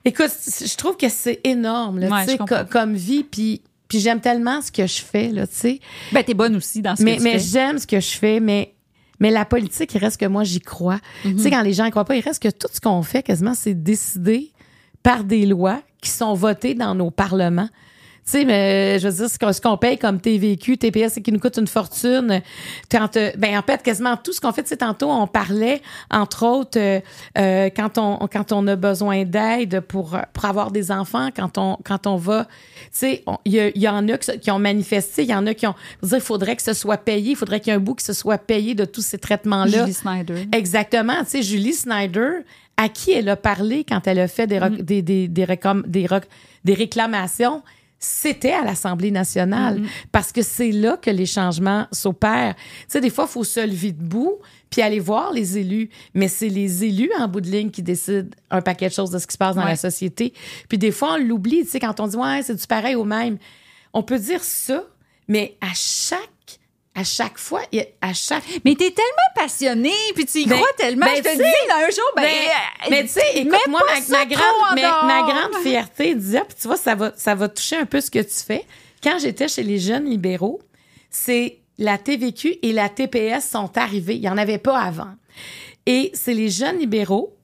écoute, je trouve que c'est énorme, là, comme vie, puis puis j'aime tellement ce que je fais, là, tu sais. Ben, t'es bonne aussi dans ce mais, que tu mais fais. Mais j'aime ce que je fais, mais, mais la politique, il reste que moi, j'y crois. Tu sais, mhm. quand les gens y croient pas, il reste que tout ce qu'on fait, quasiment, c'est décidé par des lois qui sont votées dans nos parlements. Tu sais, mais je veux dire, ce qu'on paye comme TVQ, TPS, qui nous coûte une fortune. Quand, euh, ben, en fait, quasiment tout ce qu'on fait, tu sais, tantôt, on parlait, entre autres, euh, euh, quand, on, quand on a besoin d'aide pour, pour avoir des enfants, quand on, quand on va, tu sais, il y, y, en a qui ont manifesté, il y en a qui ont, dire, il faudrait que ce soit payé, il faudrait qu'il y ait un bout qui se soit payé de tous ces traitements-là. Julie Snyder. Exactement. Tu sais, Julie Snyder, à qui elle a parlé quand elle a fait des, mm. des, des, des, des, des réclamations? C'était à l'Assemblée nationale mm-hmm. parce que c'est là que les changements s'opèrent. Tu sais, des fois, il faut se lever debout puis aller voir les élus, mais c'est les élus en bout de ligne qui décident un paquet de choses de ce qui se passe dans la société. Puis des fois, on l'oublie, tu sais, quand on dit ouais, c'est du pareil au même. On peut dire ça, mais à chaque à chaque fois, à chaque. Mais t'es tellement passionné, puis tu y ben, crois tellement. Ben, je te dis, un jour, ben. ben mais tu sais, écoute, moi, ma, ma, grande, ma, grande fierté disait, puis tu vois, ça va, ça va toucher un peu ce que tu fais. Quand j'étais chez les jeunes libéraux, c'est la TVQ et la TPS sont arrivés. Il n'y en avait pas avant. Et c'est les jeunes libéraux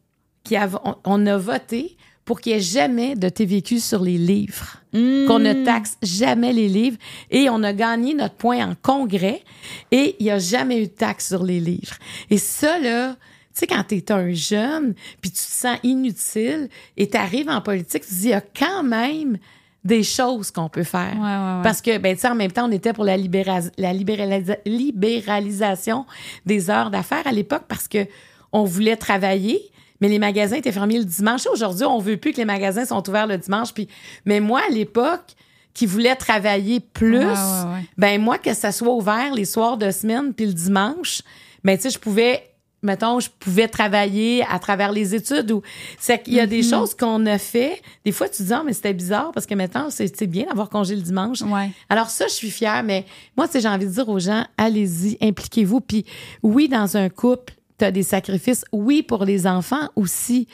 qui avons, on a voté pour qu'il n'y ait jamais de TVQ sur les livres, hmm. qu'on ne taxe jamais les livres. Et on a gagné notre point en congrès et il n'y a jamais eu de taxe sur les livres. Et ça, là, tu sais, quand tu es un jeune, puis tu te sens inutile et tu arrives en politique, tu te dis, il y a quand même des choses qu'on peut faire. Parce que, ben, tu sais, en même temps, on était pour la, la libéralisation des heures d'affaires à l'époque parce que on voulait travailler, mais les magasins étaient fermés le dimanche. Aujourd'hui, on veut plus que les magasins sont ouverts le dimanche. Puis, mais moi, à l'époque, qui voulais travailler plus, ben moi, que ça soit ouvert les soirs de semaine puis le dimanche, ben tu sais, je pouvais mettons, je pouvais travailler à travers les études ou c'est qu'il y a des mm-hmm. choses qu'on a fait. Des fois, tu dis, ah, mais c'était bizarre parce que maintenant, c'est bien d'avoir congé le dimanche. Alors ça, je suis fière, mais moi, tu sais, j'ai envie de dire aux gens, allez-y, impliquez-vous. Puis oui, dans un couple, tu des sacrifices, oui, pour les enfants aussi,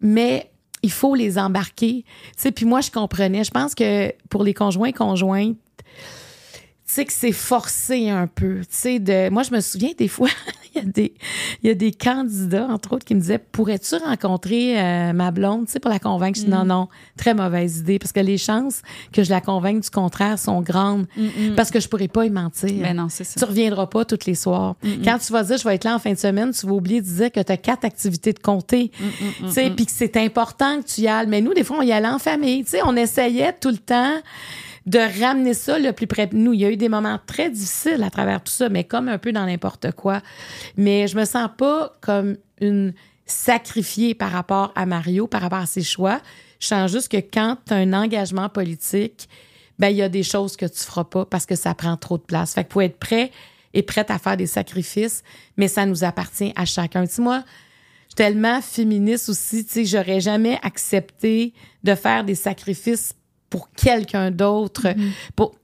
mais il faut les embarquer. Tu puis moi, je comprenais. Je pense que pour les conjoints conjointes, tu sais que c'est forcé un peu. Tu sais, de, moi, je me souviens des fois, il y, a des, il y a des candidats, entre autres, qui me disaient Pourrais-tu rencontrer euh, ma blonde, tu sais, pour la convaincre? Non, mm. non, très mauvaise idée, parce que les chances que je la convainque du contraire sont grandes, mm, mm. parce que je pourrais pas y mentir. Mais ben non, c'est ça. Tu reviendras pas tous les soirs. Quand tu vas dire Je vais être là en fin de semaine, tu vas oublier de dire que tu as quatre activités de compter, tu sais, puis que c'est important que tu y ailles. Mais nous, des fois, on y allait en famille, tu sais, on essayait tout le temps de ramener ça le plus près de nous. Il y a eu des moments très difficiles à travers tout ça, mais comme un peu dans n'importe quoi. Mais je me sens pas comme une sacrifiée par rapport à Mario, par rapport à ses choix. Je sens juste que quand tu as un engagement politique, ben il y a des choses que tu feras pas parce que ça prend trop de place. Fait que faut être prêt et prête à faire des sacrifices, mais ça nous appartient à chacun. Tu moi, je suis tellement féministe aussi, tu sais, j'aurais jamais accepté de faire des sacrifices pour quelqu'un d'autre. Mm-hmm. Pour,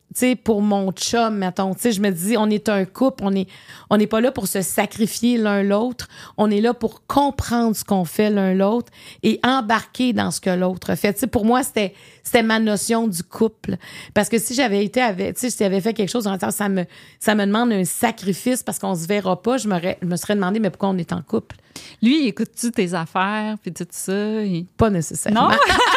pour mon chum, mettons. Je me dis, on est un couple, on est, on n'est pas là pour se sacrifier l'un l'autre. On est là pour comprendre ce qu'on fait l'un l'autre et embarquer dans ce que l'autre fait. Tu sais, pour moi, c'était, c'était ma notion du couple. Parce que si j'avais été avec, si j'avais fait quelque chose, ça me, ça me demande un sacrifice parce qu'on se verra pas, je, je me serais demandé, mais pourquoi on est en couple? Lui, écoute-tu tes affaires puis tout ça? Pas nécessairement. Non?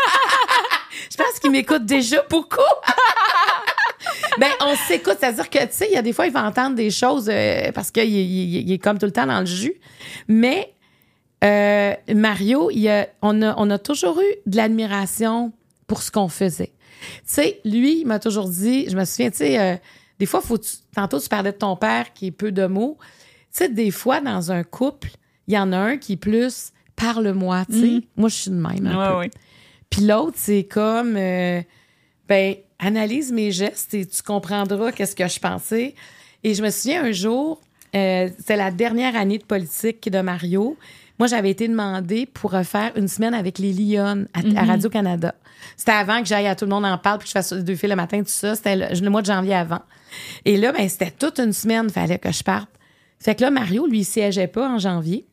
je pense qu'il m'écoute déjà beaucoup. ben, on s'écoute. C'est-à-dire que, tu sais, il y a des fois, il va entendre des choses euh, parce qu'il il, est comme tout le temps dans le jus. Mais euh, Mario, il a, on, a, on a toujours eu de l'admiration pour ce qu'on faisait. Tu sais, lui, il m'a toujours dit, je me souviens, tu sais, euh, des fois, faut tantôt, tu parlais de ton père qui est peu de mots. Tu sais, des fois, dans un couple, il y en a un qui est plus parle-moi, tu sais. Mm-hmm. Moi, je suis de même. Un peu. Puis l'autre, c'est comme, ben, analyse mes gestes et tu comprendras qu'est-ce que je pensais. Et je me souviens un jour, euh, c'était la dernière année de politique de Mario. Moi, j'avais été demandée pour faire une semaine avec les Lyonnes à, mhm. Radio-Canada. C'était avant que j'aille à Tout le monde en parle puis que je fasse deux films le matin, tout ça. C'était le, mois de janvier avant. Et là, ben, c'était toute une semaine, il fallait que je parte. Fait que là, Mario, lui, il siégeait pas en janvier.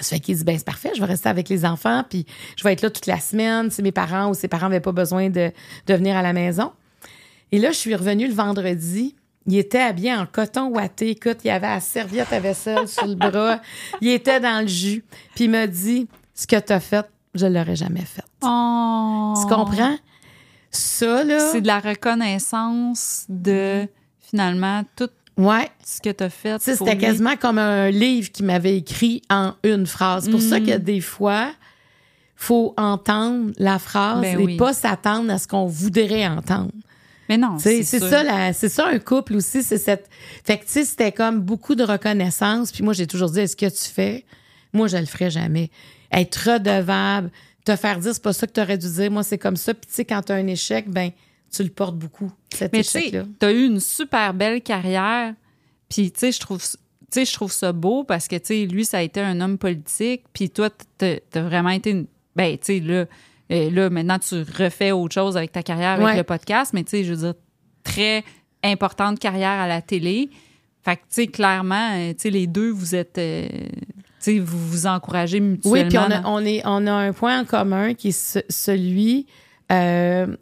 Ça fait qu'il dit, ben c'est parfait, je vais rester avec les enfants, puis je vais être là toute la semaine si mes parents ou ses parents n'avaient pas besoin de, de venir à la maison. Et là, je suis revenue le vendredi. Il était habillé en coton ouaté. Écoute, il avait la serviette à vaisselle sur le bras. Il était dans le jus. Puis il m'a dit, ce que tu as fait, je ne l'aurais jamais fait. Oh. Tu comprends? Ça, là... C'est de la reconnaissance de, finalement, toute Ouais. Ce que tu as fait. C'était quasiment comme un livre qui m'avait écrit en une phrase. C'est pour ça que mm. des fois, faut entendre la phrase ben et pas s'attendre à ce qu'on voudrait entendre. Mais non, c'est ça, c'est ça un couple aussi, c'est cette. Fait que tu sais, c'était comme beaucoup de reconnaissance. Puis moi, j'ai toujours dit, est-ce que tu fais? Moi, je le ferai jamais. Être redevable, te faire dire, c'est pas ça que tu aurais dû dire. Moi, c'est comme ça. Puis tu sais, quand tu as un échec, ben tu le portes beaucoup, cet Mais échec-là. Tu as eu une super belle carrière. Puis, tu sais, je trouve, je trouve ça beau parce que, tu sais, lui, ça a été un homme politique. Puis toi, tu as vraiment été une. Ben, tu sais, là, euh, là, maintenant, tu refais autre chose avec ta carrière, avec le podcast. Mais, tu sais, je veux dire, très importante carrière à la télé. Fait que, tu sais, clairement, euh, tu sais, les deux, vous êtes. Euh, tu sais, vous vous encouragez mutuellement. Oui, puis on a, on, est, on a un point en commun qui est celui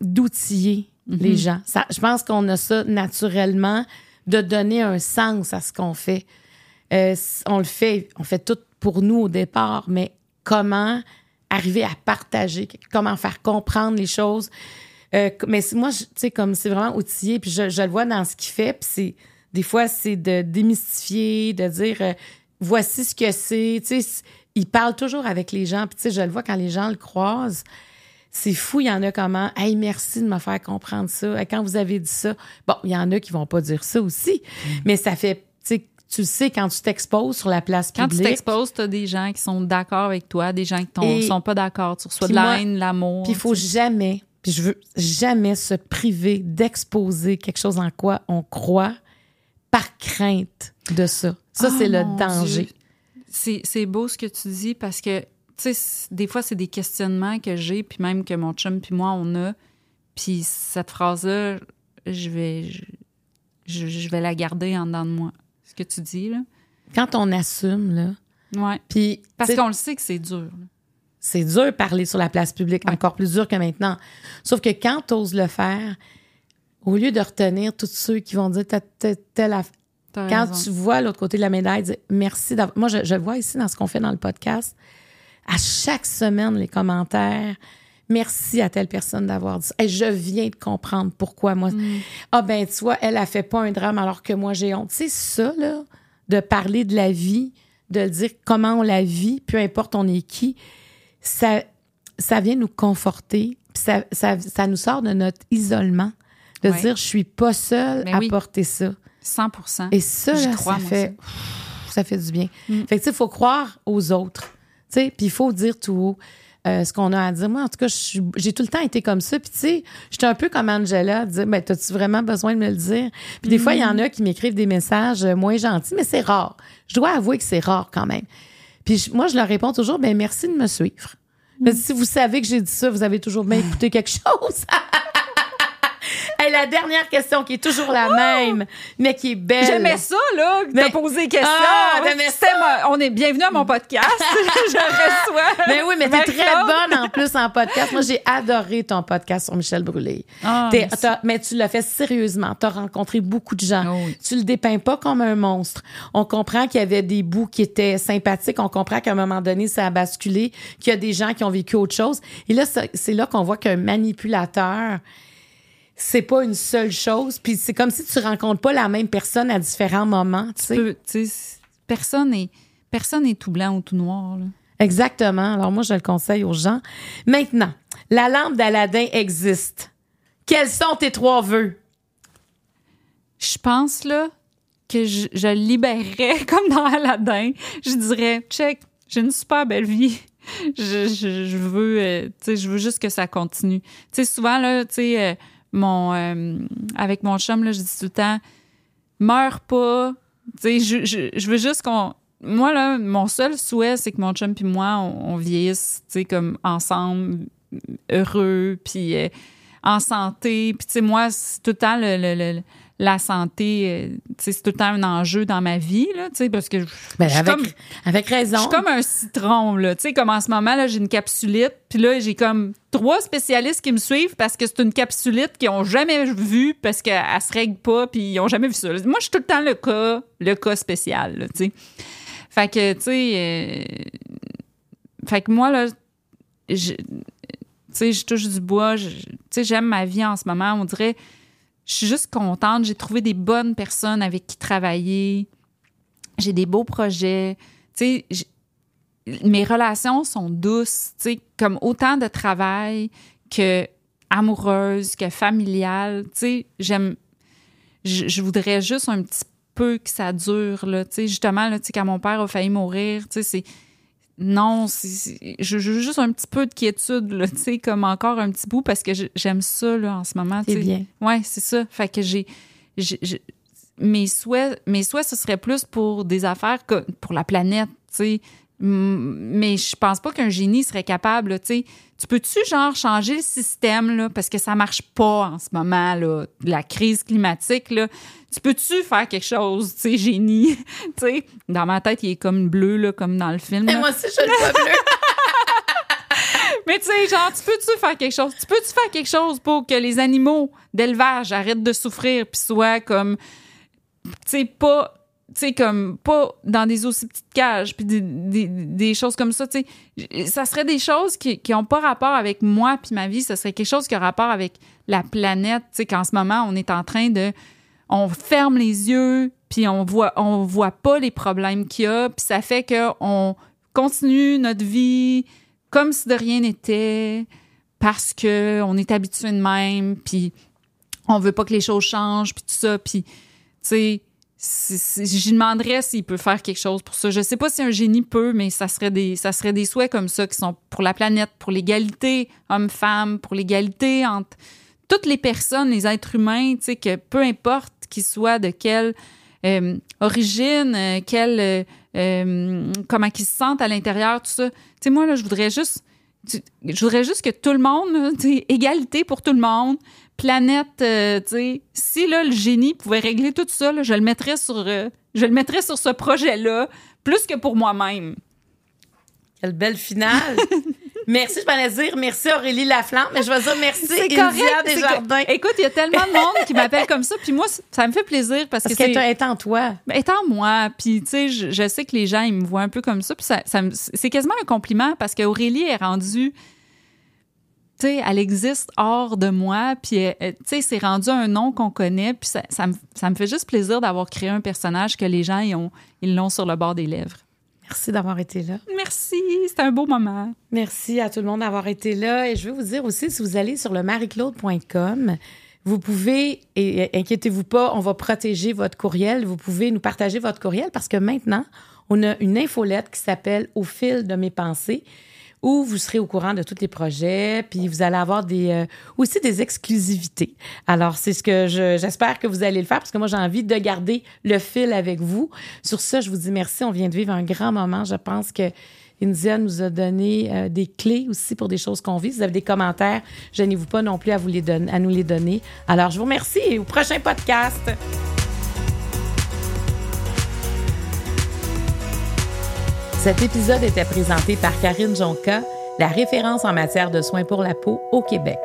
d'outiller les mhm. gens. Ça, je pense qu'on a ça naturellement de donner un sens à ce qu'on fait. Euh, on le fait, on fait tout pour nous au départ, mais comment arriver à partager, comment faire comprendre les choses. Euh, mais moi, tu sais, comme c'est vraiment outillé, puis je, le vois dans ce qu'il fait, puis c'est des fois c'est de démystifier, de dire euh, voici ce que c'est. Tu sais, il parle toujours avec les gens, puis tu sais, je le vois quand les gens le croisent c'est fou, il y en a comment. Hey, merci de me faire comprendre ça. quand vous avez dit ça, bon, il y en a qui vont pas dire ça aussi, mm. mais ça fait, tu tu sais, quand tu t'exposes sur la place publique. Quand tu t'exposes, tu as des gens qui sont d'accord avec toi, des gens qui ne sont pas d'accord. Tu reçois de la haine, l'amour. Puis il faut jamais, puis je veux jamais se priver d'exposer quelque chose en quoi on croit par crainte de ça. Ça, c'est le danger. C'est beau ce que tu dis parce que tu sais, des fois, c'est des questionnements que j'ai, puis même que mon chum puis moi, on a. Puis cette phrase-là, je vais, je, vais la garder en dedans de moi. Ce que tu dis, là. Quand on assume, là. Ouais. Puis. Parce qu'on le sait que c'est dur. C'est dur de parler sur la place publique, encore plus dur que maintenant. Sauf que quand tu oses le faire, au lieu de retenir tous ceux qui vont dire telle Quand tu vois l'autre côté de la médaille, dis merci d'avoir. Moi, je, je, le vois ici dans ce qu'on fait dans le podcast à chaque semaine les commentaires. Merci à telle personne d'avoir dit ça. je viens de comprendre pourquoi moi. Mm. Ah ben tu vois, elle a fait pas un drame alors que moi j'ai honte. C'est ça là, de parler de la vie, de dire comment on la vit, peu importe on est qui. Ça, ça vient nous conforter. Ça, ça, ça nous sort de notre isolement, de dire je suis pas seule ben à porter ça. 100% Et ça, ça fait, ça. fait du bien. Mm. Fait que tu sais, faut croire aux autres puis il faut dire tout haut. Euh, ce qu'on a à dire. Moi, en tout cas, j'ai tout le temps été comme ça. Puis, tu sais, j'étais un peu comme Angela, dire, ben, t'as-tu vraiment besoin de me le dire? Puis, des fois, il y en a qui m'écrivent des messages euh, moins gentils, mais c'est rare. Je dois avouer que c'est rare quand même. Puis, moi, je leur réponds toujours, ben, merci de me suivre. Mais si vous savez que j'ai dit ça, vous avez toujours bien écouté quelque chose. Hey, la dernière question qui est toujours la même, mais qui est belle. J'aimais ça, là, de Mais- poser des questions. Ah, ma- On est bienvenue à mon podcast. Je reçois. Mais oui, mais t'es très bonne en plus en podcast. Moi, j'ai adoré ton podcast sur Michel Brûlé. Ah, mais tu l'as fait sérieusement. T'as rencontré beaucoup de gens. Oh oui. Tu le dépeins pas comme un monstre. On comprend qu'il y avait des bouts qui étaient sympathiques. On comprend qu'à un moment donné, ça a basculé, qu'il y a des gens qui ont vécu autre chose. Et là, c'est là qu'on voit qu'un manipulateur, c'est pas une seule chose. Puis c'est comme si tu rencontres pas la même personne à différents moments. Tu sais. Personne est personne est tout blanc ou tout noir. là. Exactement. Alors moi, je le conseille aux gens. Maintenant, la lampe d'Aladin existe. Quels sont tes trois vœux? Je pense là que je, je libérerais comme dans Aladdin. Je dirais, check, j'ai une super belle vie. Je, je, je veux, euh, tu sais, je veux juste que ça continue. Tu sais, souvent là, tu sais, euh, mon, euh, avec mon chum là, je dis tout le temps, meurs pas. Je, je, je veux juste qu'on, moi là, mon seul souhait, c'est que mon chum puis moi, on, on vieillisse, tu sais, comme ensemble, heureux, puis euh, en santé. Puis tu sais, moi, tout le temps le, le- le- la santé, euh, c'est tout le temps un enjeu dans ma vie, là, tu sais, parce que je, Ben, je avec, comme, avec raison. je suis comme un citron, là. Tu sais, comme en ce moment, là, j'ai une capsulite. Puis là, j'ai comme trois spécialistes qui me suivent parce que c'est une capsulite qu'ils ont jamais vue parce qu'elle elle se règle pas, puis ils ont jamais vu ça. Moi, je suis tout le temps le cas, le cas spécial, là, tu sais. Fait que, tu sais... euh, Fait que moi, là, je... Tu sais, je touche du bois. Tu sais, j'aime ma vie en ce moment. On dirait... Je suis juste contente. J'ai trouvé des bonnes personnes avec qui travailler. J'ai des beaux projets. Mes relations sont douces, tu sais, comme autant de travail que amoureuse, que familiale. Tu. Je, voudrais juste un petit peu que ça dure, là. Tu sais, justement, tu quand mon père a failli mourir, tu c'est. Non, c'est- je veux juste un petit peu de quiétude, tu sais, comme encore un petit bout, parce que j'aime ça, là, en ce moment. C'est sais. bien. Ouais, c'est ça. Fait que j'ai. j'ai- j'ai- mes souhaits, mes souhaits, ce serait plus pour des affaires que pour la planète, tu sais. Mais je pense pas qu'un génie serait capable, tu sais. Tu peux-tu, genre, changer le système, là, parce que ça marche pas en ce moment, là, la crise climatique, là? Tu peux-tu faire quelque chose, tu sais, génie? tu sais, dans ma tête, il est comme bleu, là, comme dans le film. Mais moi aussi, je le vois bleu. Mais tu sais, genre, tu peux-tu faire quelque chose? Tu peux-tu faire quelque chose pour que les animaux d'élevage arrêtent de souffrir puis soient comme, tu sais, pas, tu sais, comme, pas dans des aussi petites cages puis des, des, choses comme ça, tu sais. Ça serait des choses qui, qui ont pas rapport avec moi puis ma vie. Ça serait quelque chose qui a rapport avec la planète, tu sais, qu'en ce moment, on est en train de, on ferme les yeux puis on voit, on voit pas les problèmes qu'il y a puis ça fait que on continue notre vie comme si de rien n'était parce que on est habitué de même puis on veut pas que les choses changent puis tout ça puis tu sais j'y demanderais s'il peut faire quelque chose pour ça. Je sais pas si un génie peut, mais ça serait des ça serait des souhaits comme ça qui sont pour la planète, pour l'égalité homme-femme, pour l'égalité entre toutes les personnes, les êtres humains, tu sais que peu importe qu'ils soient de quelle euh, origine, euh, quelle euh, comment qu'ils se sentent à l'intérieur, tout ça. Tu sais moi là, je voudrais juste je voudrais juste que tout le monde, égalité pour tout le monde, planète, euh, tu sais, si là le génie pouvait régler tout ça, là, je le mettrais sur, euh, je le mettrais sur ce projet-là, plus que pour moi-même. Quelle belle finale. merci, je m'allais dire merci Aurélie Laflamme, mais je vais dire merci India Desjardins. que- Écoute, il y a tellement de monde qui m'appelle comme ça, puis moi, ça me fait plaisir parce, Parce que c'est est en toi. Ben, étant moi, puis tu sais, je, je sais que les gens ils me voient un peu comme ça, puis ça, ça me- c'est quasiment un compliment parce qu'Aurélie est rendue, tu sais, elle existe hors de moi, puis tu sais, c'est rendu un nom qu'on connaît, puis ça, ça me, ça me fait juste plaisir d'avoir créé un personnage que les gens ils ont, ils l'ont sur le bord des lèvres. Merci d'avoir été là. Merci, c'était un beau moment. Merci à tout le monde d'avoir été là. Et je veux vous dire aussi, si vous allez sur le marieclaude.com, vous pouvez, et inquiétez-vous pas, on va protéger votre courriel. Vous pouvez nous partager votre courriel parce que maintenant, on a une infolette qui s'appelle Au fil de mes pensées où vous serez au courant de tous les projets, puis vous allez avoir des, euh, aussi des exclusivités. Alors, c'est ce que j'espère que vous allez le faire, parce que moi, j'ai envie de garder le fil avec vous. Sur ça, je vous dis merci. On vient de vivre un grand moment. Je pense que India nous a donné euh, des clés aussi pour des choses qu'on vit. Si vous avez des commentaires, gênez-vous pas non plus à, vous les à nous les donner. Alors, je vous remercie et au prochain podcast. Cet épisode était présenté par Karine Jonca, la référence en matière de soins pour la peau au Québec.